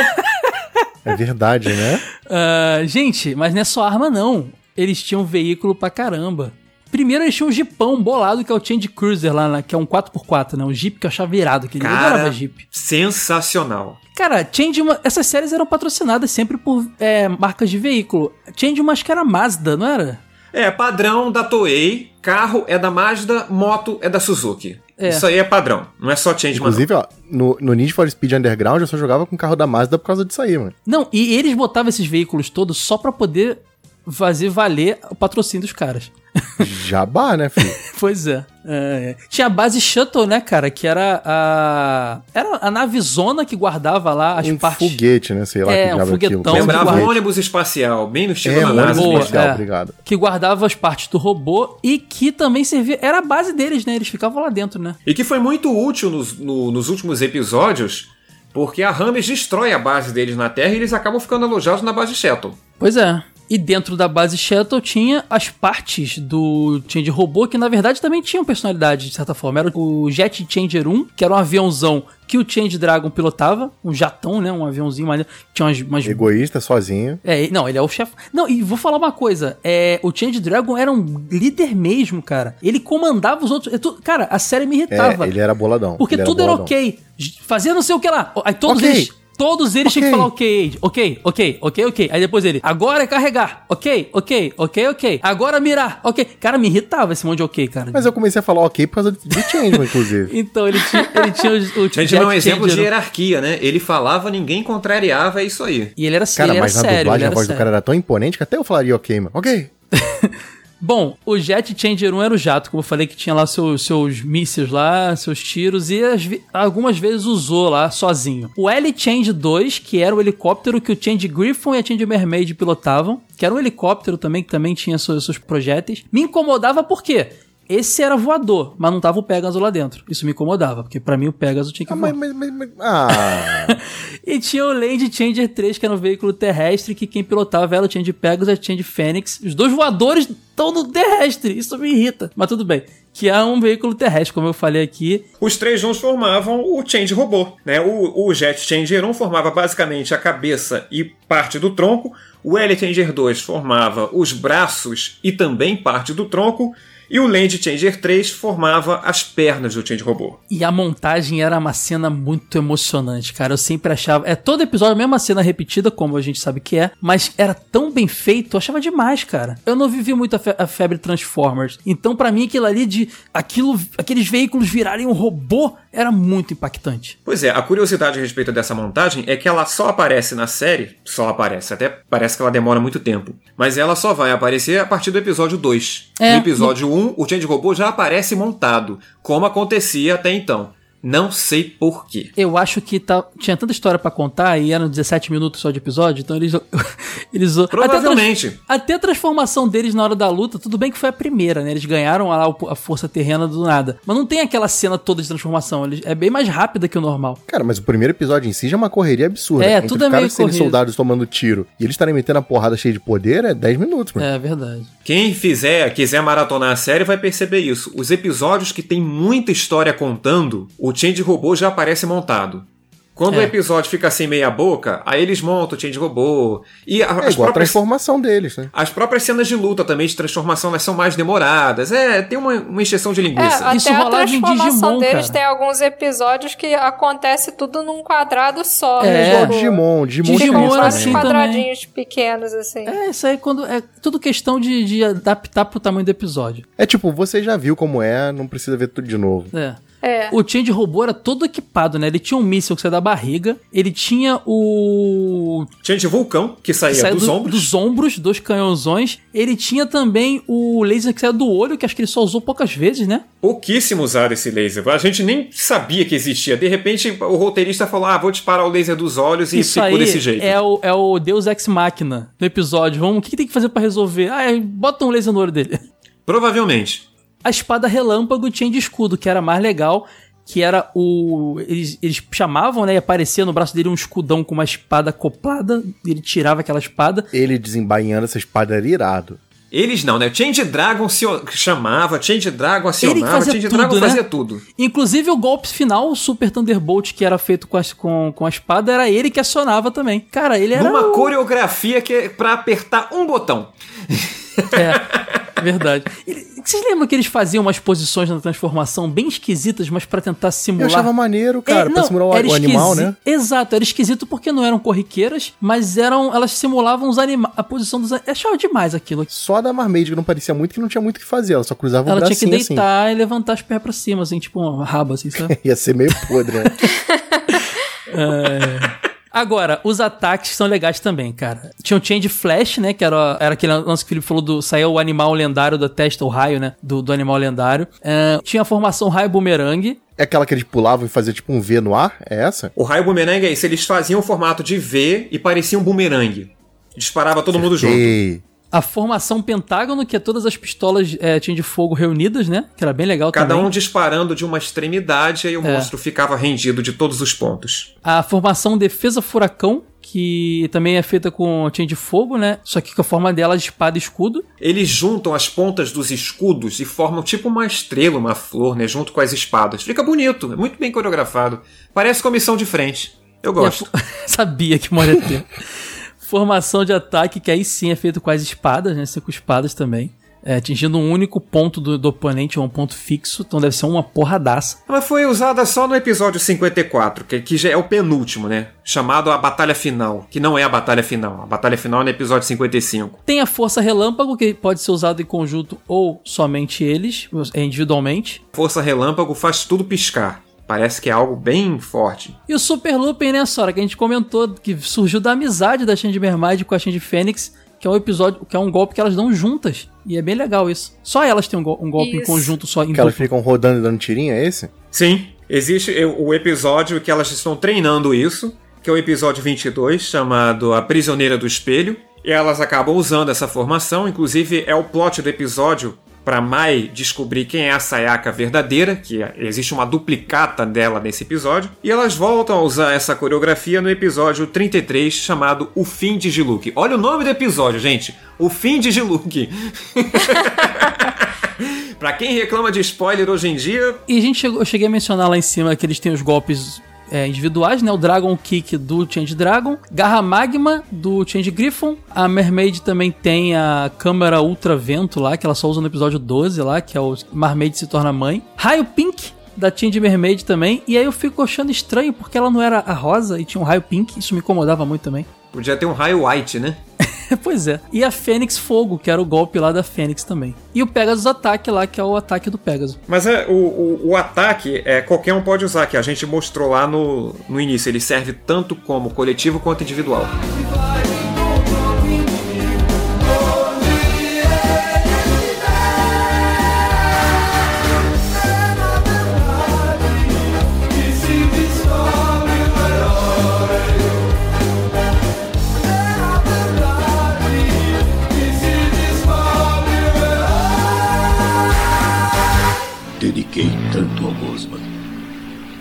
É verdade, né? Ah, gente, mas não é só arma, não. Eles tinham veículo pra caramba. Primeiro eles tinham um jipão bolado, que é o Change Cruiser lá, né, que é um 4x4, né? Um jeep que eu achava irado, aquele eu adorava Cara, jeep. sensacional. Cara, Change, uma- essas séries eram patrocinadas sempre por é, marcas de veículo. Change, uma acho que era Mazda, não era? É, padrão da Toei, carro é da Mazda, moto é da Suzuki. É. Isso aí é padrão, não é só Changeman. não. Inclusive, ó, no, no Need for Speed Underground eu só jogava com o carro da Mazda por causa disso aí, mano. Não, e eles botavam esses veículos todos só pra poder fazer valer o patrocínio dos caras. Jabá, né, filho? *laughs* Pois é. É, é. Tinha a base Shuttle, né, cara? Que era a. Era a navezona que guardava lá as um partes. foguete, né? Sei lá É, que um é aquilo. foguetão Lembrava um ônibus espacial, bem no estilo É, da NASA. ônibus Boa, espacial, é. obrigado. Que guardava as partes do robô e que também servia. Era a base deles, né? Eles ficavam lá dentro, né? E que foi muito útil nos, no- nos últimos episódios, porque a Rames destrói a base deles na Terra e eles acabam ficando alojados na base Shuttle. Pois é. E dentro da base Shuttle tinha as partes do Change Robô, que na verdade também tinham personalidade, de certa forma. Era o Jet Changer 1, que era um aviãozão que o Change Dragon pilotava, um jatão, né? Um aviãozinho maneiro. Tinha umas, umas Egoísta, sozinho. É, não, ele é o chefe. Não, e vou falar uma coisa: é, o Change Dragon era um líder mesmo, cara. Ele comandava os outros. tu- cara, a série me irritava. É, ele era boladão. Porque ele tudo era, boladão. ok. Fazia não sei o que lá. Aí todos Ok. eles. Todos eles tinham que falar ok, ok, ok, ok, ok. Aí depois ele, agora é carregar, ok, ok, ok, ok. Agora mirar, ok. Cara, me irritava esse monte de ok, cara. Mas eu comecei a falar ok por causa do do Changeman, inclusive. *laughs* Então, ele tinha, ele tinha o, o Changeman é um exemplo de Changer. hierarquia, né? Ele falava, ninguém contrariava, é isso aí. E ele era, Cara, ele era mas na sério, ele dublagem a voz do sério. cara era tão imponente que até eu falaria ok, mano. Ok. *laughs* Bom, o Jet Changer 1 era o jato, como eu falei, que tinha lá seus, seus mísseis lá, seus tiros, e ve- algumas vezes usou lá sozinho. O L-Change 2, que era o helicóptero que o Change Griffon e a Change Mermaid pilotavam, que era um helicóptero também, que também tinha seus, seus projéteis, me incomodava por quê? Esse era voador, mas não tava o Pegasus lá dentro. Isso me incomodava, porque pra mim o Pegasus tinha que Ah, voar. mas, mas, mas, mas- *laughs* ah. E tinha o Land Changer 3, que era um veículo terrestre, que quem pilotava era o Change Pegasus e a Change Fênix. Os dois voadores estão no terrestre, isso me irrita. Mas tudo bem. Que é um veículo terrestre, como eu falei aqui. Os três juntos formavam o Change Robô. Né? O, o Jet Changer 1 formava basicamente a cabeça e parte do tronco. O L Changer 2 formava os braços e também parte do tronco. E o Land Changer 3 formava as pernas do Change Robô. E a montagem era uma cena muito emocionante, cara. Eu sempre achava. É todo episódio a mesma cena repetida, como a gente sabe que é, mas era tão bem feito, eu achava demais, cara. Eu não vivi muito a, fe- a febre Transformers. Então, pra mim, aquilo ali de. Aquilo, aqueles veículos virarem um robô era muito impactante. Pois é, a curiosidade a respeito dessa montagem é que ela só aparece na série, só aparece, até parece que ela demora muito tempo, mas ela só vai aparecer a partir do episódio 2. É, no episódio 1, o Change Robô já aparece montado, como acontecia até então. Não sei porquê. Eu acho que tá- tinha tanta história pra contar e eram 17 minutos só de episódio, então eles. *laughs* eles Provavelmente. Até, a até a transformação deles na hora da luta, tudo bem que foi a primeira, né? Eles ganharam lá o- a força terrena do nada. Mas não tem aquela cena toda de transformação. Eles, é bem mais rápida que o normal. Cara, mas o primeiro episódio em si já é uma correria absurda. É, Entre tudo é os caras meio serem corrido. soldados tomando tiro e eles estarem metendo a porrada cheia de poder é 10 minutos, mano. É verdade. Quem fizer, quiser maratonar a série vai perceber isso. Os episódios que tem muita história contando, o Change Robô já aparece montado. Quando É. o episódio fica assim meia boca, aí eles montam o Change Robô. E a- É as igual a próprias transformação deles, né? as próprias cenas de luta também, de transformação, elas são mais demoradas. É, tem uma, uma encheção de É, linguiça. até a transformação Digimon, deles cara. tem alguns episódios que acontece tudo num quadrado só. É. né? Igual Tipo, Digimon, Digimon, Digimon era vários também. assim quadradinhos pequenos, assim. É, isso aí quando. É tudo questão de, de adaptar pro tamanho do episódio. É tipo, você já viu como é, não precisa ver tudo de novo. É. É. O Change Robô era todo equipado, né? Ele tinha um míssil que saía da barriga, ele tinha o. Change Vulcão, que saía que saía dos do- ombros. dos ombros, dois canhõezões. Ele tinha também o laser que saía do olho, que acho que ele só usou poucas vezes, né? Pouquíssimo usaram esse laser. A gente nem sabia que existia. De repente, o roteirista falou: ah, vou disparar o laser dos olhos e Isso ficou aí desse jeito. É, o, é o Deus Ex Machina do episódio. Vamos, o que, que tem que fazer pra resolver? Ah, é, bota um laser no olho dele. Provavelmente. A espada relâmpago tinha de escudo, que era mais legal, que era o. Eles, eles chamavam, né? E aparecia no braço dele um escudão com uma espada acoplada, e ele tirava aquela espada. Ele desembainhando essa espada era irado. Eles não, né? Change Dragon se chamava, Change Dragon acionava, fazia Change tudo, Dragon né? fazia tudo. Inclusive o golpe final, o Super Thunderbolt, que era feito com a, com, com a espada, era ele que acionava também. Cara, ele era. Numa o- coreografia que é pra apertar um botão. *laughs* É, verdade. Vocês lembram que eles faziam umas posições na transformação bem esquisitas, mas pra tentar simular. Eu achava maneiro, cara, É, pra não, simular o, era o animal, né? Exato, era esquisito porque não eram corriqueiras, mas eram. Elas simulavam os animais. A posição dos. Eu achava demais aquilo. Só da Marmaid que não parecia muito, que não tinha muito o que fazer. Ela só cruzava o Ela tinha que assim. deitar e levantar as pernas pra cima, assim, tipo uma raba, assim, sabe? *laughs* Ia ser meio podre, né? *laughs* É. Agora, os ataques são legais também, cara. Tinha o Change Flash, né? Que era, era aquele lance que o Felipe falou do. Saiu o animal lendário da testa, o raio, né? Do, do animal lendário. É, tinha a formação raio bumerangue. É aquela que eles pulavam e faziam tipo um V no ar? É essa? O raio bumerangue é isso, eles faziam o formato de V e parecia um bumerangue. Disparava todo mundo junto. A formação pentágono, que é todas as pistolas é, tinha de fogo reunidas, né? Que era bem legal Cada também. um disparando de uma extremidade e aí o É. monstro ficava rendido de todos os pontos. A formação defesa furacão, que também é feita com tinha de fogo, né? Só que com a forma dela de espada e escudo. Eles juntam as pontas dos escudos e formam tipo uma estrela, uma flor, né? Junto com as espadas. Fica bonito, é muito bem coreografado. Parece comissão de frente. Eu gosto. A *laughs* Sabia que moria ter. Formação de ataque, que aí sim é feito com as espadas, né? Cinco espadas também. É, atingindo um único ponto do, do oponente, ou um ponto fixo, então deve ser uma porradaça. Ela foi usada só no episódio 54, que, que já é o penúltimo, né? Chamado a Batalha Final, que não é a Batalha Final. A Batalha Final é no episódio 55. Tem a força relâmpago, que pode ser usado em conjunto ou somente eles, é, individualmente. Força Relâmpago faz tudo piscar. Parece que é algo bem forte. E o Super Lupin, né, Sora, que a gente comentou que surgiu da amizade da Change Mermaid com a Change Fênix, que é um episódio, que é um golpe que elas dão juntas. E é bem legal isso. Só elas têm um, go- um golpe em Isso. conjunto só em Que elas ficam rodando e dando tirinho, é esse? Sim, existe o episódio que elas estão treinando isso, que é o episódio 22, chamado A Prisioneira do Espelho. E elas acabam usando essa formação, inclusive é o plot do episódio para Mai descobrir quem é a Sayaka verdadeira, que existe uma duplicata dela nesse episódio. E elas voltam a usar essa coreografia no episódio 33, chamado O Fim de Giluk. Olha o nome do episódio, gente! O Fim de Giluk. *laughs* Pra quem reclama de spoiler hoje em dia, E a gente chegou, eu cheguei a mencionar lá em cima que eles têm os golpes é, individuais, né? O Dragon Kick do Change Dragon, Garra Magma do Change Griffon, a Mermaid também tem a câmera Ultra Vento lá, que ela só usa no episódio 12 lá, que é o Mermaid se torna mãe. Raio Pink da Change Mermaid também, e aí eu fico achando estranho porque ela não era a rosa e tinha um raio pink, isso me incomodava muito também. podia ter um raio white, né? *laughs* *laughs* pois é. E a Fênix Fogo, que era o golpe lá da Fênix também. E o Pegasus Ataque lá, que é o ataque do Pegasus. Mas é, o, o, o ataque é, qualquer um pode usar, que a gente mostrou lá no, no início. Ele serve tanto como coletivo quanto individual.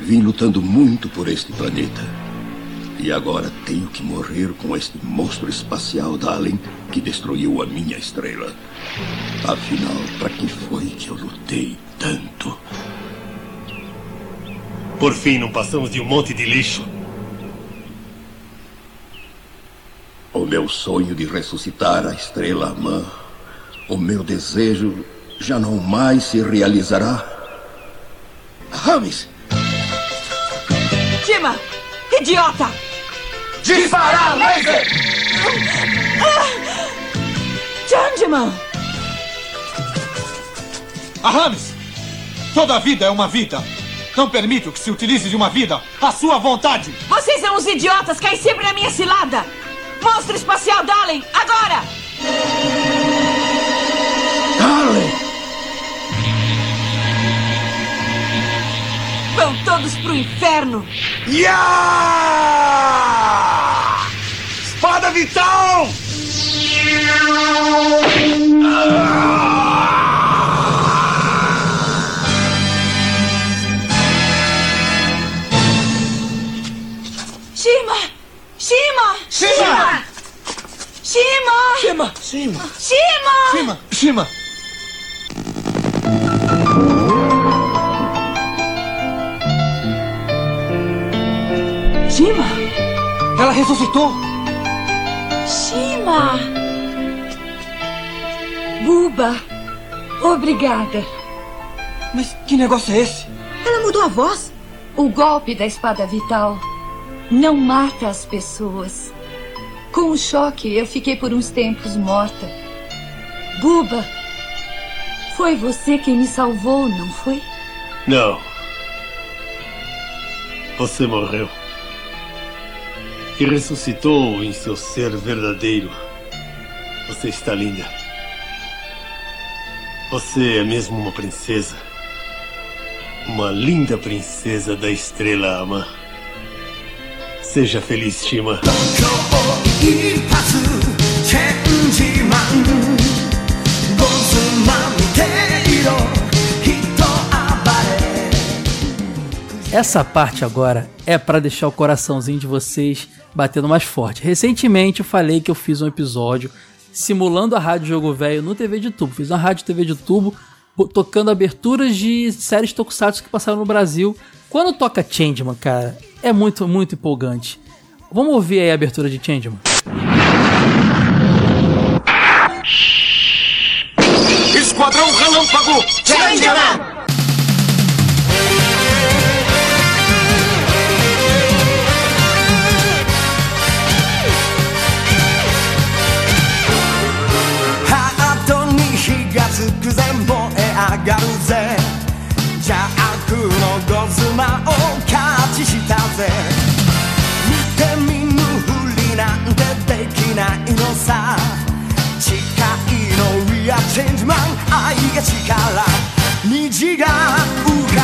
Vim lutando muito por este planeta. E agora tenho que morrer com este monstro espacial da que destruiu a minha estrela. Afinal, para que foi que eu lutei tanto? Por fim, não passamos de um monte de lixo. O meu sonho de ressuscitar a estrela Amã, o meu desejo já não mais se realizará. Rames! Tima! Idiota! Disparar laser! Changeman! Aramis! Toda vida é uma vida. Não permito que se utilize de uma vida à sua vontade. Vocês são uns idiotas, caem sempre na minha cilada! Monstro espacial Dalen, agora! Vão todos pro inferno! Ya! Espada vital! Shima! Shima! Shima! Shima! Shima! Shima! Shima! Shima! Shima! Shima! Ela ressuscitou! Shima! Buba! Obrigada. Mas que negócio é esse? Ela mudou a voz? O golpe da espada vital não mata as pessoas. Com o choque, eu fiquei por uns tempos morta. Buba, foi você quem me salvou, não foi? Não. Você morreu. E ressuscitou em seu ser verdadeiro. Você está linda. Você é mesmo uma princesa. Uma linda princesa da estrela Ama. Seja feliz, Shima. Essa parte agora é pra deixar o coraçãozinho de vocês batendo mais forte. Recentemente eu falei que eu fiz um episódio simulando a Rádio Jogo Velho no TV de tubo. Fiz uma rádio TV de tubo bo- tocando aberturas de séries tokusatsu que passaram no Brasil. Quando toca Changeman, cara, é muito, muito empolgante. Vamos ouvir aí a abertura de Changeman. Esquadrão Relâmpago! Changeman! がるぜ。邪悪のゴズマをキャッチしたぜ。見て見ぬふりなんてできないのさ。誓いの We are change man 愛が力。虹が浮か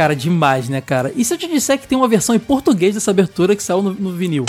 Cara, demais, né, cara? E se eu te disser que tem uma versão em português dessa abertura que saiu no, no vinil?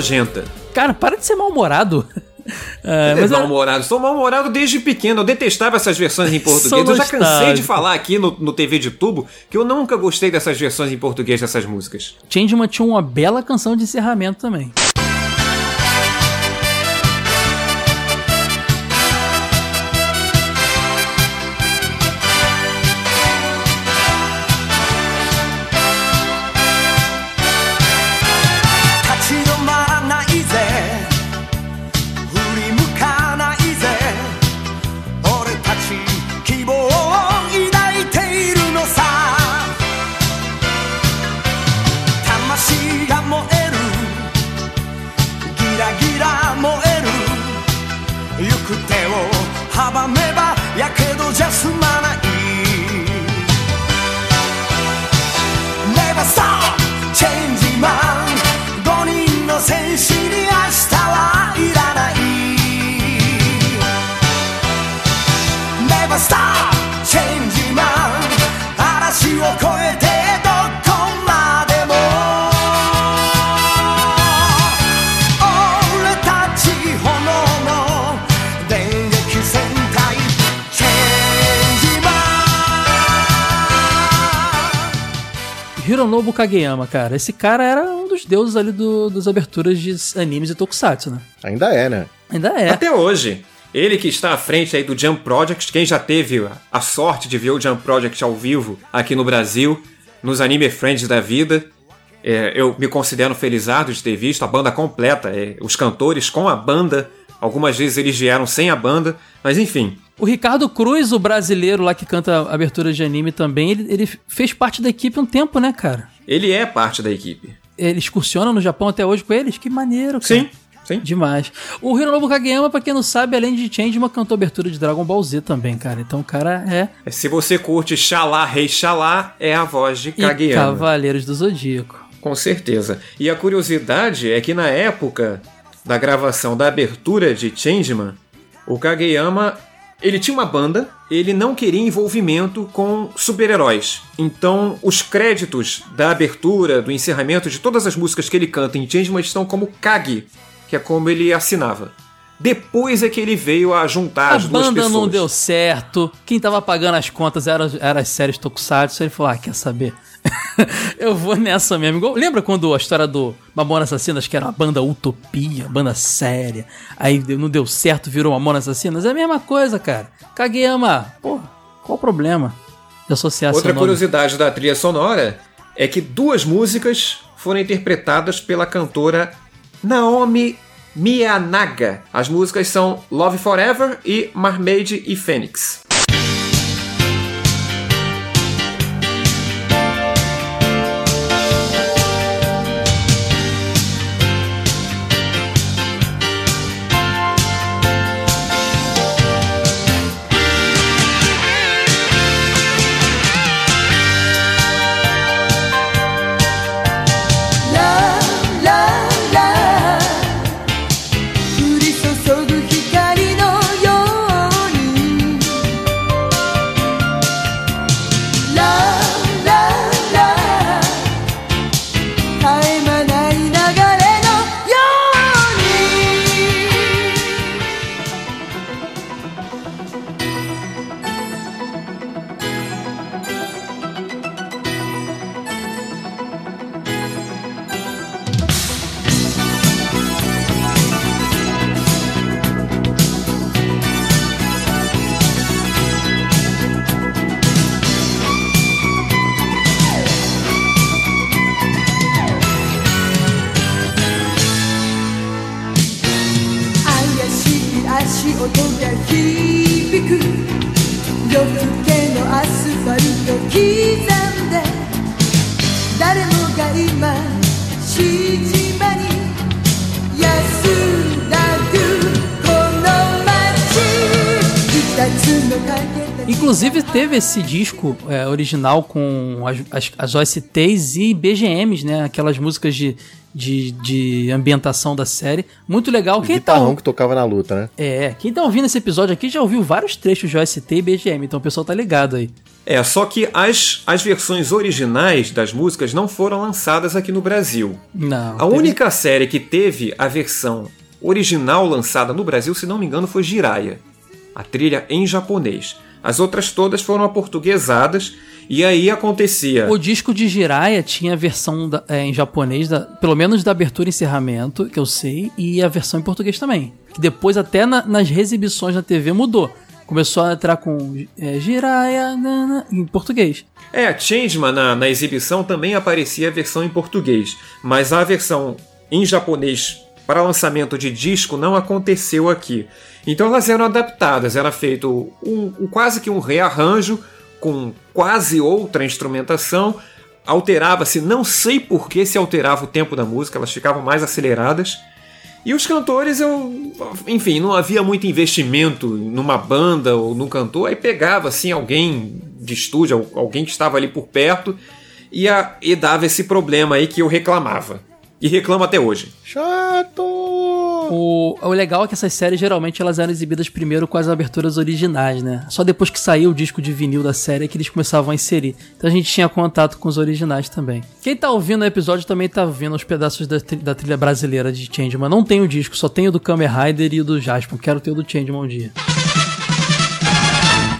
Nojenta. Cara, para de ser mal-humorado. *laughs* É, É, mas era- mal-humorado. Sou mal-humorado desde pequeno. Eu detestava essas versões em português. Eu já cansei de falar aqui no, no TV de tubo que eu nunca gostei dessas versões em português dessas músicas. Changeman tinha uma bela canção de encerramento também.「Kageyama, cara. Esse cara era um dos deuses ali do, das aberturas de animes e tokusatsu, né? Ainda é, né? Ainda é. Até hoje. Ele que está à frente aí do Jump Project, quem já teve a sorte de ver o Jump Project ao vivo aqui no Brasil, nos Anime Friends da vida, é, eu me considero felizardo de ter visto a banda completa, é, os cantores com a banda, algumas vezes eles vieram sem a banda, mas enfim. O Ricardo Cruz, o brasileiro lá que canta abertura de anime também, ele, ele fez parte da equipe um tempo, né, cara? Ele é parte da equipe. Ele excursiona no Japão até hoje com eles? Que maneiro, cara. Sim, sim. Demais. O Hironobu Kageyama, pra quem não sabe, além de Changeman, cantou abertura de Dragon Ball Z também, cara. Então o cara é... Se você curte Xalá, Rei Xalá, é a voz de E Kageyama. Cavaleiros do Zodíaco. Com certeza. E a curiosidade é que na época da gravação da abertura de Changeman, o Kageyama ele tinha uma banda, ele não queria envolvimento com super-heróis. Então, os créditos da abertura, do encerramento de todas as músicas que ele canta em Changeman estão como Kage, que é como ele assinava. Depois é que ele veio a juntar A as duas banda pessoas. não deu certo. Quem tava pagando as contas era, era as séries Tokusatsu. Ele falou: Ah, quer saber? *laughs* Eu vou nessa mesmo. Igual- lembra quando a história do Mamona Assassinas, que era uma banda utopia, banda séria, aí não deu certo, virou Mamona Assassinas? É a mesma coisa, cara. Kageyama, pô, qual o problema de associar Outra curiosidade da trilha sonora é que duas músicas foram interpretadas pela cantora Naomi Miyanaga. As músicas são Love Forever e Mermaid e Phoenix. Teve esse disco é, original com as, as, as OSTs e BGMs, né? Aquelas músicas de, de, de ambientação da série. Muito legal. Quem tá, Guitarrão que tocava na luta, né? é, quem tá ouvindo esse episódio aqui já ouviu vários trechos de OST e BGM, então o pessoal tá ligado aí. É, só que as, as versões originais das músicas não foram lançadas aqui no Brasil. Não. A única série que teve a versão original lançada no Brasil, se não me engano, foi Jiraiya. A trilha em japonês. As outras todas foram aportuguesadas e aí acontecia. O disco de Jiraiya tinha a versão da- é, em japonês, da- pelo menos da abertura e encerramento, que eu sei, e a versão em português também. Que depois, até na- nas reexibições na TV, mudou. Começou a entrar com é, Jiraiya em português. É, Changeman na, na exibição também aparecia a versão em português, mas a versão em japonês para lançamento de disco não aconteceu aqui. Então elas eram adaptadas, era feito um, um- quase que um rearranjo com quase outra instrumentação. Alterava-se, não sei por que se alterava o tempo da música, elas ficavam mais aceleradas. E os cantores, eu. Enfim, não havia muito investimento numa banda ou num cantor, aí pegava assim alguém de estúdio, alguém que estava ali por perto, e, a, e dava esse problema aí que eu reclamava. E reclamo até hoje. Chato! O, o legal é que essas séries geralmente elas eram exibidas primeiro com as aberturas originais, né? Só depois que saiu o disco de vinil da série é que eles começavam a inserir. Então a gente tinha contato com os originais também. Quem tá ouvindo o episódio também tá vendo os pedaços da, tri- da trilha brasileira de Changeman. Não tem o disco, só tem o do Kamen Rider e o do Jasper. Quero ter o do Changeman um dia.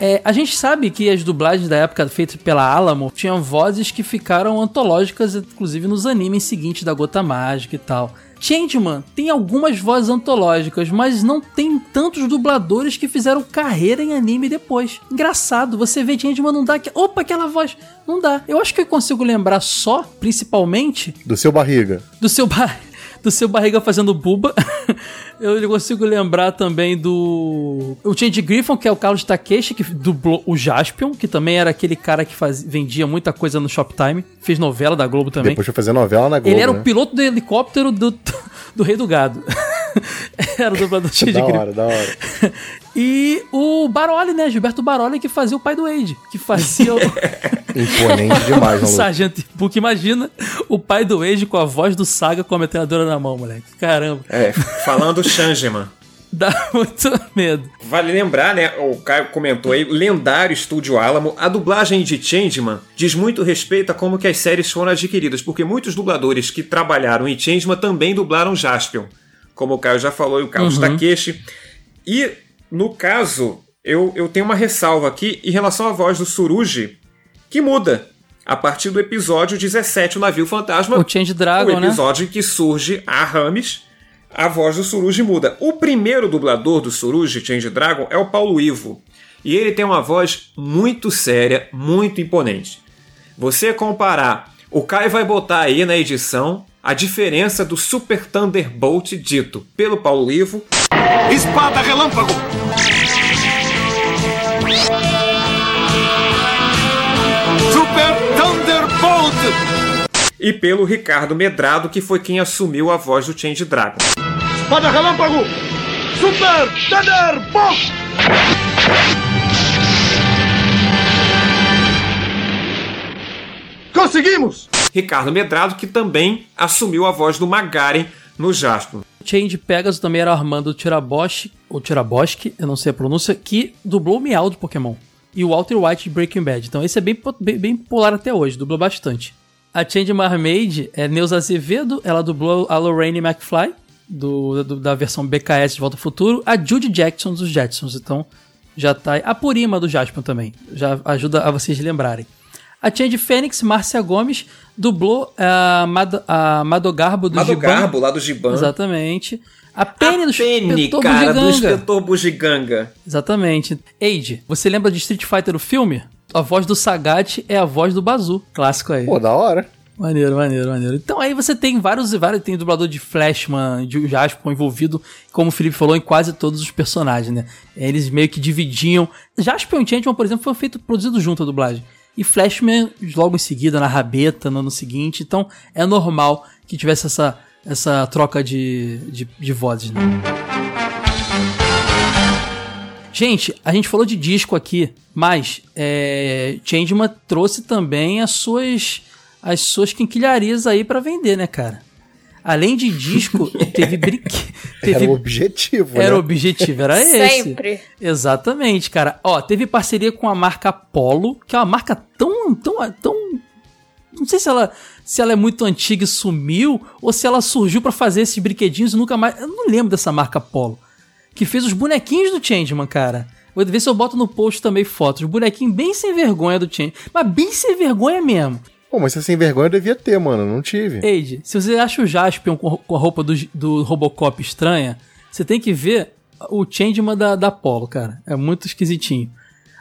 É, a gente sabe que as dublagens da época feitas pela Alamo tinham vozes que ficaram antológicas, inclusive nos animes seguintes da Gota Mágica e tal. Changeman tem algumas vozes antológicas, mas não tem tantos dubladores que fizeram carreira em anime depois. Engraçado, você vê Changeman não dá. que- Opa, aquela voz! Não dá. Eu acho que eu consigo lembrar só, principalmente, Do seu barriga. do seu, ba... do seu barriga fazendo buba. *laughs* Eu consigo lembrar também do. O Change Griffon, que é o Carlos Takeshi, que dublou o Jaspion, que também era aquele cara que faz... vendia muita coisa no Shoptime. Fez novela da Globo também. Depois foi fazer novela na Globo. Ele era né? o piloto do helicóptero do, *laughs* do Rei do Gado. *laughs* era o dublador Change Da Griffon. hora, da hora. E o Baroli, né? Gilberto Baroli, que fazia o pai do Wade. Que fazia o. *laughs* Imponente demais, *laughs* o maluco. Sargento Book, imagina o pai do Wade com a voz do Saga com a metralhadora na mão, moleque. Caramba. É, falando Changeman. Dá muito medo. Vale lembrar, né? O Caio comentou aí, lendário Estúdio Alamo. A dublagem de Changeman diz muito respeito a como que as séries foram adquiridas, porque muitos dubladores que trabalharam em Changeman também dublaram Jaspion. Como o Caio já falou, e o Carlos Uhum. Takeshi. E, no caso, eu, eu tenho uma ressalva aqui em relação à voz do Suruji, que muda. A partir do episódio 17, o Navio Fantasma. O Change Dragon, o né? episódio em que surge a Rames, a voz do Suruji muda. O primeiro dublador do Suruji, Change Dragon, é o Paulo Ivo. E ele tem uma voz muito séria, muito imponente. Você comparar, o Kai vai botar aí na edição a diferença do Super Thunderbolt dito pelo Paulo Ivo Espada relâmpago! Super Thunderbolt! e pelo Ricardo Medrado, que foi quem assumiu a voz do Change Dragon. Espada relâmpago! Super Thunderbolt! Conseguimos! Ricardo Medrado, que também assumiu a voz do Magaren no Jasper. Change Pegasus também era Armando Tiraboshi, ou Tiraboski, eu não sei a pronúncia, que dublou o Meow do Pokémon. E o Walter White de Breaking Bad. Então esse é bem, bem, bem popular até hoje, dubla bastante. A Change Mermaid é Neuza Azevedo, ela dublou a Lorraine McFly, do, do- da versão BKS de Volta ao Futuro. A Judy Jackson dos Jetsons, então já tá. A Purima do Jaspion também, já ajuda a vocês lembrarem. A Change Fênix, Márcia Gomes, dublou a, Mad a Madogarbo do Giban. Madogarbo, lá do Giban. Exatamente. A Penny do Penny, cara, do Bugiganga. Inspetor Bugiganga. Exatamente. Age, você lembra de Street Fighter o filme? A voz do Sagat é a voz do Bazu. Clássico aí. Pô, da hora. Maneiro, maneiro, maneiro. Então aí você tem vários e vários. Tem dublador de Flashman, de Jasper envolvido, como o Felipe falou, em quase todos os personagens, né? Eles meio que dividiam. Jasper e Changeman, por exemplo, foi feito produzido junto a dublagem. E Flashman logo em seguida, na rabeta, no ano seguinte. Então é normal que tivesse essa, essa troca de, de, de vozes, né? Gente, a gente falou de disco aqui, mas é, Changeman trouxe também as suas as suas quinquilharias aí pra vender, né, cara? Além de disco, *laughs* teve brinquedo. Era o objetivo, Era né? o objetivo, era esse. Sempre. Exatamente, cara. Ó, teve parceria com a marca Polo, que é uma marca tão, tão, tão não sei se ela, se ela é muito antiga e sumiu, ou se ela surgiu pra fazer esses brinquedinhos e nunca mais. Eu não lembro dessa marca Polo. Que fez os bonequinhos do Changeman, cara. Vou ver se eu boto no post também fotos. Os bonequinhos bem sem vergonha do Changeman. Mas bem sem vergonha mesmo. Pô, mas você sem vergonha eu devia ter, mano. Não tive. Eide, se você acha o Jaspion com a roupa do, do Robocop estranha, você tem que ver o Changeman da, da Polo, cara. É muito esquisitinho.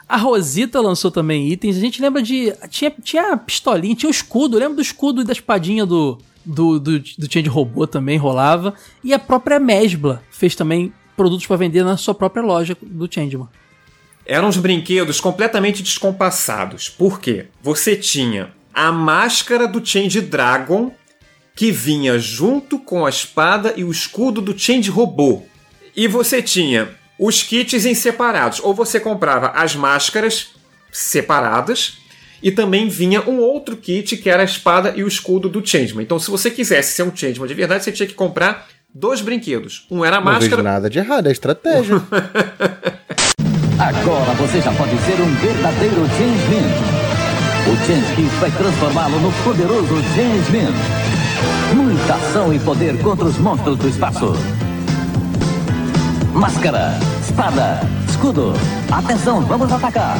A Rosita lançou também itens. A gente lembra de. Tinha, tinha a pistolinha, tinha o escudo. Lembra do escudo e da espadinha do, do, do, do Change Robô também rolava. E a própria Mesbla fez também produtos pra vender na sua própria loja do Changeman. Eram uns brinquedos completamente descompassados. Por quê? Você tinha a máscara do Change Dragon, que vinha junto com a espada e o escudo do Change Robô. E você tinha os kits em separados. Ou você comprava as máscaras separadas, e também vinha um outro kit que era a espada e o escudo do Changeman. Então, se você quisesse ser um Changeman de verdade, você tinha que comprar dois brinquedos. Um era a Não vejo máscara. nada de errado, é estratégia. *laughs* Agora você já pode ser um verdadeiro Changeman. O Change vai transformá-lo no poderoso Changeman. Muita ação e poder contra os monstros do espaço. Máscara, espada, escudo. Atenção, vamos atacar.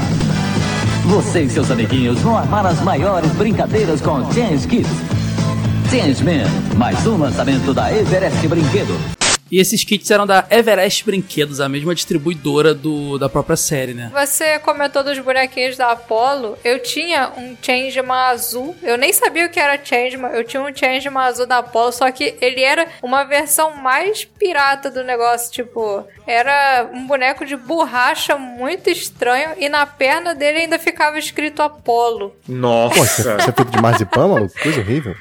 Você e seus amiguinhos vão armar as maiores brincadeiras com Change Kit. Changeman, mais um lançamento da Everest Brinquedo. E esses kits eram da Everest Brinquedos, a mesma distribuidora do, da própria série, né? Você comentou dos bonequinhos da Apollo. Eu tinha um Changeman azul. Eu nem sabia o que era Changeman. Eu tinha um Changeman azul da Apollo, só que ele era uma versão mais pirata do negócio. Tipo, era um boneco de borracha muito estranho e na perna dele ainda ficava escrito Apollo. Nossa! você é feito de marzipan, maluco? Coisa horrível.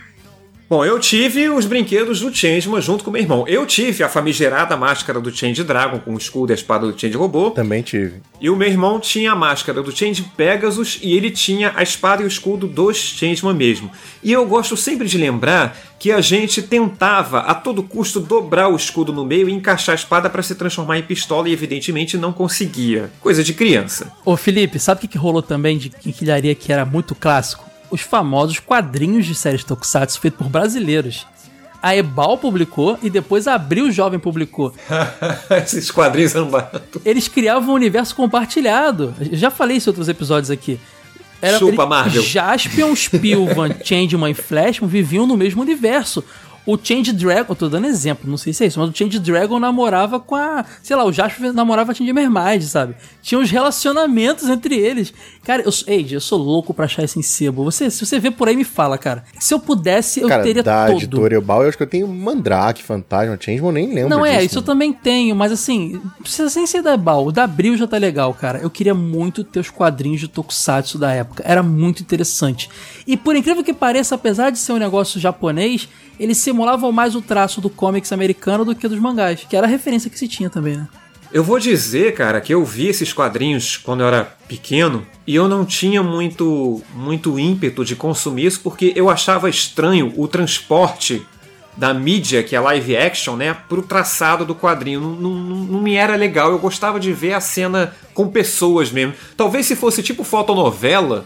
Bom, eu tive os brinquedos do Changeman junto com meu irmão. Eu tive a famigerada máscara do Change Dragon com o escudo e a espada do Change Robô. Também tive. E o meu irmão tinha a máscara do Change Pegasus e ele tinha a espada e o escudo dos Changeman mesmo. E eu gosto sempre de lembrar que a gente tentava a todo custo dobrar o escudo no meio e encaixar a espada para se transformar em pistola e evidentemente não conseguia. Coisa de criança. Ô Felipe, sabe o que, que rolou também de quinquilharia que era muito clássico? Os famosos quadrinhos de séries Tokusatsu feitos por brasileiros. A Ebal publicou e depois a Abril Jovem publicou. *laughs* Esses quadrinhos eram baratos. Eles criavam um universo compartilhado. Eu já falei isso em outros episódios aqui. Chupa, Marvel. Jaspion, Spilvan, Changeman e Flashman viviam no mesmo universo. O Change Dragon, eu tô dando exemplo, não sei se é isso, mas o Change Dragon namorava com a. Sei lá, o Jaspion namorava a Change Mermaid, sabe? Tinha uns relacionamentos entre eles. Cara, eu, sou- Eide, eu sou louco pra achar esse em sebo. Você, se você vê por aí, me fala, cara. Se eu pudesse, eu Cara, teria da todo. editora Ebal, eu acho que eu tenho Mandrake, Fantasma, Changeman, eu nem lembro Não é, disso, isso eu também tenho, mas assim, precisa nem ser da Ebal. O da Abril já tá legal, cara. Eu queria muito ter os quadrinhos de Tokusatsu da época. Era muito interessante. E por incrível que pareça, apesar de ser um negócio japonês, eles simulavam mais o traço do comics americano do que dos mangás, que era a referência que se tinha também, né? Eu vou dizer, cara, que eu vi esses quadrinhos quando eu era pequeno e eu não tinha muito, muito ímpeto de consumir isso porque eu achava estranho o transporte da mídia, que é live action, né, pro traçado do quadrinho. Não, não, não- me era legal. Eu gostava de ver a cena com pessoas mesmo. Talvez se fosse tipo fotonovela,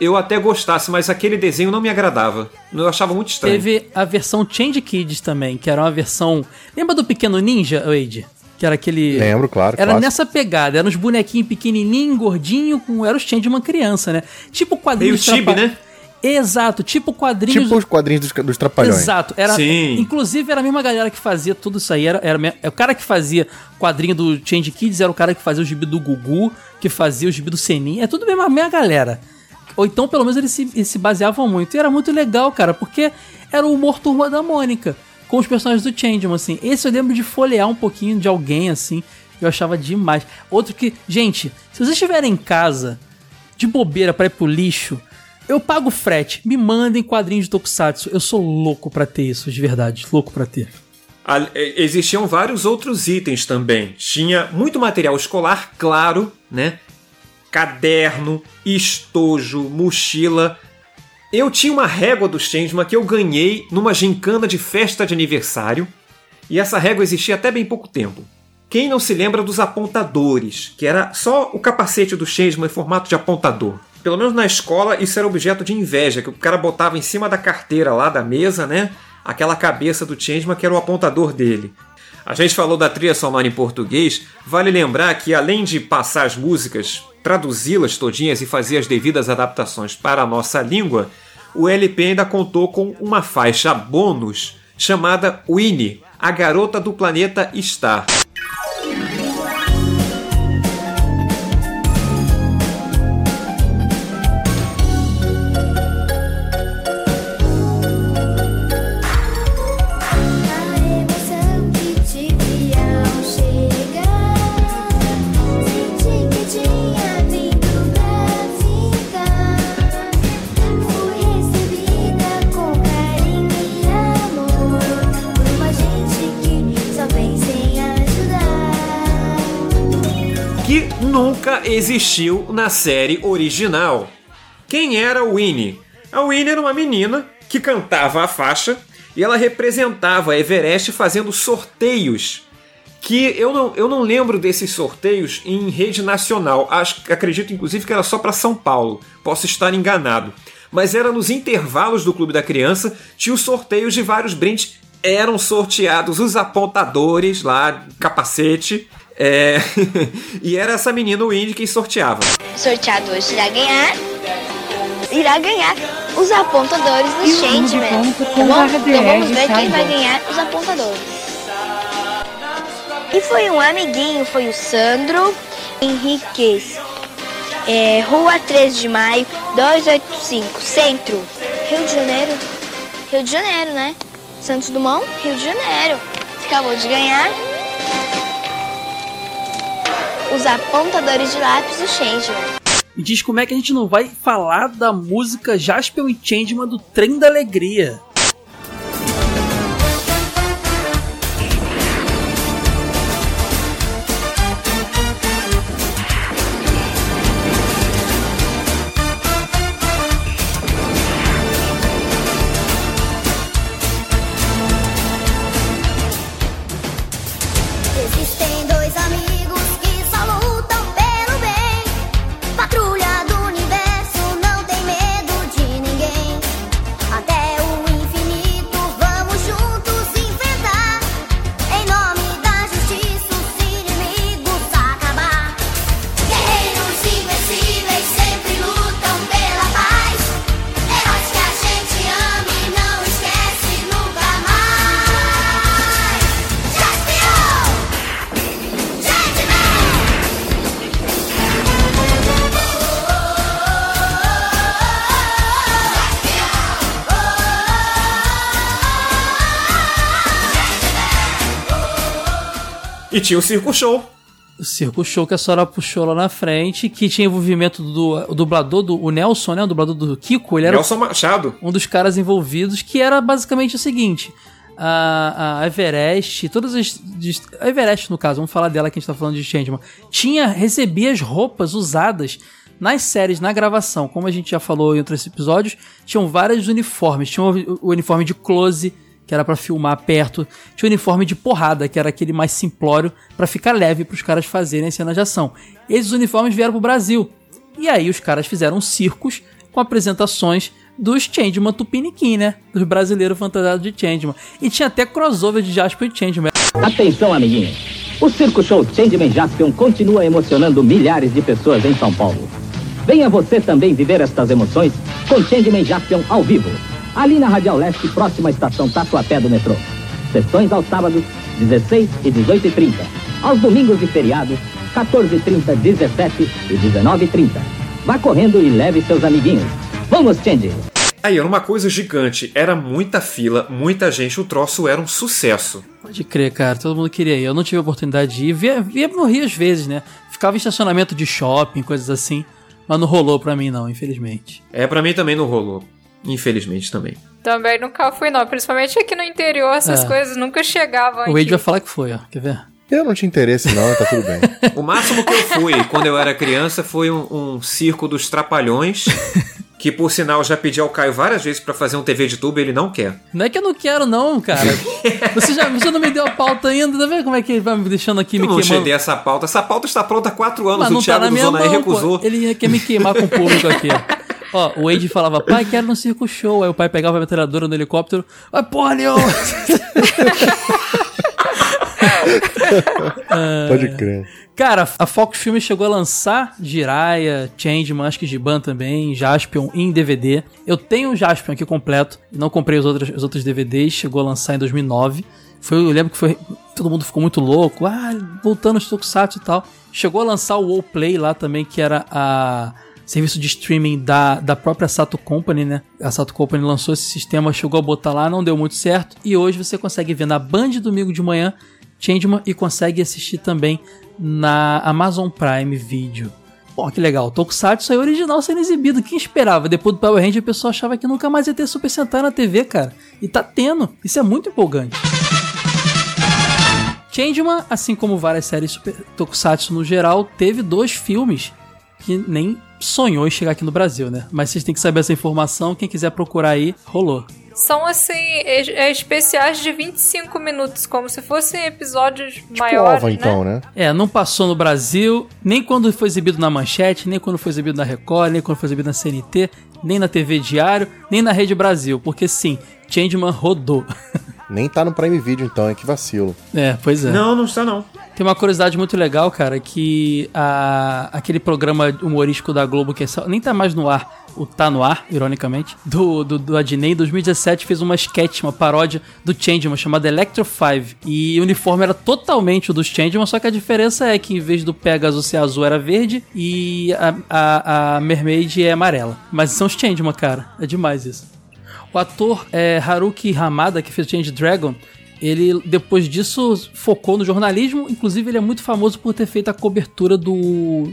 eu até gostasse, mas aquele desenho não me agradava. Eu achava muito estranho. Teve a versão Change Kids também, que era uma versão. Lembra do Pequeno Ninja, Wade? Que era aquele. Lembro, claro, Era clássico. nessa pegada, eram uns bonequinhos pequenininhos, gordinho, com. Era o Change de uma criança, né? Tipo quadrinhos. Meio Chibi, trapa- né? Exato, tipo quadrinhos. Tipo os quadrinhos dos, dos Trapalhões. Exato, era, Sim. inclusive era a mesma galera que fazia tudo isso aí, era, era me- é o cara que fazia quadrinho do Change Kids, era o cara que fazia o gibi do Gugu, que fazia o gibi do Senin, é tudo a mesma, a mesma galera. Ou então, pelo menos, eles se, eles se baseavam muito. E era muito legal, cara, porque era o humor turma da Mônica, com os personagens do Changeman, assim. Esse eu lembro de folhear um pouquinho de alguém, assim, eu achava demais. Outro que, gente, se vocês estiverem em casa, de bobeira pra ir pro lixo, eu pago frete, me mandem quadrinhos de Tokusatsu. Eu sou louco pra ter isso, de verdade, louco pra ter. E- Existiam vários outros itens também. Tinha muito material escolar, claro, né? Caderno, estojo, mochila. Eu tinha uma régua do Changeman que eu ganhei numa gincana de festa de aniversário. E essa régua existia até bem pouco tempo. Quem não se lembra dos apontadores, que era só o capacete do Changeman em formato de apontador. Pelo menos na escola isso era objeto de inveja, que o cara botava em cima da carteira lá da mesa, né? Aquela cabeça do Changeman que era o apontador dele. A gente falou da trilha sonora em português, vale lembrar que além de passar as músicas, traduzi-las todinhas e fazer as devidas adaptações para a nossa língua, o LP ainda contou com uma faixa bônus chamada Winnie, a garota do planeta Star. Existiu na série original. Quem era a Winnie? A Winnie era uma menina que cantava a faixa e ela representava Everest fazendo sorteios. Que eu não, eu não lembro desses sorteios em rede nacional. Acho, acredito inclusive que era só para São Paulo. Posso estar enganado. Mas era nos intervalos do Clube da Criança, tinha os sorteios de vários brindes. Eram sorteados os apontadores lá, capacete. É, *laughs* e era essa menina Winnie quem sorteava. Sorteado hoje irá ganhar. Irá ganhar os apontadores do Changeman. Tá bom? Então vamos ver quem vai ganhar os apontadores. E foi um amiguinho, foi o Sandro Henriquez. É, Rua 13 de Maio, 285, Centro, Rio de Janeiro. Rio de Janeiro, né? Santos Dumont, Rio de Janeiro. Acabou de ganhar os apontadores de lápis do Changeman. Me diz como é que a gente não vai falar da música Jaspion e Changeman do Trem da Alegria. E tinha o Circo Show. O Circo Show que a Sora puxou lá na frente, que tinha envolvimento do dublador do o Nelson, né? O dublador do Kiko. Ele era Nelson Machado. um dos caras envolvidos, que era basicamente o seguinte. A, a Everest, todas as. A Everest, no caso, vamos falar dela que a gente tá falando de Changeman. Tinha, recebia as roupas usadas nas séries, na gravação. Como a gente já falou em outros episódios, tinham vários uniformes. Tinha o uniforme de close, que era pra filmar perto. Tinha o uniforme de porrada, que era aquele mais simplório, pra ficar leve pros caras fazerem cenas de ação. Esses uniformes vieram pro Brasil. E aí os caras fizeram circos com apresentações dos Changeman Tupiniquim, né? Dos brasileiros fantasiados de Changeman. E tinha até crossover de Jasper e Changeman. Atenção, amiguinhos. O Circo Show Changeman Jaspion continua emocionando milhares de pessoas em São Paulo. Venha você também viver estas emoções com Changeman Jaspion ao vivo. Ali na Radial Leste, próxima à estação Tatuapé do metrô. Sessões aos sábados, 16 e 18 e 30. Aos domingos e feriados, 14 e 30, 17 e 19 e 30. Vá correndo e leve seus amiguinhos. Vamos, Change! Aí era uma coisa gigante, era muita fila, muita gente, o troço era um sucesso. Pode crer, cara, todo mundo queria ir. Eu não tive a oportunidade de ir. Via, via no Rio às vezes, né? Ficava em estacionamento de shopping, coisas assim. Mas não rolou pra mim, não, infelizmente. É, pra mim também não rolou. Infelizmente também. Também nunca fui, não. Principalmente aqui no interior, essas É. coisas nunca chegavam O. Wade vai falar que foi, ó. Quer ver? Eu não tinha interesse, não, tá tudo bem. *laughs* O máximo que eu fui quando eu era criança foi um, um circo dos trapalhões. que por sinal já pedi ao Caio várias vezes pra fazer um TV de tubo e ele não quer. Não é que eu não quero, não, cara. *laughs* Você já você não me deu a pauta ainda, tá vendo como é que ele vai me deixando aqui Eu me não queimando? dei essa pauta. Essa pauta está pronta há quatro anos. Mas o não tá Thiago na do minha Zona mão, E pô. recusou. Ele quer me queimar com o público aqui. *laughs* Ó, o Wade falava, pai, quero no circo show. Aí o pai pegava a metralhadora no helicóptero. Vai, porra, Leon! *laughs* Ah, Pode crer. Cara, a Fox Filmes chegou a lançar Jiraya, Changeman, acho que Giban também, Jaspion em DVD. Eu tenho o Jaspion aqui completo, não comprei os outros, os outros DVDs, chegou a lançar em 2009. Foi, eu lembro que foi, todo mundo ficou muito louco, ah, voltando aos Tokusatsu e tal. Chegou a lançar o WoW Play lá também, que era a serviço de streaming da, da própria Sato Company, né? A Sato Company lançou esse sistema, chegou a botar lá, não deu muito certo. E hoje você consegue ver na Band domingo de manhã Changeman e consegue assistir também na Amazon Prime Video. Pô, que legal. Tokusatsu aí original sendo exibido. Quem esperava? Depois do Power Ranger, o pessoal achava que nunca mais ia ter Super Sentai na TV, cara. E tá tendo. Isso é muito empolgante. Changeman, assim como várias séries super Tokusatsu no geral, teve dois filmes que nem sonhou em chegar aqui no Brasil, né? Mas vocês têm que saber essa informação. Quem quiser procurar aí, rolou. São, assim, é, especiais de 25 minutos, como se fossem episódios Tipo maiores, ova, né? então, né? É, não passou no Brasil, nem quando foi exibido na Manchete, nem quando foi exibido na Record, nem quando foi exibido na CNT, nem na TV Diário, nem na Rede Brasil, porque sim, Changeman rodou. *laughs* Nem tá no Prime Video, então, é que vacilo. É, pois é. Não, não está não. Tem uma curiosidade muito legal, cara, que a, aquele programa humorístico da Globo, que é só- nem tá mais no ar, o Tá no Ar, ironicamente, do, do, do Adnei, em 2017 fez uma sketch, uma paródia do Changeman chamada Electro 5. E o uniforme era totalmente o dos Changeman, só que a diferença é que em vez do Pegasus ser azul, era verde e a, a, a Mermaid é amarela. Mas são os Changeman, cara. É demais isso. O ator é, Haruki Hamada, que fez o Change Dragon, ele depois disso focou no jornalismo, inclusive ele é muito famoso por ter feito a cobertura do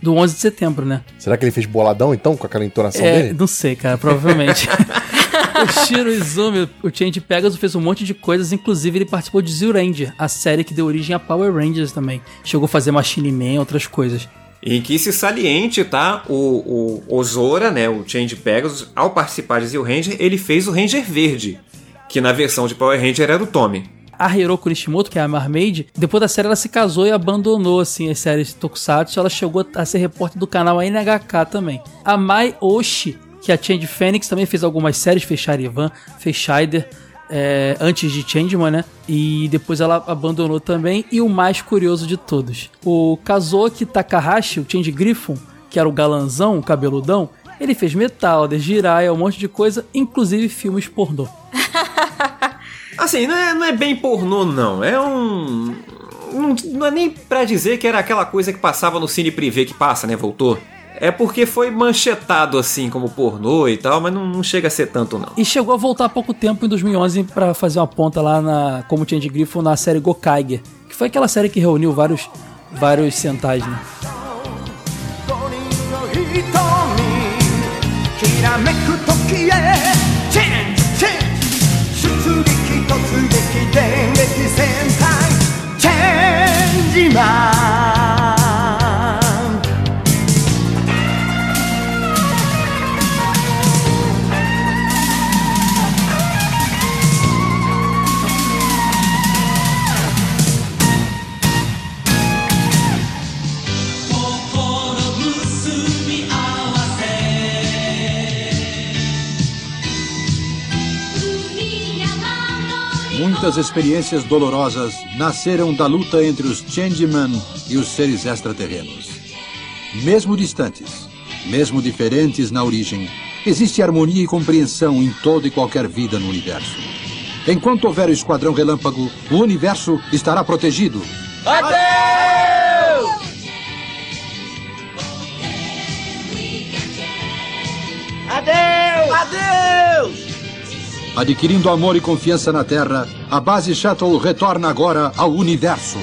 do 11 de setembro, né? Será que ele fez boladão, então, com aquela entonação É, dele? não sei, cara, provavelmente. *laughs* o Shiro Izumi, o Change Pegasus fez um monte de coisas, inclusive ele participou de Zero Ranger, a série que deu origem a Power Rangers também. Chegou a fazer Machine Man, outras coisas. E que se saliente, tá? O, o Ozora, né? O Change Pegasus, ao participar de Zero Ranger, ele fez o Ranger Verde. Que na versão de Power Ranger era o Tommy. A Hiroko Nishimoto, que é a Mermaid, depois da série ela se casou e abandonou assim as séries de Tokusatsu. Ela chegou a ser repórter do canal NHK também. A Mai Oshi, que é a Change Phoenix, também fez algumas séries, fez Charivan, fez Shider, é, antes de Changeman, né? E depois ela abandonou também. E o mais curioso de todos, o Kazuki Takahashi, o Change Griffon, que era o galanzão, o cabeludão, ele fez Metal, The Jiraiya, um monte de coisa, inclusive filmes pornô. *laughs* Assim, não é, não é bem pornô, não. É um. Não, não é nem pra dizer que era aquela coisa que passava no cine privê que passa, né? Voltou. É porque foi manchetado assim como pornô e tal, mas não, não chega a ser tanto, não. E chegou a voltar há pouco tempo, em 2011, pra fazer uma ponta lá na, como Change Griffon na série Gokaiger, que foi aquela série que reuniu vários, vários sentais, né? 瞳きらめく時へチェンジチェンジ出撃突撃電撃戦隊チェンジマン Muitas experiências dolorosas nasceram da luta entre os Changeman e os seres extraterrenos. Mesmo distantes, mesmo diferentes na origem, existe harmonia e compreensão em toda e qualquer vida no universo. Enquanto houver o Esquadrão Relâmpago, o universo estará protegido. Adeus! Adquirindo amor e confiança na Terra, a base Shuttle retorna agora ao universo.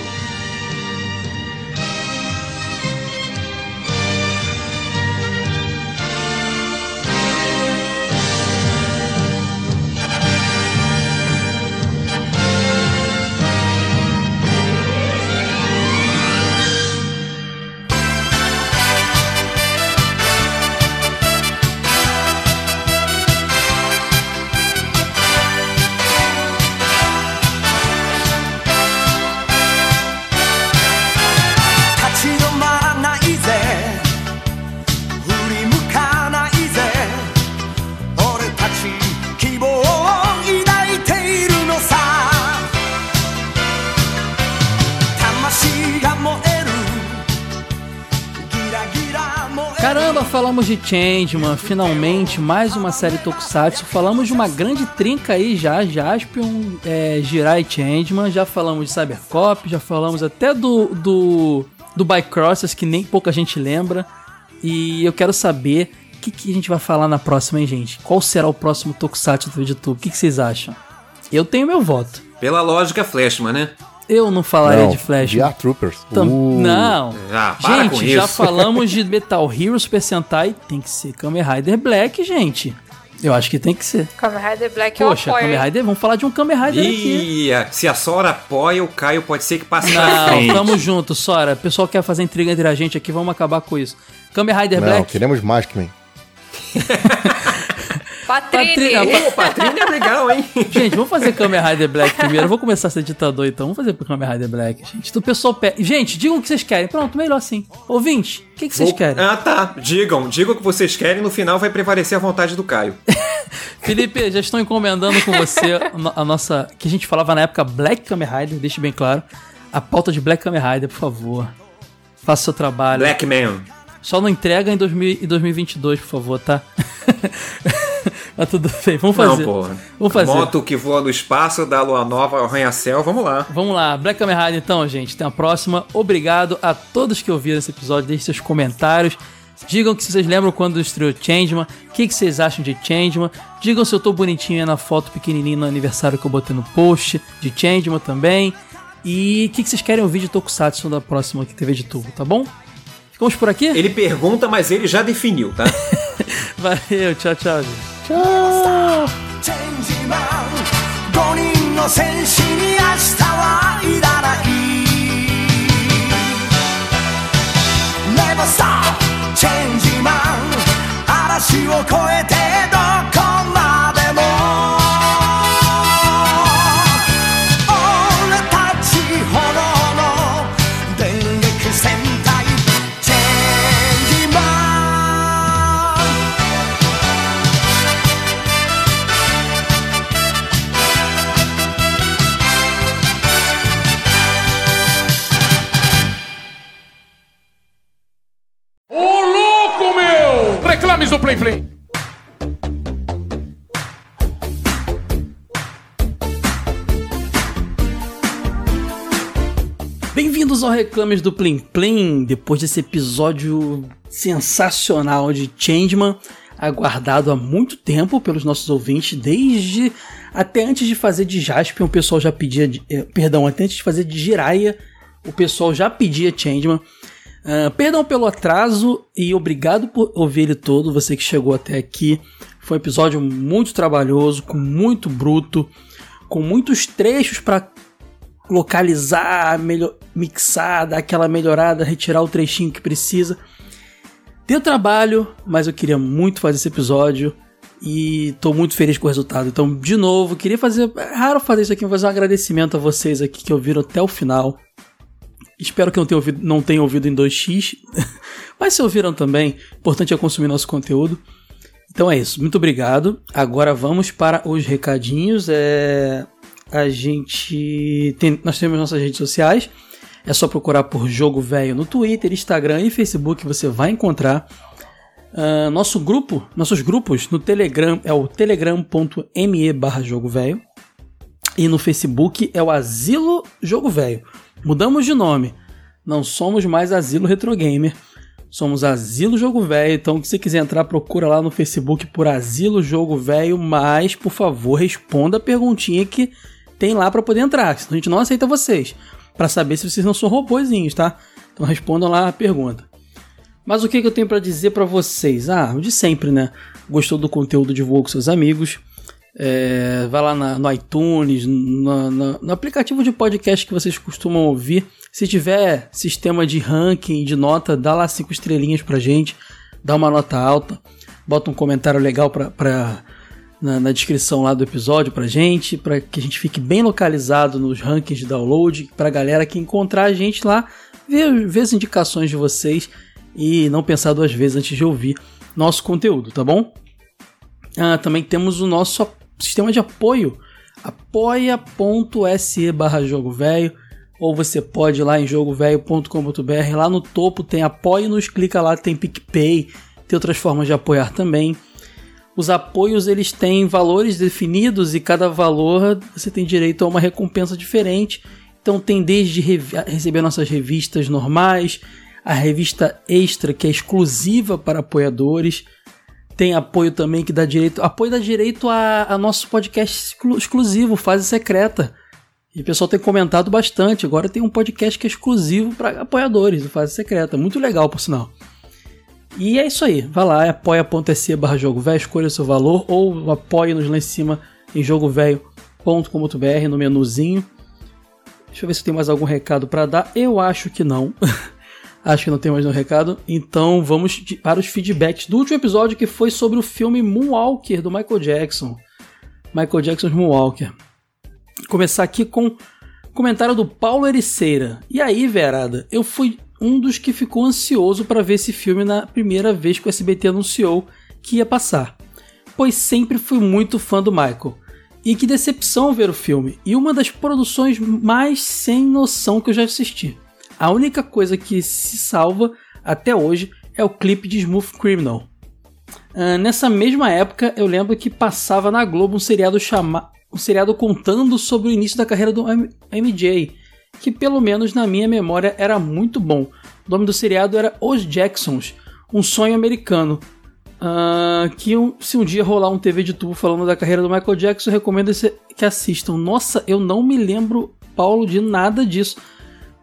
Falamos de Changeman, finalmente, mais uma série Tokusatsu. Falamos de uma grande trinca aí já, Jaspion, é, Jirai e Changeman. Já falamos de Cybercop, já falamos até do, do, do Bycrossers, que nem pouca gente lembra. E eu quero saber o que, que a gente vai falar na próxima, hein, gente? Qual será o próximo Tokusatsu do YouTube? O que, que vocês acham? Eu tenho meu voto. Pela lógica, Flashman, né? Eu não falaria Não, de Flash. VR Troopers. Tam- Uh. Não. Ah, gente, já falamos de *laughs* Metal Hero Super Sentai. Tem que ser Kamen Rider Black, gente. Eu acho que tem que ser. Kamen Rider Black Poxa, eu apoio. Kamen Rider, vamos falar de um Kamen Rider aqui. E se a Sora apoia, o Caio pode ser que passe Não, frente. tamo junto, Sora. O pessoal quer fazer intriga entre a gente aqui, vamos acabar com isso. Kamen Rider Não, Black. queremos Maskman. *laughs* Patrine. Patrícia, Patrícia é legal, hein? *laughs* Gente, vamos fazer Kamen Rider Black primeiro. Eu vou começar a ser ditador, então. Vamos fazer Kamen Rider Black, gente. Então, o pessoal pede. Gente, digam o que vocês querem. Pronto, melhor assim. Ouvinte, o que, que vocês Vou- querem? Ah, tá. Digam, digam o que vocês querem, no final vai prevalecer a vontade do Caio. *laughs* Felipe, já estou encomendando com você a no- a nossa. Que a gente falava na época Black Kamen Rider, deixe bem claro. A pauta de Black Kamen Rider, por favor. Faça o seu trabalho. Black Man. Só não entrega em 2000 em 2022, por favor, tá? *laughs* Mas tudo bem, vamos fazer. Não, porra. Vamos fazer. Moto que voa no espaço, da lua nova arranha-céu, vamos lá. Vamos lá, Black Kamen Rider então, gente. Até a próxima. Obrigado a todos que ouviram esse episódio. Deixem seus comentários. Digam que vocês lembram quando estreou Changeman. O que, que vocês acham de Changeman. Digam se eu tô bonitinho aí na foto pequenininha no aniversário que eu botei no post de Changeman também. E o que, que vocês querem ouvir de Tokusatsu da próxima aqui, TV de tubo, tá bom? Ficamos por aqui? Ele pergunta, mas ele já definiu, tá? *laughs* Valeu, tchau, tchau, gente. チェンジマン5人の戦士に明日はいらない Never stop チェンジマン。嵐を越えてどこ do Play Play. Bem-vindos ao Reclames do Plim Plim, depois desse episódio sensacional de Changeman, aguardado há muito tempo pelos nossos ouvintes, desde até antes de fazer de Jaspion, o pessoal já pedia, de- eh, perdão, até antes de fazer de Jiraiya, o pessoal já pedia Changeman. Ah, perdão pelo atraso e obrigado por ouvir ele todo, você que chegou até aqui. Foi um episódio muito trabalhoso, com muito bruto, com muitos trechos para localizar, melhor, mixar, dar aquela melhorada, retirar o trechinho que precisa. Deu trabalho, mas eu queria muito fazer esse episódio e tô muito feliz com o resultado. Então, de novo, queria fazer. É raro fazer isso aqui, mas fazer um agradecimento a vocês aqui que ouviram até o final. Espero que não tenham ouvido, não tenham ouvido em 2x, *laughs* mas se ouviram também, importante é consumir nosso conteúdo. Então é isso, muito obrigado. Agora vamos para os recadinhos. É, a gente tem, nós temos nossas redes sociais. É só procurar por Jogo Velho no Twitter, Instagram e Facebook, você vai encontrar. Ah, nosso grupo, nossos grupos no Telegram é o telegram.me barra jogo velho e no Facebook é o Asilo Jogo Velho. Mudamos de nome. Não somos mais Asilo Retro Gamer. Somos Asilo Jogo Velho. Então, se quiser entrar, procura lá no Facebook por Asilo Jogo Velho. Mas, por favor, responda a perguntinha que tem lá para poder entrar. Senão a gente não aceita vocês. Para saber se vocês não são robozinhos, tá? Então respondam lá a pergunta. Mas o que, que eu tenho para dizer para vocês? Ah, de sempre, né? Gostou do conteúdo, divulga com seus amigos. É, vai lá na- no iTunes, no, no- no aplicativo de podcast que vocês costumam ouvir. Se tiver sistema de ranking, de nota, dá lá cinco estrelinhas pra gente. Dá uma nota alta. Bota um comentário legal pra, pra- na, na descrição lá do episódio pra gente. Pra que a gente fique bem localizado nos rankings de download. Pra galera que encontrar a gente lá, ver, ver as indicações de vocês. E não pensar duas vezes antes de ouvir nosso conteúdo, tá bom? Ah, também temos o nosso sistema de apoio, apoia.se barra jogo velho, ou você pode ir lá em jogovelho.com.br, lá no topo tem apoio-nos, clica lá, tem PicPay, tem outras formas de apoiar também. Os apoios eles têm valores definidos e cada valor você tem direito a uma recompensa diferente. Então tem desde receber nossas revistas normais, a revista extra que é exclusiva para apoiadores. Tem apoio também que dá direito. Apoio dá direito a, a nosso podcast exclu- exclusivo, Fase Secreta. E o pessoal tem comentado bastante. Agora tem um podcast que é exclusivo para apoiadores do Fase Secreta. Muito legal, por sinal. E é isso aí. Vai lá, é apoia.se barra jogo velho, escolha seu valor ou apoie-nos lá em cima em jogovelho.com.br no menuzinho. Deixa eu ver se tem mais algum recado para dar. Eu acho que não. *laughs* acho que não tem mais nenhum recado. Então vamos para os feedbacks do último episódio que foi sobre o filme Moonwalker do Michael Jackson. Michael Jackson's Moonwalker. Começar aqui com comentário do Paulo Ericeira. E aí, Verada, eu fui um dos que ficou ansioso para ver esse filme na primeira vez que o SBT anunciou que ia passar, pois sempre fui muito fã do Michael. E que decepção ver o filme, e uma das produções mais sem noção que eu já assisti. A única coisa que se salva até hoje é o clipe de Smooth Criminal. Ah, nessa mesma época, eu lembro que passava na Globo um seriado chamado um seriado contando sobre o início da carreira do MJ, que pelo menos na minha memória era muito bom. O nome do seriado era Os Jacksons, um sonho americano. Ah, que se um dia rolar um TV de tubo falando da carreira do Michael Jackson, recomendo que assistam. Nossa, eu não me lembro, Paulo, de nada disso.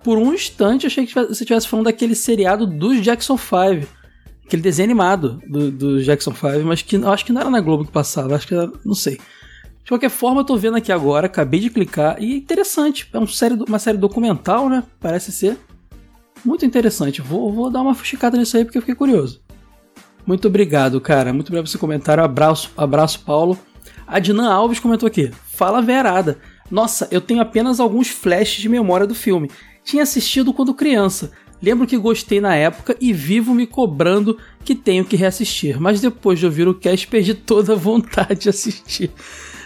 Por um instante achei que você estivesse falando daquele seriado dos Jackson 5. Aquele desenho animado do, do Jackson 5, mas que acho que não era na Globo que passava, acho que era, não sei. De qualquer forma, eu tô vendo aqui agora, acabei de clicar, e é interessante. É um série, uma série documental, né? Parece ser. Muito interessante. Vou, vou dar uma fuxicada nisso aí porque eu fiquei curioso. Muito obrigado, cara. Muito obrigado pelo seu comentário. Abraço, abraço, Paulo. A Dinan Alves comentou aqui. Fala verada. Nossa, eu tenho apenas alguns flashes de memória do filme. Tinha assistido quando criança. Lembro que gostei na época e vivo me cobrando que tenho que reassistir. Mas depois de ouvir o cast, perdi toda a vontade de assistir.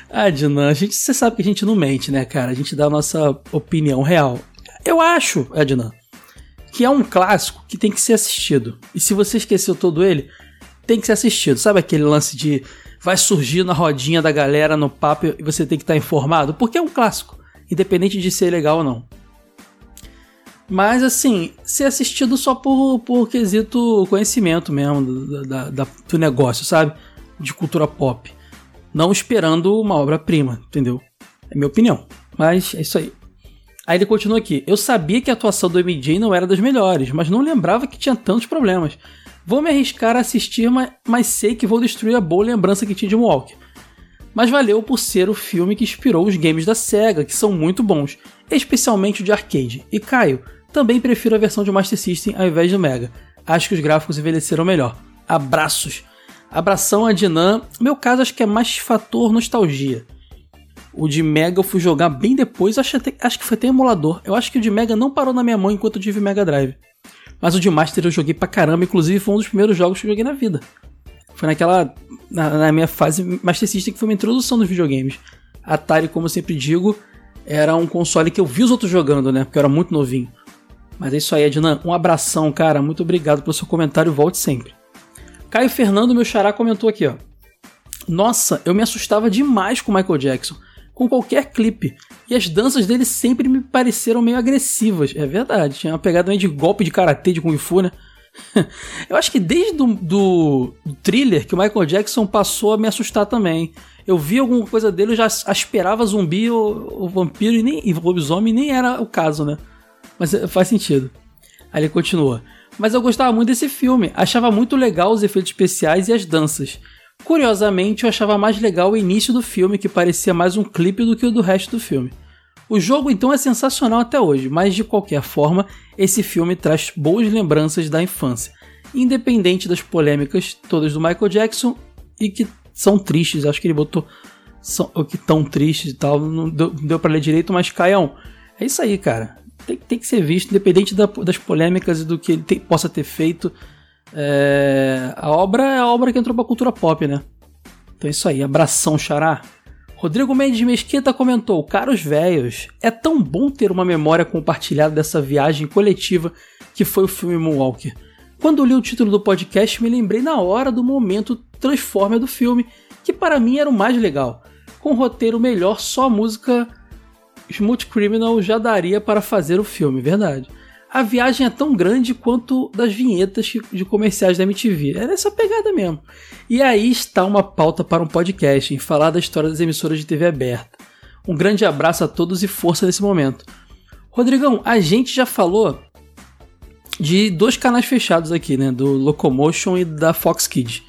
Ah, Dinan, a gente, você sabe que a gente não mente, né, cara? A gente dá a nossa opinião real. Eu acho, Adnan, que é um clássico que tem que ser assistido. E se você esqueceu todo ele, tem que ser assistido. Sabe aquele lance de vai surgir na rodinha da galera no papo e você tem que estar informado? Porque é um clássico, independente de ser legal ou não. Mas assim, ser assistido só por, por quesito conhecimento mesmo do, da- da- do negócio, sabe? De cultura pop. Não esperando uma obra-prima, entendeu? É minha opinião. Mas é isso aí. Aí ele continua aqui. Eu sabia que a atuação do MJ não era das melhores, mas não lembrava que tinha tantos problemas. Vou me arriscar a assistir, mas, mas sei que vou destruir a boa lembrança que tinha de Moonwalker. Mas valeu por ser o filme que inspirou os games da SEGA, que são muito bons, especialmente o de arcade. E Caio, também prefiro a versão de Master System ao invés do Mega. Acho que os gráficos envelheceram melhor. Abraços. Abração a Dinan. Meu caso acho que é mais fator nostalgia. O de Mega eu fui jogar bem depois, acho, até- acho que foi até emulador. Eu acho que o de Mega não parou na minha mão enquanto eu tive Mega Drive. Mas o de Master eu joguei pra caramba, inclusive foi um dos primeiros jogos que eu joguei na vida. Foi naquela. Na, na minha fase Master System que foi uma introdução dos videogames. Atari, como eu sempre digo, era um console que eu vi os outros jogando, né? Porque eu era muito novinho. Mas é isso aí, Ednan. Um abração, cara. Muito obrigado pelo seu comentário. Volte sempre. Caio Fernando, meu xará, comentou aqui, ó. Nossa, eu me assustava demais com Michael Jackson, com qualquer clipe. E as danças dele sempre me pareceram meio agressivas. É verdade, tinha uma pegada meio de golpe de karatê, de kung fu, né? *laughs* eu acho que desde do, do, do thriller que o Michael Jackson passou a me assustar também. Eu vi alguma coisa dele, eu já esperava zumbi ou, ou vampiro e, nem, e lobisomem, nem era o caso, né? Mas é, faz sentido. Aí ele continua. Mas eu gostava muito desse filme, achava muito legal os efeitos especiais e as danças. Curiosamente, eu achava mais legal o início do filme, que parecia mais um clipe do que o do resto do filme. O jogo então é sensacional até hoje, mas de qualquer forma, esse filme traz boas lembranças da infância, independente das polêmicas todas do Michael Jackson e que são tristes. Acho que ele botou são, o que tão tristes e tal, não deu, não deu para ler direito, mas Caião, é isso aí, cara. Tem, tem que ser visto, independente da- das polêmicas e do que ele possa ter feito. É, a obra é a obra que entrou pra cultura pop, né? Então é isso aí, abração, xará. Rodrigo Mendes Mesquita comentou: Caros velhos, é tão bom ter uma memória compartilhada dessa viagem coletiva que foi o filme Moonwalker. Quando li o título do podcast, me lembrei na hora do momento Transformer do filme, que para mim era o mais legal. Com roteiro melhor, só a música Smooth Criminal já daria para fazer o filme, verdade. A viagem é tão grande quanto das vinhetas de comerciais da MTV. Era essa pegada mesmo. E aí está uma pauta para um podcast em falar da história das emissoras de TV aberta. Um grande abraço a todos e força nesse momento. Rodrigão, a gente já falou de dois canais fechados aqui, né? Do Locomotion e da Fox Kids.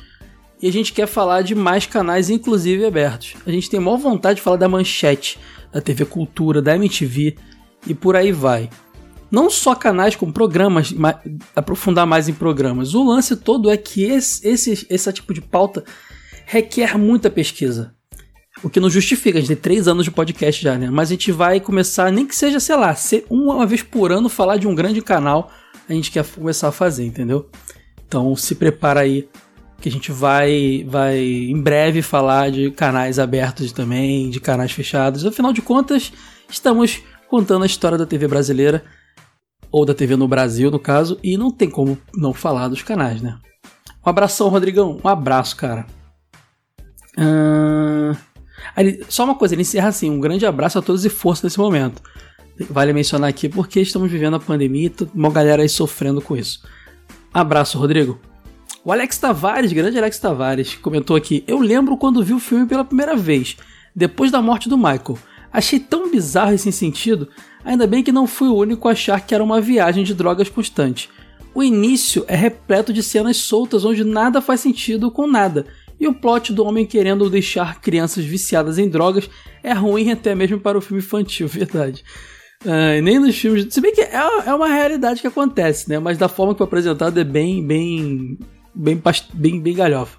E a gente quer falar de mais canais, inclusive abertos. A gente tem maior vontade de falar da Manchete, da TV Cultura, da MTV e por aí vai. Não só canais com programas, ma- aprofundar mais em programas. O lance todo é que esse, esse, esse tipo de pauta requer muita pesquisa. O que não justifica, a gente tem três anos de podcast já, né? Mas a gente vai começar, nem que seja, sei lá, ser uma vez por ano falar de um grande canal, a gente quer começar a fazer, entendeu? Então se prepara aí, que a gente vai, vai em breve falar de canais abertos também, de canais fechados. Afinal de contas, estamos contando a história da TV brasileira, ou da TV no Brasil, no caso, e não tem como não falar dos canais, né? Um abração, Rodrigão. Um abraço, cara. Ele- só uma coisa, ele encerra assim: um grande abraço a todos e força nesse momento. Vale mencionar aqui porque estamos vivendo a pandemia e uma galera aí sofrendo com isso. Abraço, Rodrigo. O Alex Tavares, grande Alex Tavares, comentou aqui: Eu lembro quando vi o filme pela primeira vez, depois da morte do Michael. Achei tão bizarro e sem sentido, ainda bem que não fui o único a achar que era uma viagem de drogas constante. O início é repleto de cenas soltas onde nada faz sentido com nada, e o plot do homem querendo deixar crianças viciadas em drogas é ruim até mesmo para o filme infantil, *laughs* verdade. Nem nos filmes. Se bem que é, é uma realidade que acontece, né? Mas da forma que foi apresentado é bem, bem, bem, bem, bem galhofa.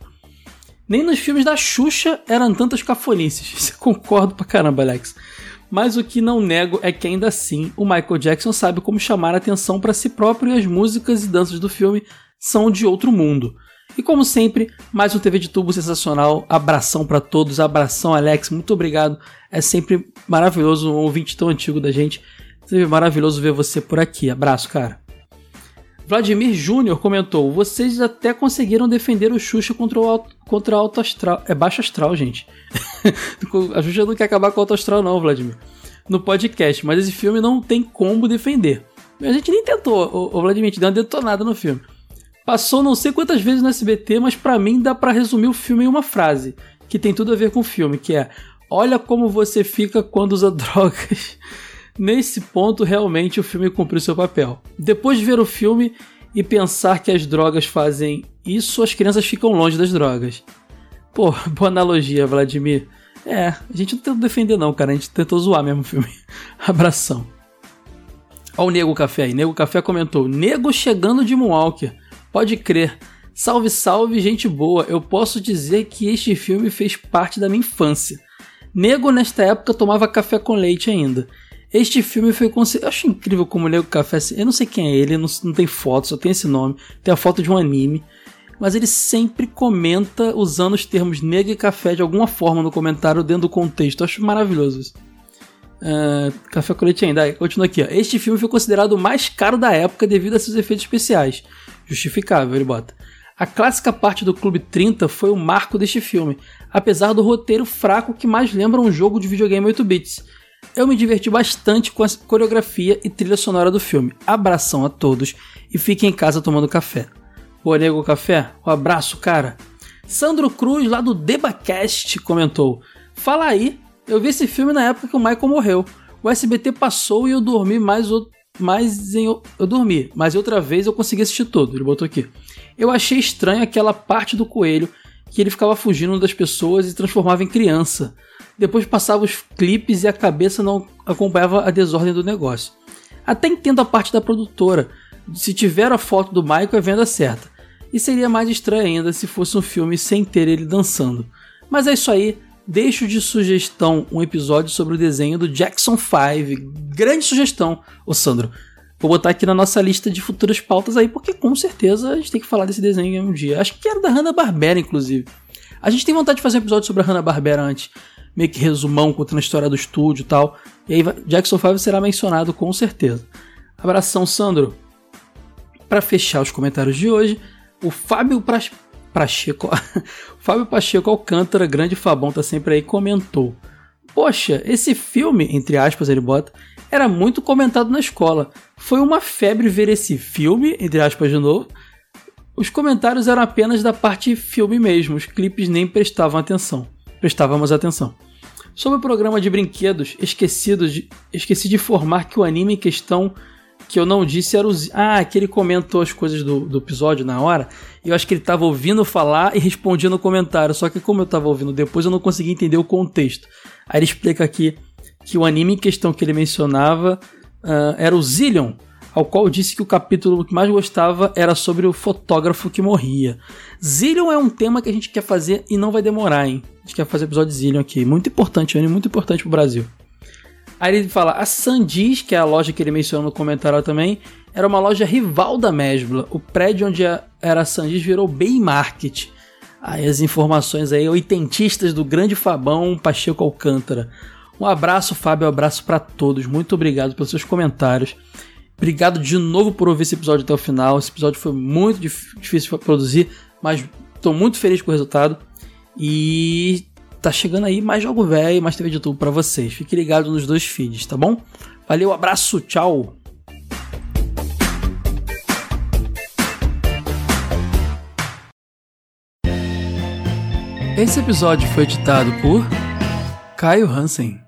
Nem nos filmes da Xuxa eram tantas cafonices. *laughs* Isso concordo pra caramba, Alex. Mas o que não nego é que ainda assim o Michael Jackson sabe como chamar a atenção para si próprio e as músicas e danças do filme são de outro mundo. E como sempre, mais um TV de tubo sensacional. Abração pra todos, abração Alex, muito obrigado. É sempre maravilhoso um ouvinte tão antigo da gente. Sempre maravilhoso ver você por aqui. Abraço, cara. Vladimir Júnior comentou: Vocês até conseguiram defender o Xuxa contra o alto, contra alto astral. É baixo astral, gente. *laughs* a Xuxa não quer acabar com o alto astral, não, Vladimir. No podcast, mas esse filme não tem como defender. A gente nem tentou, o, o Vladimir, gente deu uma detonada no filme. Passou não sei quantas vezes no SBT, mas pra mim dá pra resumir o filme em uma frase, que tem tudo a ver com o filme, que é: Olha como você fica quando usa *laughs* drogas. Nesse ponto, realmente o filme cumpriu seu papel. Depois de ver o filme e pensar que as drogas fazem isso, as crianças ficam longe das drogas. Pô, *laughs* boa analogia, Vladimir. É, a gente não tentou defender, não, cara. A gente tentou zoar mesmo o filme. *laughs* Abração. Ó o Nego Café aí. Nego Café comentou: Nego chegando de Moonwalker. Pode crer. Salve, salve, gente boa. Eu posso dizer que este filme fez parte da minha infância. Nego, nesta época, tomava café com leite ainda. Este filme foi considerado. Eu acho incrível como o Nego Café. Eu não sei quem é ele, não, não tem foto, só tem esse nome. Tem a foto de um anime. Mas ele sempre comenta usando os termos nego e café de alguma forma no comentário dentro do contexto. Eu acho maravilhoso isso. Ah, café com leite ainda. Aí, Continua aqui. Ó. Este filme foi considerado o mais caro da época devido a seus efeitos especiais. Justificável, ele bota. A clássica parte do Clube 30 foi o marco deste filme, apesar do roteiro fraco que mais lembra um jogo de videogame 8 bits. Eu me diverti bastante com a coreografia e trilha sonora do filme. Abração a todos e fiquem em casa tomando café. Boa, nego café? Um abraço, cara. Sandro Cruz, lá do Debacast, comentou: Fala aí, eu vi esse filme na época que o Michael morreu. O SBT passou e eu dormi mais, o- mais em. Eu dormi, mas outra vez eu consegui assistir todo. Ele botou aqui. Eu achei estranho aquela parte do coelho que ele ficava fugindo das pessoas e transformava em criança. Depois passava os clipes e a cabeça não acompanhava a desordem do negócio. Até entendo a parte da produtora. Se tiver a foto do Michael, é venda certa. E seria mais estranho ainda se fosse um filme sem ter ele dançando. Mas é isso aí. Deixo de sugestão um episódio sobre o desenho do Jackson 5. Grande sugestão, ô Sandro. Vou botar aqui na nossa lista de futuras pautas aí, porque com certeza a gente tem que falar desse desenho um dia. Acho que era da Hanna-Barbera, inclusive. A gente tem vontade de fazer um episódio sobre a Hanna-Barbera antes. Meio que resumão, contando a história do estúdio e tal. E aí Jackson 5 será mencionado com certeza. Abração, Sandro. pra fechar os comentários de hoje, o Fábio Pacheco, o *laughs* Fábio Pacheco Alcântara, grande Fabão, tá sempre aí, comentou. Poxa, esse filme, entre aspas, ele bota, era muito comentado na escola. Foi uma febre ver esse filme, entre aspas de novo. Os comentários eram apenas da parte filme mesmo, os clipes nem prestavam atenção. Prestávamos atenção. Sobre o programa de brinquedos, esquecido de, esqueci de informar que o anime em questão que eu não disse era o. Ah, que ele comentou as coisas do, do episódio na hora. E eu acho que ele tava ouvindo falar e respondia no comentário. Só que como eu tava ouvindo depois, eu não consegui entender o contexto. Aí ele explica aqui que o anime em questão que ele mencionava ah, era o Zillion, ao qual disse que o capítulo que mais gostava era sobre o fotógrafo que morria. Zillion é um tema que a gente quer fazer e não vai demorar, hein? A gente quer fazer episódio de Zillion aqui. Muito importante, anime muito importante pro Brasil. Aí ele fala, a Sandis, que é a loja que ele mencionou no comentário também, era uma loja rival da Mesbla. O prédio onde era a Sandis virou Bay Market. Aí as informações aí, oitentistas do grande Fabão Pacheco Alcântara. Um abraço, Fábio, um abraço pra todos. Muito obrigado pelos seus comentários. Obrigado de novo por ouvir esse episódio até o final. Esse episódio foi muito dif- difícil de produzir, mas tô muito feliz com o resultado. E tá chegando aí mais jogo velho, mais TV de tubo pra vocês. Fique ligado nos dois feeds, tá bom? Valeu, abraço, tchau. Esse episódio foi editado por Caio Hansen.